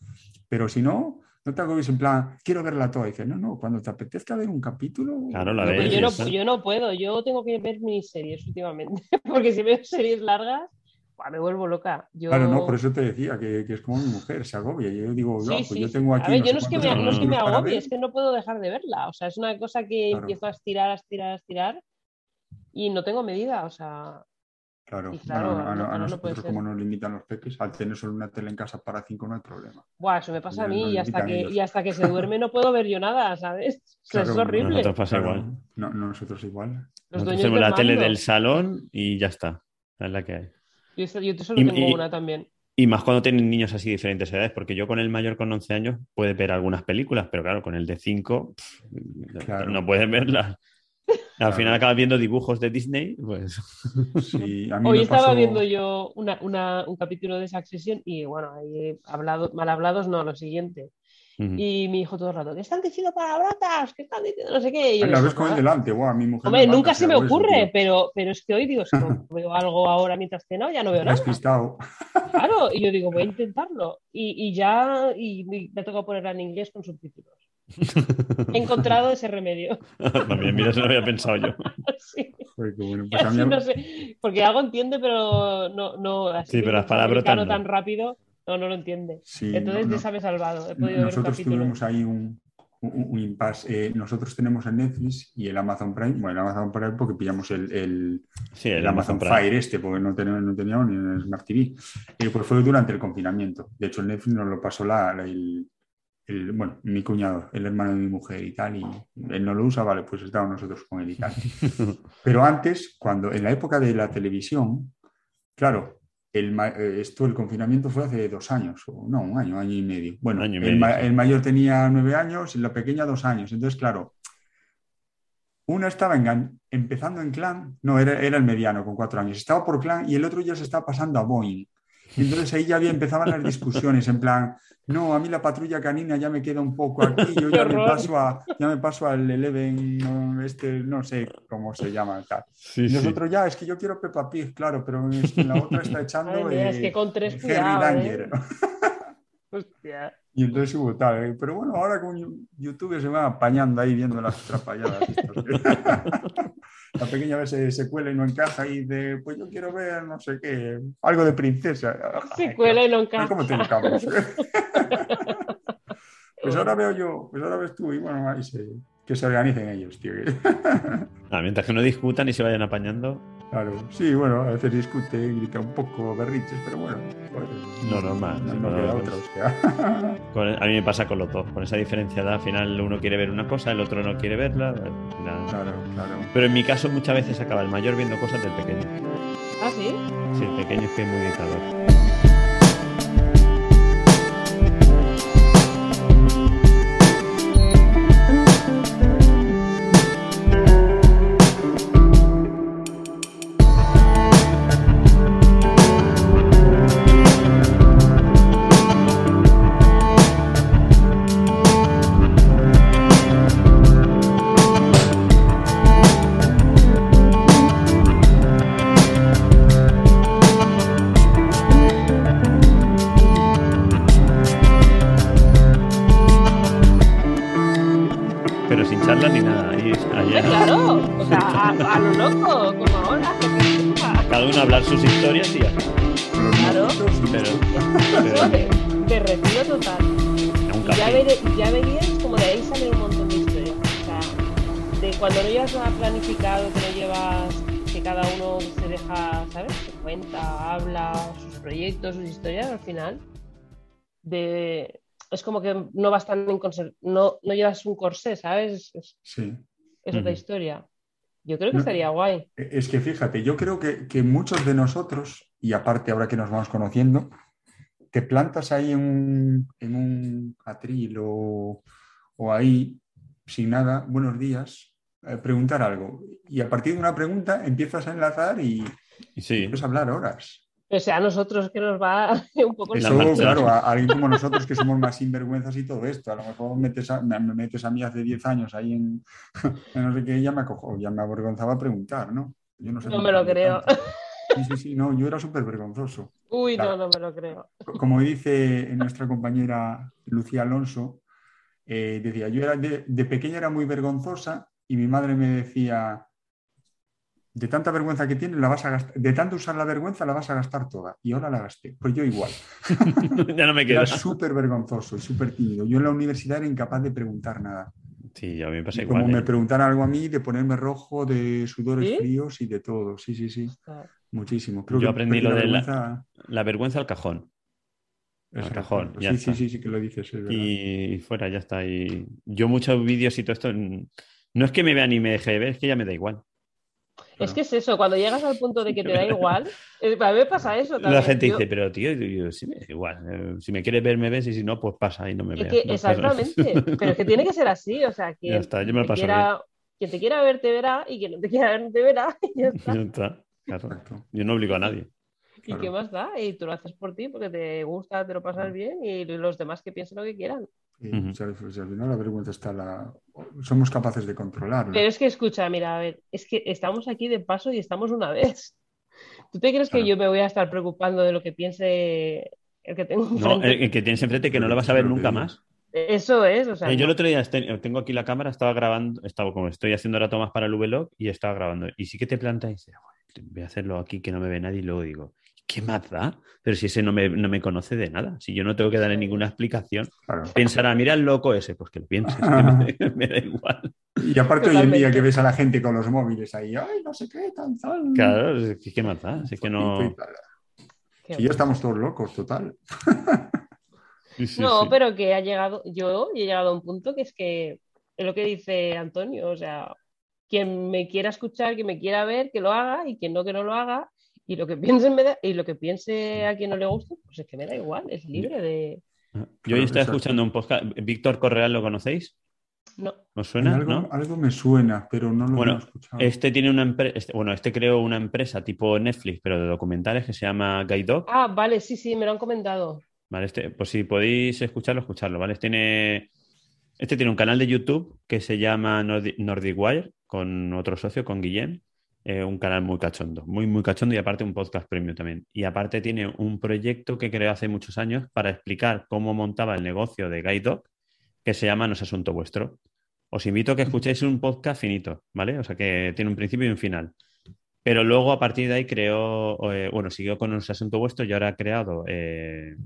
Pero si no, no te agobies en plan, quiero verla toda. Y dices, no, no, cuando te apetezca ver un capítulo. Claro, la No, pero ves. yo, no, yo no puedo, yo tengo que ver miniseries últimamente, porque si veo series largas, buah, me vuelvo loca. Yo... Claro, no, por eso te decía que, que es como mi mujer, se agobia. Y yo digo, Sí, "Ya, pues sí, yo tengo aquí. A ver, no yo no es que me, no es que me agobie, ver". es que no puedo dejar de verla. O sea, es una cosa que Claro. empiezo a estirar, a estirar, a estirar y no tengo medida. O sea, Claro, claro, bueno, a, a- a a- no puede nosotros como nos limitan los peques, al tener solo una tele en casa para cinco no hay problema. buah, eso me pasa a mí y hasta, que, ellos. y hasta que se duerme no puedo ver yo nada, ¿sabes? O sea, es horrible. Nosotros pasa Claro, igual. no- nosotros igual. Los Nosotros del la tele del salón y ya está. Es la que hay. Yo, yo solo Y- tengo y- una también. Y más cuando tienen niños así diferentes edades, porque yo con el mayor con 11 años puedes ver algunas películas, pero claro, con el de 5 Claro. no puedes verlas. Al final acabas viendo dibujos de Disney, pues... Sí, a mí Hoy me estaba pasó- viendo yo una- una- un capítulo de Succession y bueno, ahí hablado, mal hablados, no, lo siguiente. Ujú. Y mi hijo todo el rato, ¿qué están diciendo palabrotas? ¿Qué están diciendo? No sé qué. Y Ay, la digo, ves con el delante, guau, mi mujer. Hombre, nunca se me eso, ocurre, pero, pero es que hoy digo, si no veo algo ahora mientras ceno, ya no veo nada. Despistado. Claro, y yo digo, voy a intentarlo. Y, y ya, y me tocado ponerla en inglés con subtítulos. He encontrado ese remedio. También, mira, eso no había pensado yo. Sí. Bueno. Pues no sé, porque algo entiende, pero no, no así Sí, pero las no. tan rápido, no, no lo entiende. Sí, Entonces no, no. me he salvado. He podido ver un Nosotros capítulo. tuvimos ahí un, un, un impasse. Eh, nosotros tenemos el Netflix y el Amazon Prime. Bueno, el Amazon Prime porque pillamos el, el, Sí, el el Amazon. Fire este, porque no teníamos, no teníamos ni el Smart TV. Eh, pues fue durante el confinamiento. De hecho, el Netflix nos lo pasó la, la- el, el- bueno, mi cuñado, el hermano de mi mujer y tal, y él no lo usa, vale, pues estábamos nosotros con él y tal. Pero antes, cuando en la época de la televisión, claro, el, eh, esto, el confinamiento fue hace dos años, o no, un año, año y medio. Bueno, y el, medio, ma- sí. el mayor tenía nueve años y la pequeña dos años. Entonces, claro, uno estaba empezando en clan, no, era, era el mediano con cuatro años, estaba por clan y el otro ya se estaba pasando a Boeing. Y entonces ahí ya había, empezaban las discusiones en plan, no, a mí la patrulla canina ya me queda un poco aquí, yo ¡Qué ya me paso, a, ya me paso al Eleven, no, este, no sé cómo se llama. Tal. Sí, y sí. nosotros ya, es que yo quiero Peppa Pig, claro, pero es que la otra está echando mía, es eh, que con tres Henry cuidado, Danger. ¿eh? Hostia. Y entonces hubo tal. eh, Pero bueno, ahora con YouTube se va apañando ahí viendo las trapalladas. La pequeña vez se, se cuela y no encaja y de, pues yo quiero ver no sé qué, algo de princesa. Se cuela y no encaja. ¿Cómo te encamos? Pues ahora veo yo, pues ahora ves tú y bueno, ahí se, que se organicen ellos, tío. Ah, mientras que no discutan y se vayan apañando, Claro, sí, bueno, a veces discute, grita un poco berriches, pero bueno. joder, No, normal, No, no no, queda otra, pues- hostia. con- a mí me pasa con los dos. Con esa diferencia al final uno quiere ver una cosa, el otro no quiere verla. final- Claro, claro. Pero en mi caso muchas veces acaba el mayor viendo cosas del pequeño. Ah, sí. Sí, el pequeño es que es muy dictador. Es como que no vas tan en conser- no, no llevas un corsé, ¿sabes? Es, Sí. es otra Ujú. historia. Yo creo que No. estaría guay. Es que fíjate, yo creo que, que muchos de nosotros, y aparte ahora que nos vamos conociendo, te plantas ahí en un, en un atril o, o ahí sin nada, buenos días, eh, preguntar algo. Y a partir de una pregunta empiezas a enlazar y Sí. empiezas a hablar horas. O sea, a nosotros que nos va un poco Eso, claro, a, alguien como nosotros que somos más sinvergüenzas y todo esto. A lo mejor metes a- me, me metes a mí hace 10 años ahí en, en no sé qué, ya me acojo, ya me avergonzaba preguntar, ¿no? Yo no, sé No me lo creo. Sí, sí, sí, no, yo era súper vergonzoso. Uy, Claro. no, no me lo creo. Como dice nuestra compañera Lucía Alonso, eh, decía, yo era de, de pequeña era muy vergonzosa y mi madre me decía, de tanta vergüenza que tienes, la vas a gastar, de tanto usar la vergüenza, la vas a gastar toda. Y ahora la gasté. Pues yo igual. ya no me queda. Era súper vergonzoso y súper tímido. Yo en la universidad era incapaz de preguntar nada. Sí, a mí me pasa Y igual. como me ¿eh? preguntaran algo a mí, de ponerme rojo, de sudores ¿Sí? fríos y de todo. Sí, sí, sí. Muchísimo. Creo Yo que aprendí lo de la vergüenza- la vergüenza al cajón. Al cajón. Sí, ya sí, está. sí, sí que lo dices. Y fuera, ya está. Y yo muchos vídeos y todo esto, no es que me vea ni me deje de ver, es que ya me da igual. Es que es eso, cuando llegas al punto de que te da igual, eh, a mí me pasa eso también. La gente Yo- dice, pero tío, yo, yo, sí me igual. eh, Si me quieres ver, me ves y si no, pues pasa y no me veas. no pasa exactamente, pero es que tiene que ser así, o sea, que Ya está, yo me lo te paso quiera, quien te quiera ver te verá y quien no te quiera ver no te verá y ya está. Ya está, claro. Yo no obligo a nadie. ¿Y qué más da? Y tú lo haces por ti porque te gusta, te lo pasas bien y los demás que piensen lo que quieran. Y, si al- final la vergüenza está la... Somos capaces de controlarla. Pero es que escucha, mira, a ver, es que estamos aquí de paso y estamos una vez. ¿Tú te crees que yo me voy a estar preocupando de lo que piense el que tengo No, enfrente? el, el que tienes enfrente que no lo vas a ver nunca más. Eso es, o sea, Eh, yo el no. otro día este- tengo aquí la cámara, estaba grabando, estaba como estoy haciendo ahora tomas para el vlog y estaba grabando. Y sí que te plantas y dices, "Joder, voy a hacerlo aquí que no me ve nadie y luego digo, ¿qué más da? Pero si ese no me, no me conoce de nada, si yo no tengo que darle ninguna explicación, pensará, mira el loco ese, pues que lo pienses, que me, me da igual. Y aparte hoy en día que ves a la gente con los móviles ahí, ay, no sé qué, tan, tan. Claro, es que ¿qué más da? Si es que no... Si ya estamos todos locos, total. No, pero que ha llegado, yo he llegado a un punto que es que es lo que dice Antonio, o sea, quien me quiera escuchar, quien me quiera ver, que lo haga y quien no, que no lo haga. Y lo que piense me da- y lo que piense a quien no le guste, pues es que me da igual, es libre de. Yo hoy estaba escuchando un podcast, Víctor Correal, ¿lo conocéis? No. ¿Os suena? algo, ¿No? algo me suena, pero no lo Bueno, he escuchado. este tiene una empresa, bueno, este creó una empresa tipo Netflix, pero de documentales que se llama Guide Dog. Ah, vale, sí, sí, me lo han comentado. ¿vale? Este, pues si podéis escucharlo, escucharlo, ¿vale? Este tiene, este tiene un canal de YouTube que se llama Nordi- Nordic Wire, con otro socio, con Guillem. Eh, un canal muy cachondo, muy, muy cachondo y aparte un podcast premium también. Y aparte tiene un proyecto que creó hace muchos años para explicar cómo montaba el negocio de Guide Dog, que se llama No es asunto vuestro. Os invito a que escuchéis un podcast finito, ¿vale? O sea que tiene un principio y un final. Pero luego a partir de ahí creó, eh, bueno, siguió con No es asunto vuestro y ahora ha creado, eh,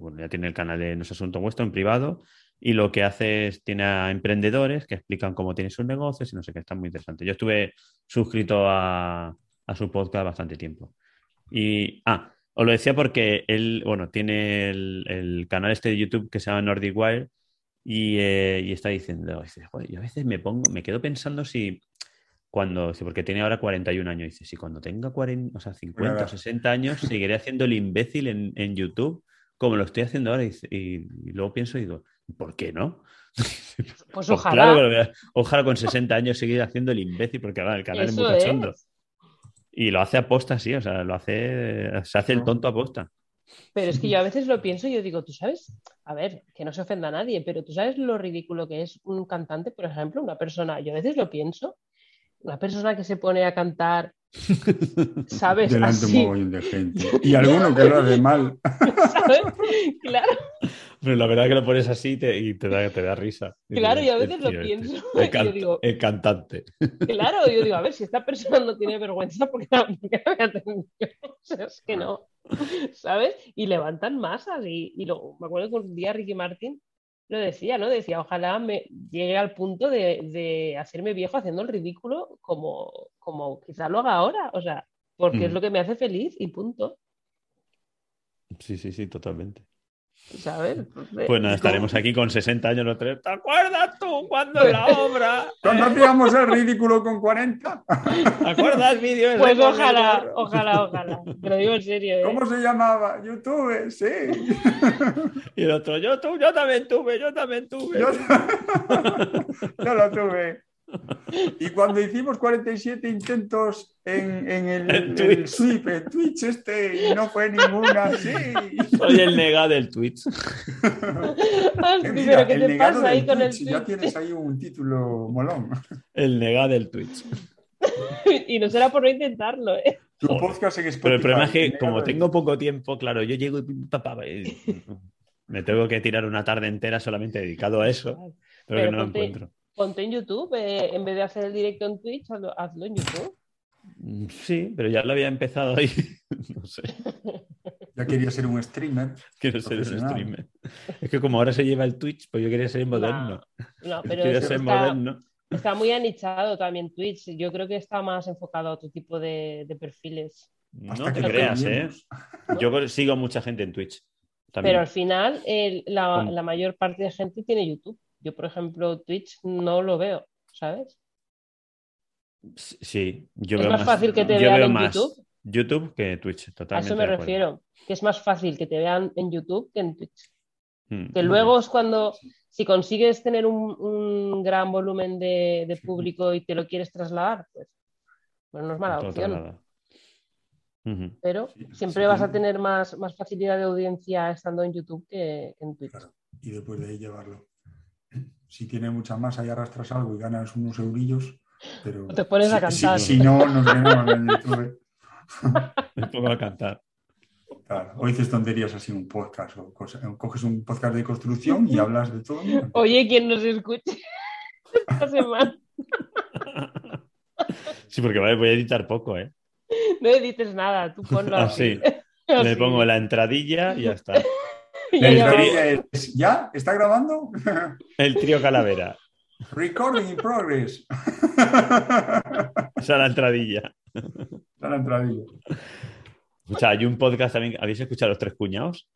bueno, ya tiene el canal de No es asunto vuestro en privado y lo que hace es, tiene a emprendedores que explican cómo tienen sus negocios y no sé qué, está muy interesante. Yo estuve suscrito a, a su podcast bastante tiempo. Y, ah, os lo decía porque él, bueno, tiene el, el canal este de YouTube que se llama Nordic Wire y, eh, y está diciendo, dice, "Joder, yo a veces me pongo, me quedo pensando si cuando, porque tiene ahora 41 años, dice, si cuando tenga 40, o sea, 50 o Claro. 60 años seguiré haciendo el imbécil en, en YouTube como lo estoy haciendo ahora y, dice- y- y luego pienso y digo, ¿por qué no? Pues Pues ojalá. claro ojalá con 60 años seguir haciendo el imbécil porque ahora el canal es muy Eso es. cachondo. Y lo hace aposta, sí, o sea, lo hace, se hace el tonto aposta. Pero es que yo a veces lo pienso y yo digo, tú sabes, a ver, que no se ofenda a nadie, pero tú sabes lo ridículo que es un cantante, por ejemplo, una persona, yo a veces lo pienso, una persona que se pone a cantar, ¿sabes? Delante de un Así, mogollón de gente. Y alguno que lo hace mal. ¿sabes? Claro, Pero la verdad que lo pones así y te, y te da, te da risa. Claro, yo a veces lo "Tío, este, pienso. El, Yo digo- el cantante. claro, yo digo, a ver, si esta persona no tiene vergüenza, ¿por qué no, por qué no me atendí yo? O sea, es que no, ¿sabes? Y levantan masas y, y lo, me acuerdo que un día Ricky Martin lo decía, ¿no? Decía, ojalá me llegue al punto de, de hacerme viejo haciendo el ridículo como, como quizá lo haga ahora, o sea, porque es Mm. lo que me hace feliz y punto, Sí, sí, sí, totalmente. ¿Sabes? Pues nada, estaremos aquí con 60 años los tres. ¿Te acuerdas tú cuando en la obra? Cuando hacíamos el ridículo con 40. ¿Te acuerdas el vídeo ese Pues ojalá, ojalá, ojalá. Te lo digo en serio, ¿eh? ¿Cómo se llamaba? YouTube, sí. Y el otro, yo, tú, yo también tuve, yo también tuve. Yo, yo lo tuve. Y cuando hicimos 47 intentos en, en el, En el Twitch. sweep, en Twitch este, y no fue ninguna, sí. Soy el negado del Twitch. Hostia, Mira, pero ¿qué el te negado pasa ahí con el Twitch, ya tienes ahí un título molón. El negado del Twitch. Y no será por no intentarlo, ¿eh? Tu podcast en Spotify. Pero el problema es que, el como del- tengo poco tiempo, claro, yo llego y pim, pa, pa, y- me tengo que tirar una tarde entera solamente dedicado a eso, pero, que no lo encuentro. Ponte en YouTube, eh, en vez de hacer el directo en Twitch, hazlo, hazlo en YouTube. Mm, Sí, pero ya lo había empezado ahí. No sé, Ya quería ser un streamer. quiero ser un streamer. Es que como ahora se lleva el Twitch, pues yo quería ser moderno. No, pero Quería ser está, moderno. está muy anichado también Twitch. Yo creo que está más enfocado a otro tipo de, de perfiles. No Hasta te que creas, ¿eh? Yo sigo a mucha gente en Twitch. También. Pero al final, el- la, la mayor parte de gente tiene YouTube. Yo, por ejemplo, Twitch no lo veo, ¿sabes? Sí, yo ¿Es veo más fácil que te yo vean veo en más YouTube? YouTube que Twitch, A totalmente. eso me refiero. Que es más fácil que te vean en YouTube que en Twitch. Mm. Que luego es cuando, si consigues tener un, un gran volumen de, de público y te lo quieres trasladar, pues, pues no es mala Todo opción. Pero siempre sí, vas a tener más, más facilidad de audiencia estando en YouTube que, en Twitch. y después de ahí llevarlo. Si tiene mucha masa y arrastras algo y ganas unos eurillos, pero O te pones a si- cantar. Si, si no, nos veremos en YouTube. Me pongo a cantar. Claro, o dices tonterías así en un podcast, o cosa- coges un podcast de construcción y hablas de todo. ¿no? Oye, ¿quién nos escuche esta semana? Sí, porque vale, voy a editar poco, ¿eh? No edites nada, tú ponlo Así. así. Le pongo la entradilla y ya está. Es, ¿Ya? ¿Está grabando? El trío Calavera. Recording in progress. Esa es la entradilla. Está la entradilla. O sea, hay un podcast también. ¿Habéis escuchado Los Tres Cuñados?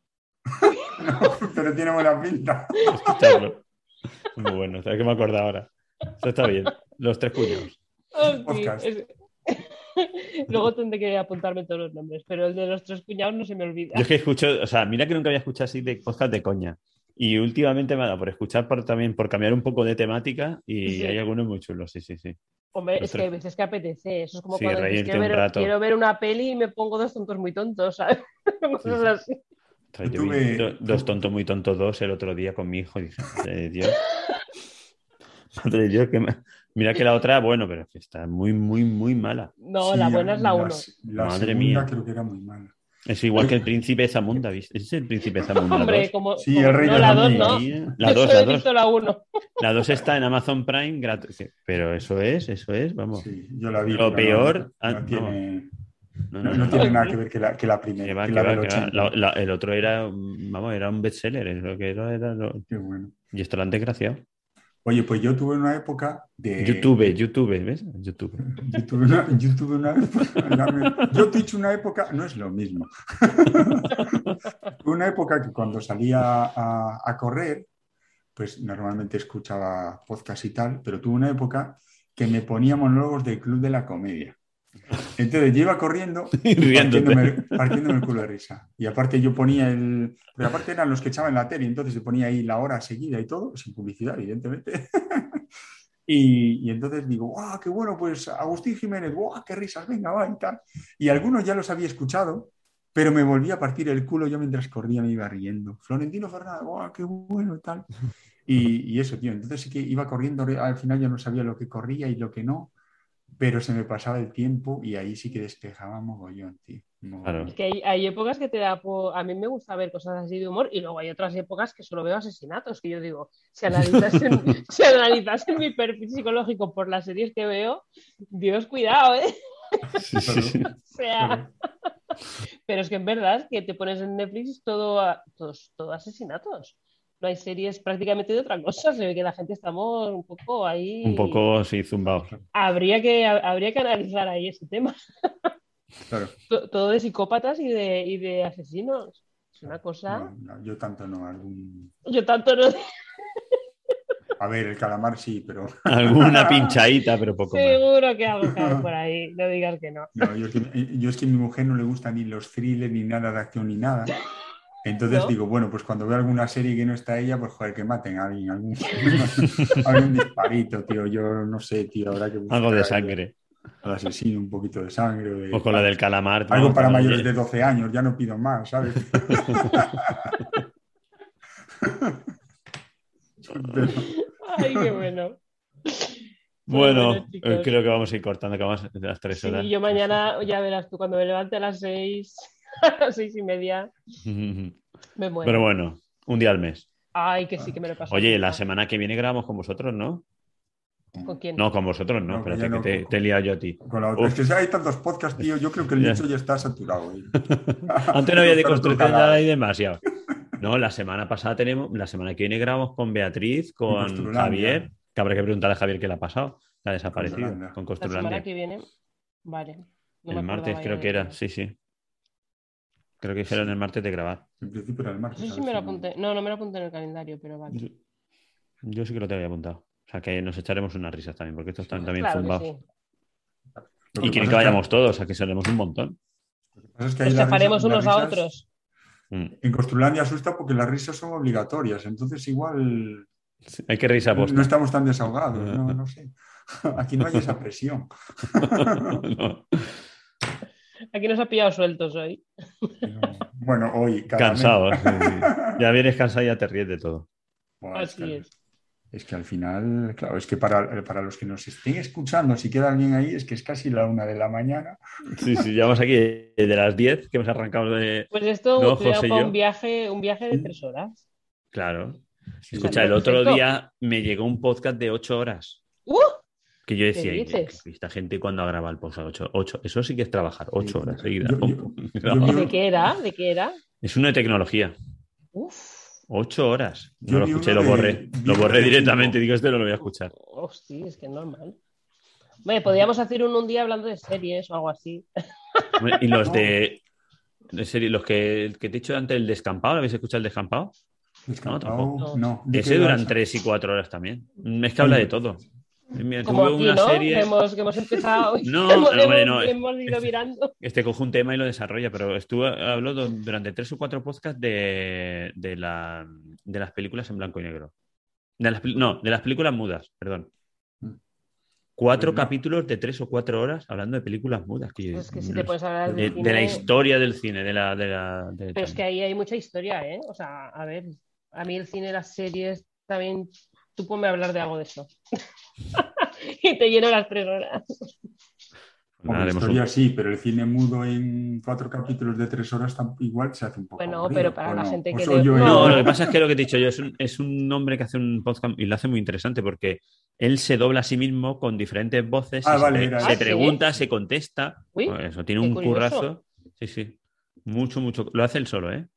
Pero tiene buena pinta. Escuchadlo. Muy bueno, ¿sabes que me acuerdo ahora? Eso está bien. Los Tres Cuñados. Oh, Podcast. Luego tendré que apuntarme todos los nombres, pero el de los tres cuñados no se me olvida. Yo es que escucho, o sea, mira que nunca había escuchado así de podcast de coña. Y últimamente me ha dado por escuchar por, también por cambiar un poco de temática y Sí. hay algunos muy chulos, sí, sí, sí. Hombre, Los es que hay veces que apetece. Eso es como Sí, cuando dices, quiero ver, rato. quiero ver una peli y me pongo dos tontos muy tontos, ¿sabes? Cosas así. Yo vi do- dos tontos muy tontos dos el otro día con mi hijo y dije, madre de Dios. Madre de Dios, que me- mira que la otra, bueno, pero es que está muy, muy, muy mala. No, Sí, la buena es la uno. La Madre segunda mía. creo que era muy mala. Es igual que el príncipe Zamunda, ¿viste? Ese es el príncipe Zamunda. Hombre, 2. como, Sí, como- el rey no, de la los dos niños. no. Sí, La Yo 2, solo la he 2. visto la uno. La 2 está en Amazon Prime gratis. Pero eso es, eso es, vamos. Sí, yo la vi. Lo peor, No, ah, no. tiene, No, no, no, no no. tiene nada que ver que la, que la primera. Que va, que que la va, del que va. 80. La- la- el otro era, vamos, era un bestseller, es lo que era, era lo- Qué bueno. Y esto lo han desgraciado. Oye, pues yo tuve una época de. YouTube, YouTube, ¿ves? YouTube. Yo tuve una, yo tuve una época. Yo Twitch una época. No es lo mismo. Tuve una época que cuando salía a, a correr, pues normalmente escuchaba podcast y tal, pero tuve una época que me ponía monólogos del Club de la Comedia. Entonces yo iba corriendo partiéndome, partiéndome el culo de risa. Y aparte yo ponía el... Pero aparte eran los que echaban la tele, entonces se ponía ahí la hora seguida y todo, sin publicidad, evidentemente. Y, y entonces digo, ¡guau, qué bueno! Pues Agustín Jiménez, ¡guau, qué risas! Venga, va y tal. Y algunos ya los había escuchado, pero me volví a partir el culo yo mientras corría me iba riendo. Florentino Fernández, ¡guau, qué bueno! y tal. Y, y eso, tío. Entonces sí que iba corriendo, al final ya no sabía lo que corría y lo que no, pero se me pasaba el tiempo y ahí sí que despejaba mogollón, tío. Mogollón. Claro. Es que hay, hay épocas que te da por... A mí me gusta ver cosas así de humor y luego hay otras épocas que solo veo asesinatos, que yo digo, si analizasen, si analizasen mi perfil psicológico por las series que veo, Dios, cuidado, ¿eh? Sí, sí, sí. O sea... Pero es que en verdad es que te pones en Netflix todo, a- todos- todo asesinatos. No hay series prácticamente de otra cosa. Se ve que la gente estamos un poco ahí. Un poco, sí, zumbado. Habría que, habría que analizar ahí ese tema. Claro. To- Todo de psicópatas y de, y de asesinos. Es una cosa. No, no, yo tanto no, algún... Yo tanto no. A ver, el calamar sí, pero... Alguna pinchadita, pero poco más. Seguro que algo cae por ahí. No digas que no. No, yo, es que, yo es que a mi mujer no le gusta ni los thrillers, ni nada de acción, ni nada. Entonces ¿No? digo, bueno, pues cuando veo alguna serie que no está ella, pues joder, que maten a alguien, algún, algún disparito, tío. Yo no sé, tío, habrá que buscar Algo de sangre. Al asesino, un poquito de sangre. o de- con la del calamar. Algo ¿no? para mayores de 12 años, ya no pido más, ¿sabes? Pero- Ay, qué bueno. Bueno, chicos. eh, creo que vamos a ir cortando, que vamos a las tres Sí, horas. yo mañana, ya verás tú, cuando me levante a las seis, a las seis y media, me muero. Pero bueno, un día al mes. Ay, que sí que me lo paso. Oye, la semana que viene grabamos con vosotros, ¿no? ¿Con quién? No, con vosotros no, No, que espérate, ya que no, te, con- te he liado yo a ti. con la otra. Es que hay tantos podcasts, tío. Yo creo que el Ya. nicho ya está saturado. ¿eh? Antes no había de construcción, la- ya hay demasiado. No, la semana pasada tenemos, la semana que viene grabamos con Beatriz, con. Javier, que habrá que preguntarle a Javier qué le ha pasado, la ha desaparecido, Construlandia. con La Construlandia. semana que viene. Vale. No el martes creo que era, sí, sí. Creo que dijeron el martes de grabar. En principio era el martes. No si ver me lo apunté. No, no me lo apunté en el calendario, pero vale. Yo, yo sí que lo te había apuntado. O sea que nos echaremos unas risas también, porque estos están también Claro que zumbados. sí. Y quieren que vayamos todos, a que seremos un montón. Es que Nos ahí las chafaremos risas- unos las a otros. En Costrulandia asusta porque las risas son obligatorias, entonces igual Hay que reírse a posta. no estamos tan desahogados, no, no sé. Aquí no hay esa presión. Aquí nos ha pillado sueltos hoy. Bueno, hoy Cansados. mes. sí, sí. Ya vienes cansado y ya te ríes de todo. Buah, es, Así que, es. es que al final, claro, es que para, para los que nos estén escuchando, si queda alguien ahí, es que es casi la una de la mañana. Sí, sí, llevamos aquí de las 10 que hemos arrancado de. Pues esto No, José para un viaje, un viaje de tres horas. Claro. Sí, Escucha, el otro Perfecto. día me llegó un podcast de 8 horas. ¡Uh! Que yo ¿Qué decía, "Y- dices? que esta gente cuando graba el podcast 8, 8, eso sí que es trabajar, 8 horas seguidas. Yo- yo- yo No. ¿De qué era? ¿De qué era? Es una de tecnología. Uf, 8 horas. Yo No lo escuché, uno lo borré. Lo uno borré directamente. Digo, este no lo voy a escuchar. hostia, es que es normal. Bueno, podríamos hacer un, un día hablando de series o algo así. Y los de. de serie, los que, que te he dicho antes, el descampado, ¿lo habéis escuchado el descampado? Descampado, tampoco. no. ¿De Ese duran? 3 y 4 horas también. Es que habla de todo. Mira, Como tuve aquí, una ¿no? serie. Que, hemos, que hemos empezado. No, hemos, no, hombre, hemos- no. hemos ido mirando. Este coge un tema y lo desarrolla, pero estuvo, habló du- durante tres o cuatro podcasts de, de, la- de las películas en blanco y negro. De las, pel- no, de las películas mudas, perdón. Cuatro Pues no. capítulos de tres o cuatro horas hablando de películas mudas. que- Es que si te puedes hablar de, la historia del cine, de la... De la de- Pero es que ahí hay mucha historia, ¿eh? O sea, a ver, a mí el cine, las series, también, tú ponme a hablar de algo de eso. y te lleno las tres horas. Haremos historia un- sí, pero el cine mudo en cuatro capítulos de tres horas igual se hace un poco Bueno, aburrido, pero para ¿o la no? gente ¿O que yo No, lo que pasa es que lo que te he dicho yo es un, es un hombre que hace un podcast y lo hace muy interesante porque él se dobla a sí mismo con diferentes voces, Ah, y vale, se, era se eso. pregunta, se contesta. Uy, Pues eso, tiene un curioso. currazo. Sí, sí. Mucho, mucho. Lo hace él solo, ¿eh?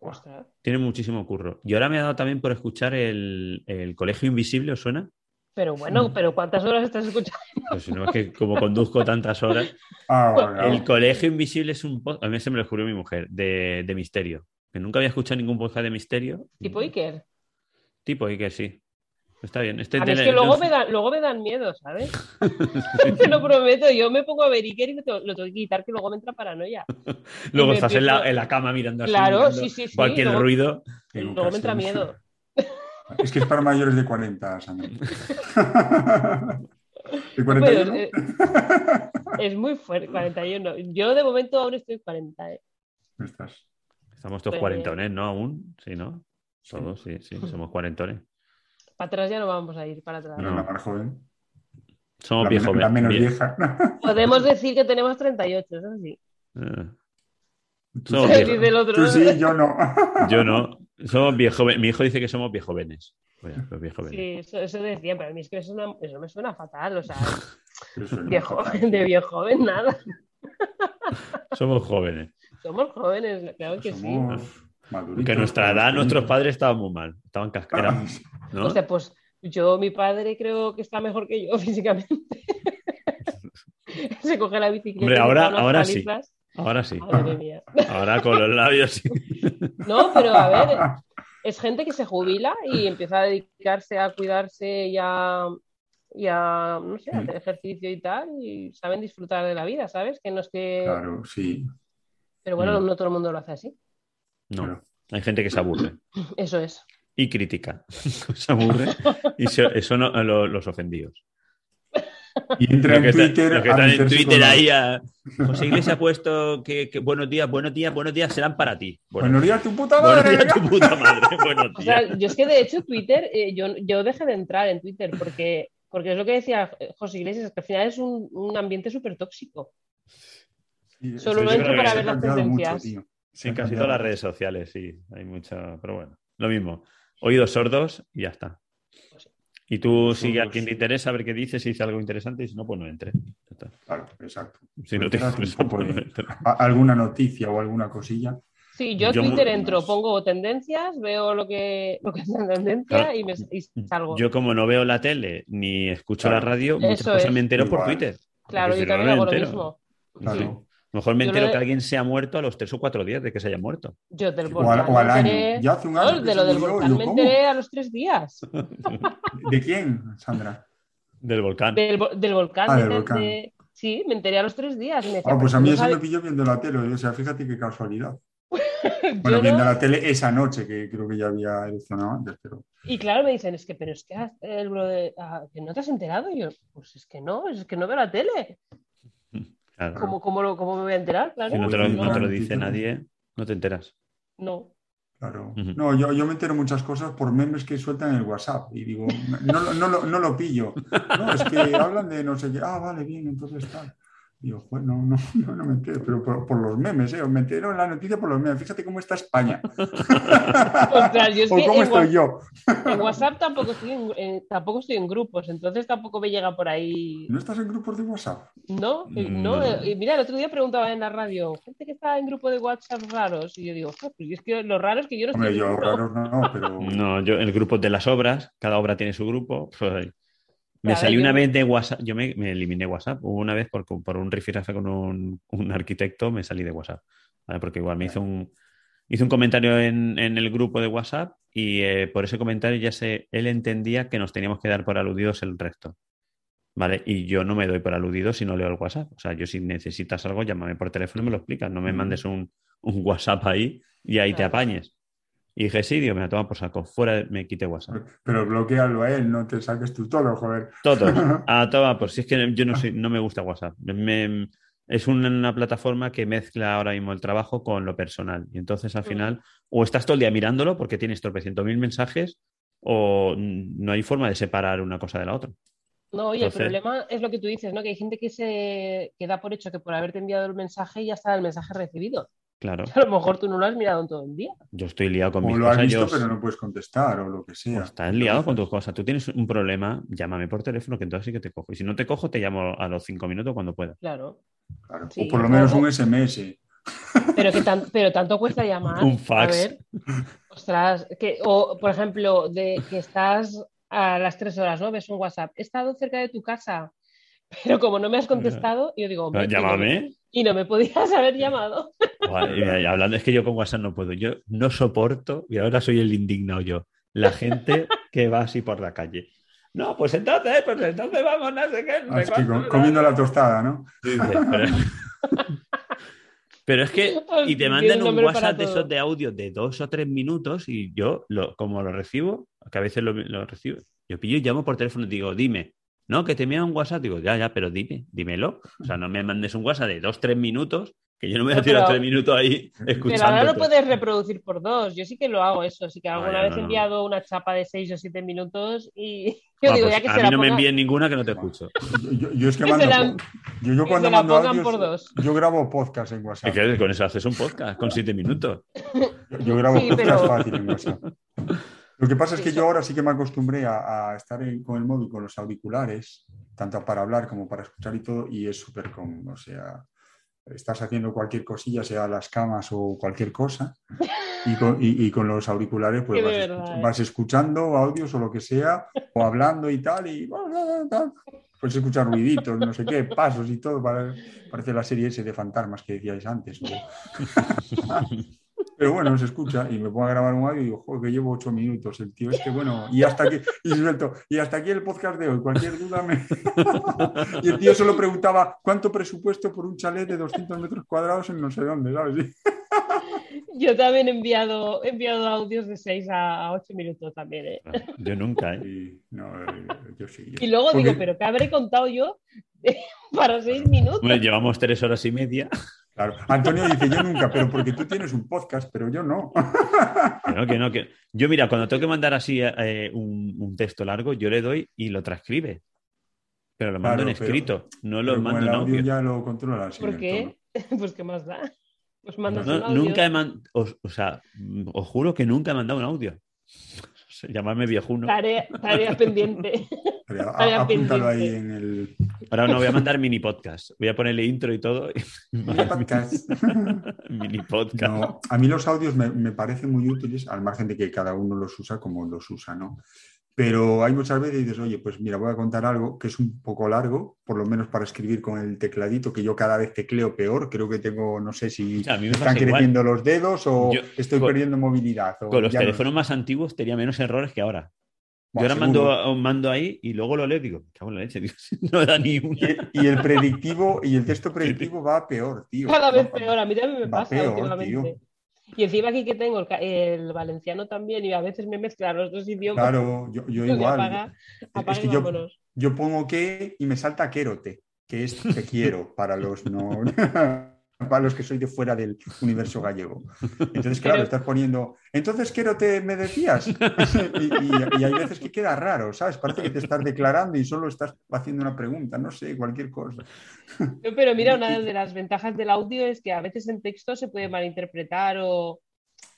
Ostras. Tiene muchísimo curro. Y ahora me ha dado también por escuchar el, el Colegio Invisible, ¿os suena? Pero bueno, pero ¿cuántas horas estás escuchando? Pues si no es que como conduzco tantas horas. Ah. El Colegio Invisible es un podcast, a mí se me lo descubrió mi mujer, de, de misterio. Que nunca había escuchado ningún podcast de misterio. Tipo Iker. Tipo que sí. Está bien. Este A es que luego me, dan, luego me dan miedo, ¿sabes? Te lo prometo, yo me pongo a ver Iker y me lo tengo que quitar, que luego me entra paranoia. Luego estás en la, en la cama mirando así, Claro, mirando sí, sí, sí, cualquier luego- ruido. Luego me entra miedo. Es que es para mayores de 40, Sandra. ¿De Pero 41? es, es muy fuerte, 41. Yo de momento aún estoy en 40, ¿eh? Estás. Estamos todos Pues- cuarentones, ¿no? Aún, sí, ¿no? Todos, sí, sí, somos cuarentones. Para atrás ya no vamos a ir, para atrás. No, la más joven. Somos La, viejos. men- la menos vie- vieja. Podemos decir que tenemos 38, eso sí. Eh, somos Sí, viejos. del otro. Tú sí, yo no. Yo no. Somos viejo. Mi hijo dice que somos viejovenes. Oye, los viejovenes. Sí, eso, eso decía, pero a mí es que eso, no- eso me suena fatal, o sea, Pero viejo, fatal. de viejo joven nada. Somos jóvenes. Somos jóvenes, claro que sí. Somos maduritos, Que a nuestra edad, nuestros padres estaban muy mal. Estaban cascados. ¿no? O sea, pues yo, mi padre creo que está mejor que yo físicamente. Se coge la bicicleta. Hombre, ahora, ahora sí. Ahora sí. Madre mía. Ahora con los labios sí. No, pero a ver, es gente que se jubila y empieza a dedicarse a cuidarse y a, y a, no sé, a hacer ejercicio y tal, y saben disfrutar de la vida, ¿sabes? Que no es que... Claro, sí. Pero bueno, Mm. no todo el mundo lo hace así. No. Hay gente que se aburre. Eso es. Y critica. se aburre. Y se- eso no, a lo- los ofendidos. Y entra en Twitter. los que están en Twitter ahí a... José Iglesias ha puesto que, que buenos días, buenos días, buenos días serán para ti. Buenos días, tu puta Buenos madre. días, tu puta madre. Buenos O sea, yo es que de hecho Twitter, eh, yo, yo dejé de entrar en Twitter porque, porque es lo que decía José Iglesias, que al final es un, un ambiente súper tóxico. Sí, Solo entro para ver las mucho, tendencias. Sí, casi cambiado todas las redes sociales, sí. Hay mucha. Pero bueno, lo mismo. Oídos sordos y ya está. Y tú sigue a quien te interesa a ver qué dice, si dice algo interesante y si no, pues no entre. Claro, exacto. Si no te un interesa, poco pues no de- entre. alguna noticia o alguna cosilla. Sí, yo Yo Twitter muy- entro, pongo tendencias, veo lo que, lo que está en tendencia Claro. y, me, y salgo. Yo, como no veo la tele ni escucho Claro. la radio, muchas Eso cosas es. me entero por. Twitter. claro, yo si también no hago lo mismo. Claro. Sí. Mejor me Yo entero lo- que alguien se ha muerto a los tres o cuatro días de que se haya muerto. Yo del O al- volcán o al me año. enteré- Ya hace un No, año que de lo del volcán yo, me ¿cómo? enteré a los tres días. ¿De quién, Sandra? Del volcán. Del, vo- del volcán. Ah, de- del volcán. de- Sí, me enteré a los tres días. me decía, Ah, pues "Pero a mí no eso me sabes-". pilló viendo la tele, o sea, fíjate qué casualidad. Yo Bueno, viendo no- la tele esa noche, que creo que ya había erupcionado antes, pero... Y claro, me dicen, es que, pero es que, has- el bro de- ah, que no te has enterado. Y yo, pues es que no, es que no veo la tele. Claro. ¿Cómo, cómo, lo- cómo me voy a enterar? Claro. Si no te lo, no te lo No. dice nadie, no te enteras. No. Claro. No, yo, yo me entero muchas cosas por memes que sueltan en el WhatsApp y digo, no, lo- no, lo- no lo pillo. No, es que hablan de no sé qué. Ah, vale, bien, entonces tal. Digo, "Joder, no, no, no, no me entero, pero por, por los memes, ¿eh? Me entero en la noticia por los memes. Fíjate cómo está España. Ostras, yo es o que cómo en estoy yo. En WhatsApp tampoco estoy en, en- tampoco estoy en grupos, entonces tampoco me llega por ahí. ¿No estás en grupos de WhatsApp? No, eh, Mm, no. no. eh, y mira, el otro día preguntaba en la radio, gente que está en grupo de WhatsApp raros, y yo digo, "Jo, pues es que lo raro es que yo no estoy Hombre, en yo ninguno". raros no, pero... No, yo el grupo de las obras, cada obra tiene su grupo. pues, ahí. Me yo- una vez de WhatsApp, yo me, me eliminé WhatsApp. Hubo una vez por, por un rifirrafe con un, un arquitecto, me salí de WhatsApp. ¿vale? Porque igual me hizo un, hizo un comentario en, en el grupo de WhatsApp y eh, por ese comentario ya se, él entendía que nos teníamos que dar por aludidos el resto. ¿Vale? Y yo no me doy por aludido si no leo el WhatsApp. O sea, yo si necesitas algo, llámame por teléfono y me lo explicas. No me mandes un, un WhatsApp ahí y ahí te apañes. Y dije, sí, digo, me la toma por saco. Fuera, me quité WhatsApp. Pero bloquealo a él, no te saques tú todo, joder. Todos. A toma por si es que yo no soy, no me gusta WhatsApp. Me- es una, una plataforma que mezcla ahora mismo el trabajo con lo personal. Y entonces al final, o estás todo el día mirándolo porque tienes tropecientos mil mensajes, o mm, no hay forma de separar una cosa de la otra. No, oye, Entonces- el problema es lo que tú dices, ¿no? Que hay gente que se que da por hecho que por haberte enviado el mensaje ya está el mensaje recibido. Claro. A lo mejor tú no lo has mirado en todo el día. Yo estoy liado con O mis lo has cosas. visto, yo- pero no puedes contestar o lo que sea. o estás liado con tus cosas. Tú tienes un problema, llámame por teléfono, que entonces sí que te cojo. Y si no te cojo, te llamo a los cinco minutos cuando pueda. Claro. Claro. Sí, o por lo menos un SMS. Pero que tan- pero tanto cuesta llamar. Un fax. A ver. Ostras, que, o por ejemplo, de que estás a las tres horas, ¿no? Ves un WhatsApp. He estado cerca de tu casa, pero como no me has contestado, yo digo, hombre, y no me- Llámame. Y no me podías haber llamado. Y hablando, es que yo con WhatsApp no puedo. Yo no soporto, y ahora soy el indignado yo, la gente que va así por la calle. No, pues entonces, pues entonces vamos, no sé qué. no sé Así que comiendo la tostada, ¿no? Pero... pero es que, y te mandan un WhatsApp de esos de audio de dos o tres minutos y yo, lo, como lo recibo, que a veces lo, lo recibo, yo pillo y llamo por teléfono y digo, dime, no, que te envía un WhatsApp, digo, ya, ya, pero dime, dímelo. O sea, no me mandes un WhatsApp de dos, tres minutos, que yo no me voy a No, tirar pero- tres minutos ahí Pero ahora escuchando. lo puedes reproducir por dos. Yo sí que lo hago eso. Sí que alguna vez no, he no. enviado una chapa de seis o siete minutos y yo Ah, digo, pues ya que a se mí la no me envíen ninguna que no te escucho. Yo, yo- yo es que Que mando. la- yo, cuando mando audios, por dos. yo grabo podcast en WhatsApp. Que con eso haces un podcast con siete minutos. Yo, yo grabo Sí, podcast pero- fácil en WhatsApp. Lo que pasa es que yo ahora sí que me acostumbré a, a estar en- con el móvil, con los auriculares, tanto para hablar como para escuchar y todo, y es súper cómodo. O sea, estás haciendo cualquier cosilla, sea las camas o cualquier cosa, y con, y- y con los auriculares pues vas, escuch- ¿eh? vas escuchando audios o lo que sea, o hablando y tal, y puedes escuchar ruiditos, no sé qué, pasos y todo, para- parece la serie ese de fantasmas que decíais antes. o- Pero bueno, se escucha y me pongo a grabar un audio y digo, joder, que llevo ocho minutos. El tío este, bueno, y hasta aquí, y suelto, y hasta aquí el podcast de hoy. Cualquier duda me. y el tío solo preguntaba, ¿cuánto presupuesto por un chalet de 200 metros cuadrados en no sé dónde, ¿sabes? Yo también he enviado, he enviado audios de 6 a 8 minutos también, ¿eh? Yo nunca, ¿eh? Y, no, eh, yo sí. yo- Y luego Porque- digo, ¿pero qué habré contado yo para 6 minutos? Hombre, llevamos tres horas y media. Claro. Antonio dice, yo nunca, pero porque tú tienes un podcast, pero yo no. Que no, que no, que... Yo, mira, cuando tengo que mandar así eh, un, un texto largo, yo le doy y lo transcribe. Pero lo mando Claro, en pero- escrito, no lo mando en audio audio. ya lo ¿Por qué? Pues qué más da. Pues mandas No, un audio. nunca he mandado, o sea, os juro que nunca he mandado un audio. O sea, Llamarme viejuno. Tarea, tarea pendiente. Pero a- Tarea apúntalo ahí en el Ahora no voy a mandar mini podcast. Voy a ponerle intro y todo. podcast. mini podcast. No, a mí los audios me, me parecen muy útiles, al margen de que cada uno los usa como los usa, ¿no? Pero hay muchas veces que dices, oye, pues mira, voy a contar algo que es un poco largo, por lo menos para escribir con el tecladito, que yo cada vez tecleo peor. Creo que tengo, no sé si A mí me están pasa igual. creciendo los dedos o Yo- estoy con- perdiendo movilidad. o Con los ya no teléfonos más antiguos tenía menos errores que ahora. Yo ahora mando, mando ahí y luego lo leo y digo, cago en la leche, no da ni una. Y, el predictivo, y el texto predictivo va peor, tío. Cada vez peor, a mí también me pasa últimamente. Y encima aquí que tengo el, valenciano también y a veces me mezclan los dos idiomas. Claro, yo, yo igual. es que yo, yo, pongo que y me salta quérote, que es te quiero para los no para los que soy de fuera del universo gallego. Entonces, claro, estás poniendo, entonces quiero te me decías. y, hay veces que queda raro, ¿sabes? Parece que te estás declarando y solo estás haciendo una pregunta, no sé, cualquier cosa. Pero mira, una de las ventajas del audio es que a veces en texto se puede malinterpretar o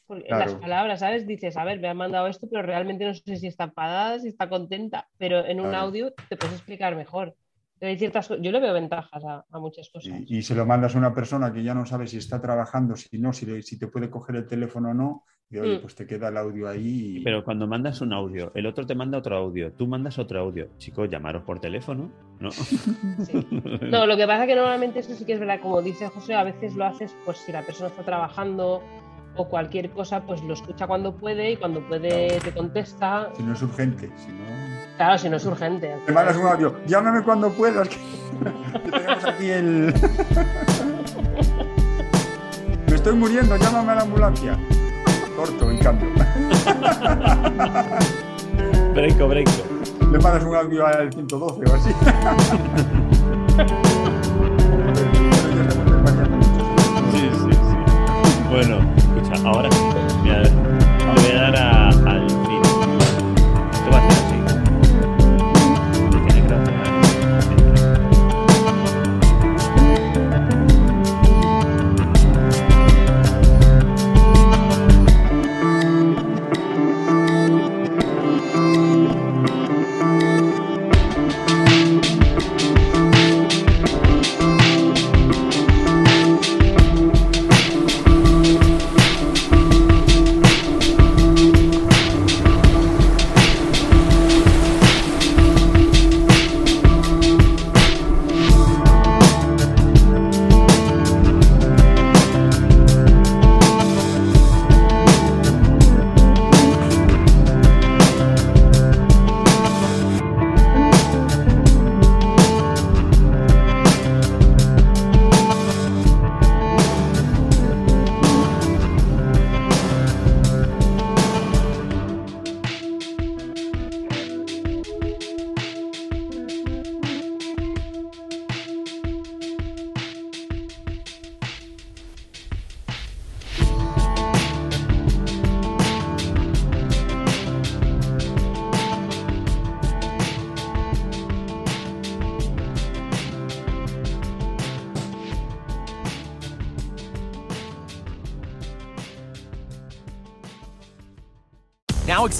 en las palabras, ¿sabes? Dices, a ver, me ha mandado esto, pero realmente no sé si está enfadada, si está contenta, pero en un audio te puedes explicar mejor ciertas yo le veo ventajas a, muchas cosas. Y, se lo mandas a una persona que ya no sabe si está trabajando, si no, si, si te puede coger el teléfono o no, y oye, mm. pues te queda el audio ahí. Pero cuando mandas un audio, el otro te manda otro audio, tú mandas otro audio. Chicos, llamaros por teléfono, ¿no? No, lo que pasa es que normalmente esto sí que es verdad, como dice José, a veces lo haces, pues si la persona está trabajando o cualquier cosa, pues lo escucha cuando puede y cuando puede te contesta. Si no es urgente, si no. Claro, si no es urgente. Te mandas un audio, llámame cuando puedas, que, tenemos aquí el. Me estoy muriendo, llámame a la ambulancia. Corto, en cambio. breco, breco. Le mandas un audio al 112 o así. sí, sí, sí. Bueno, escucha, ahora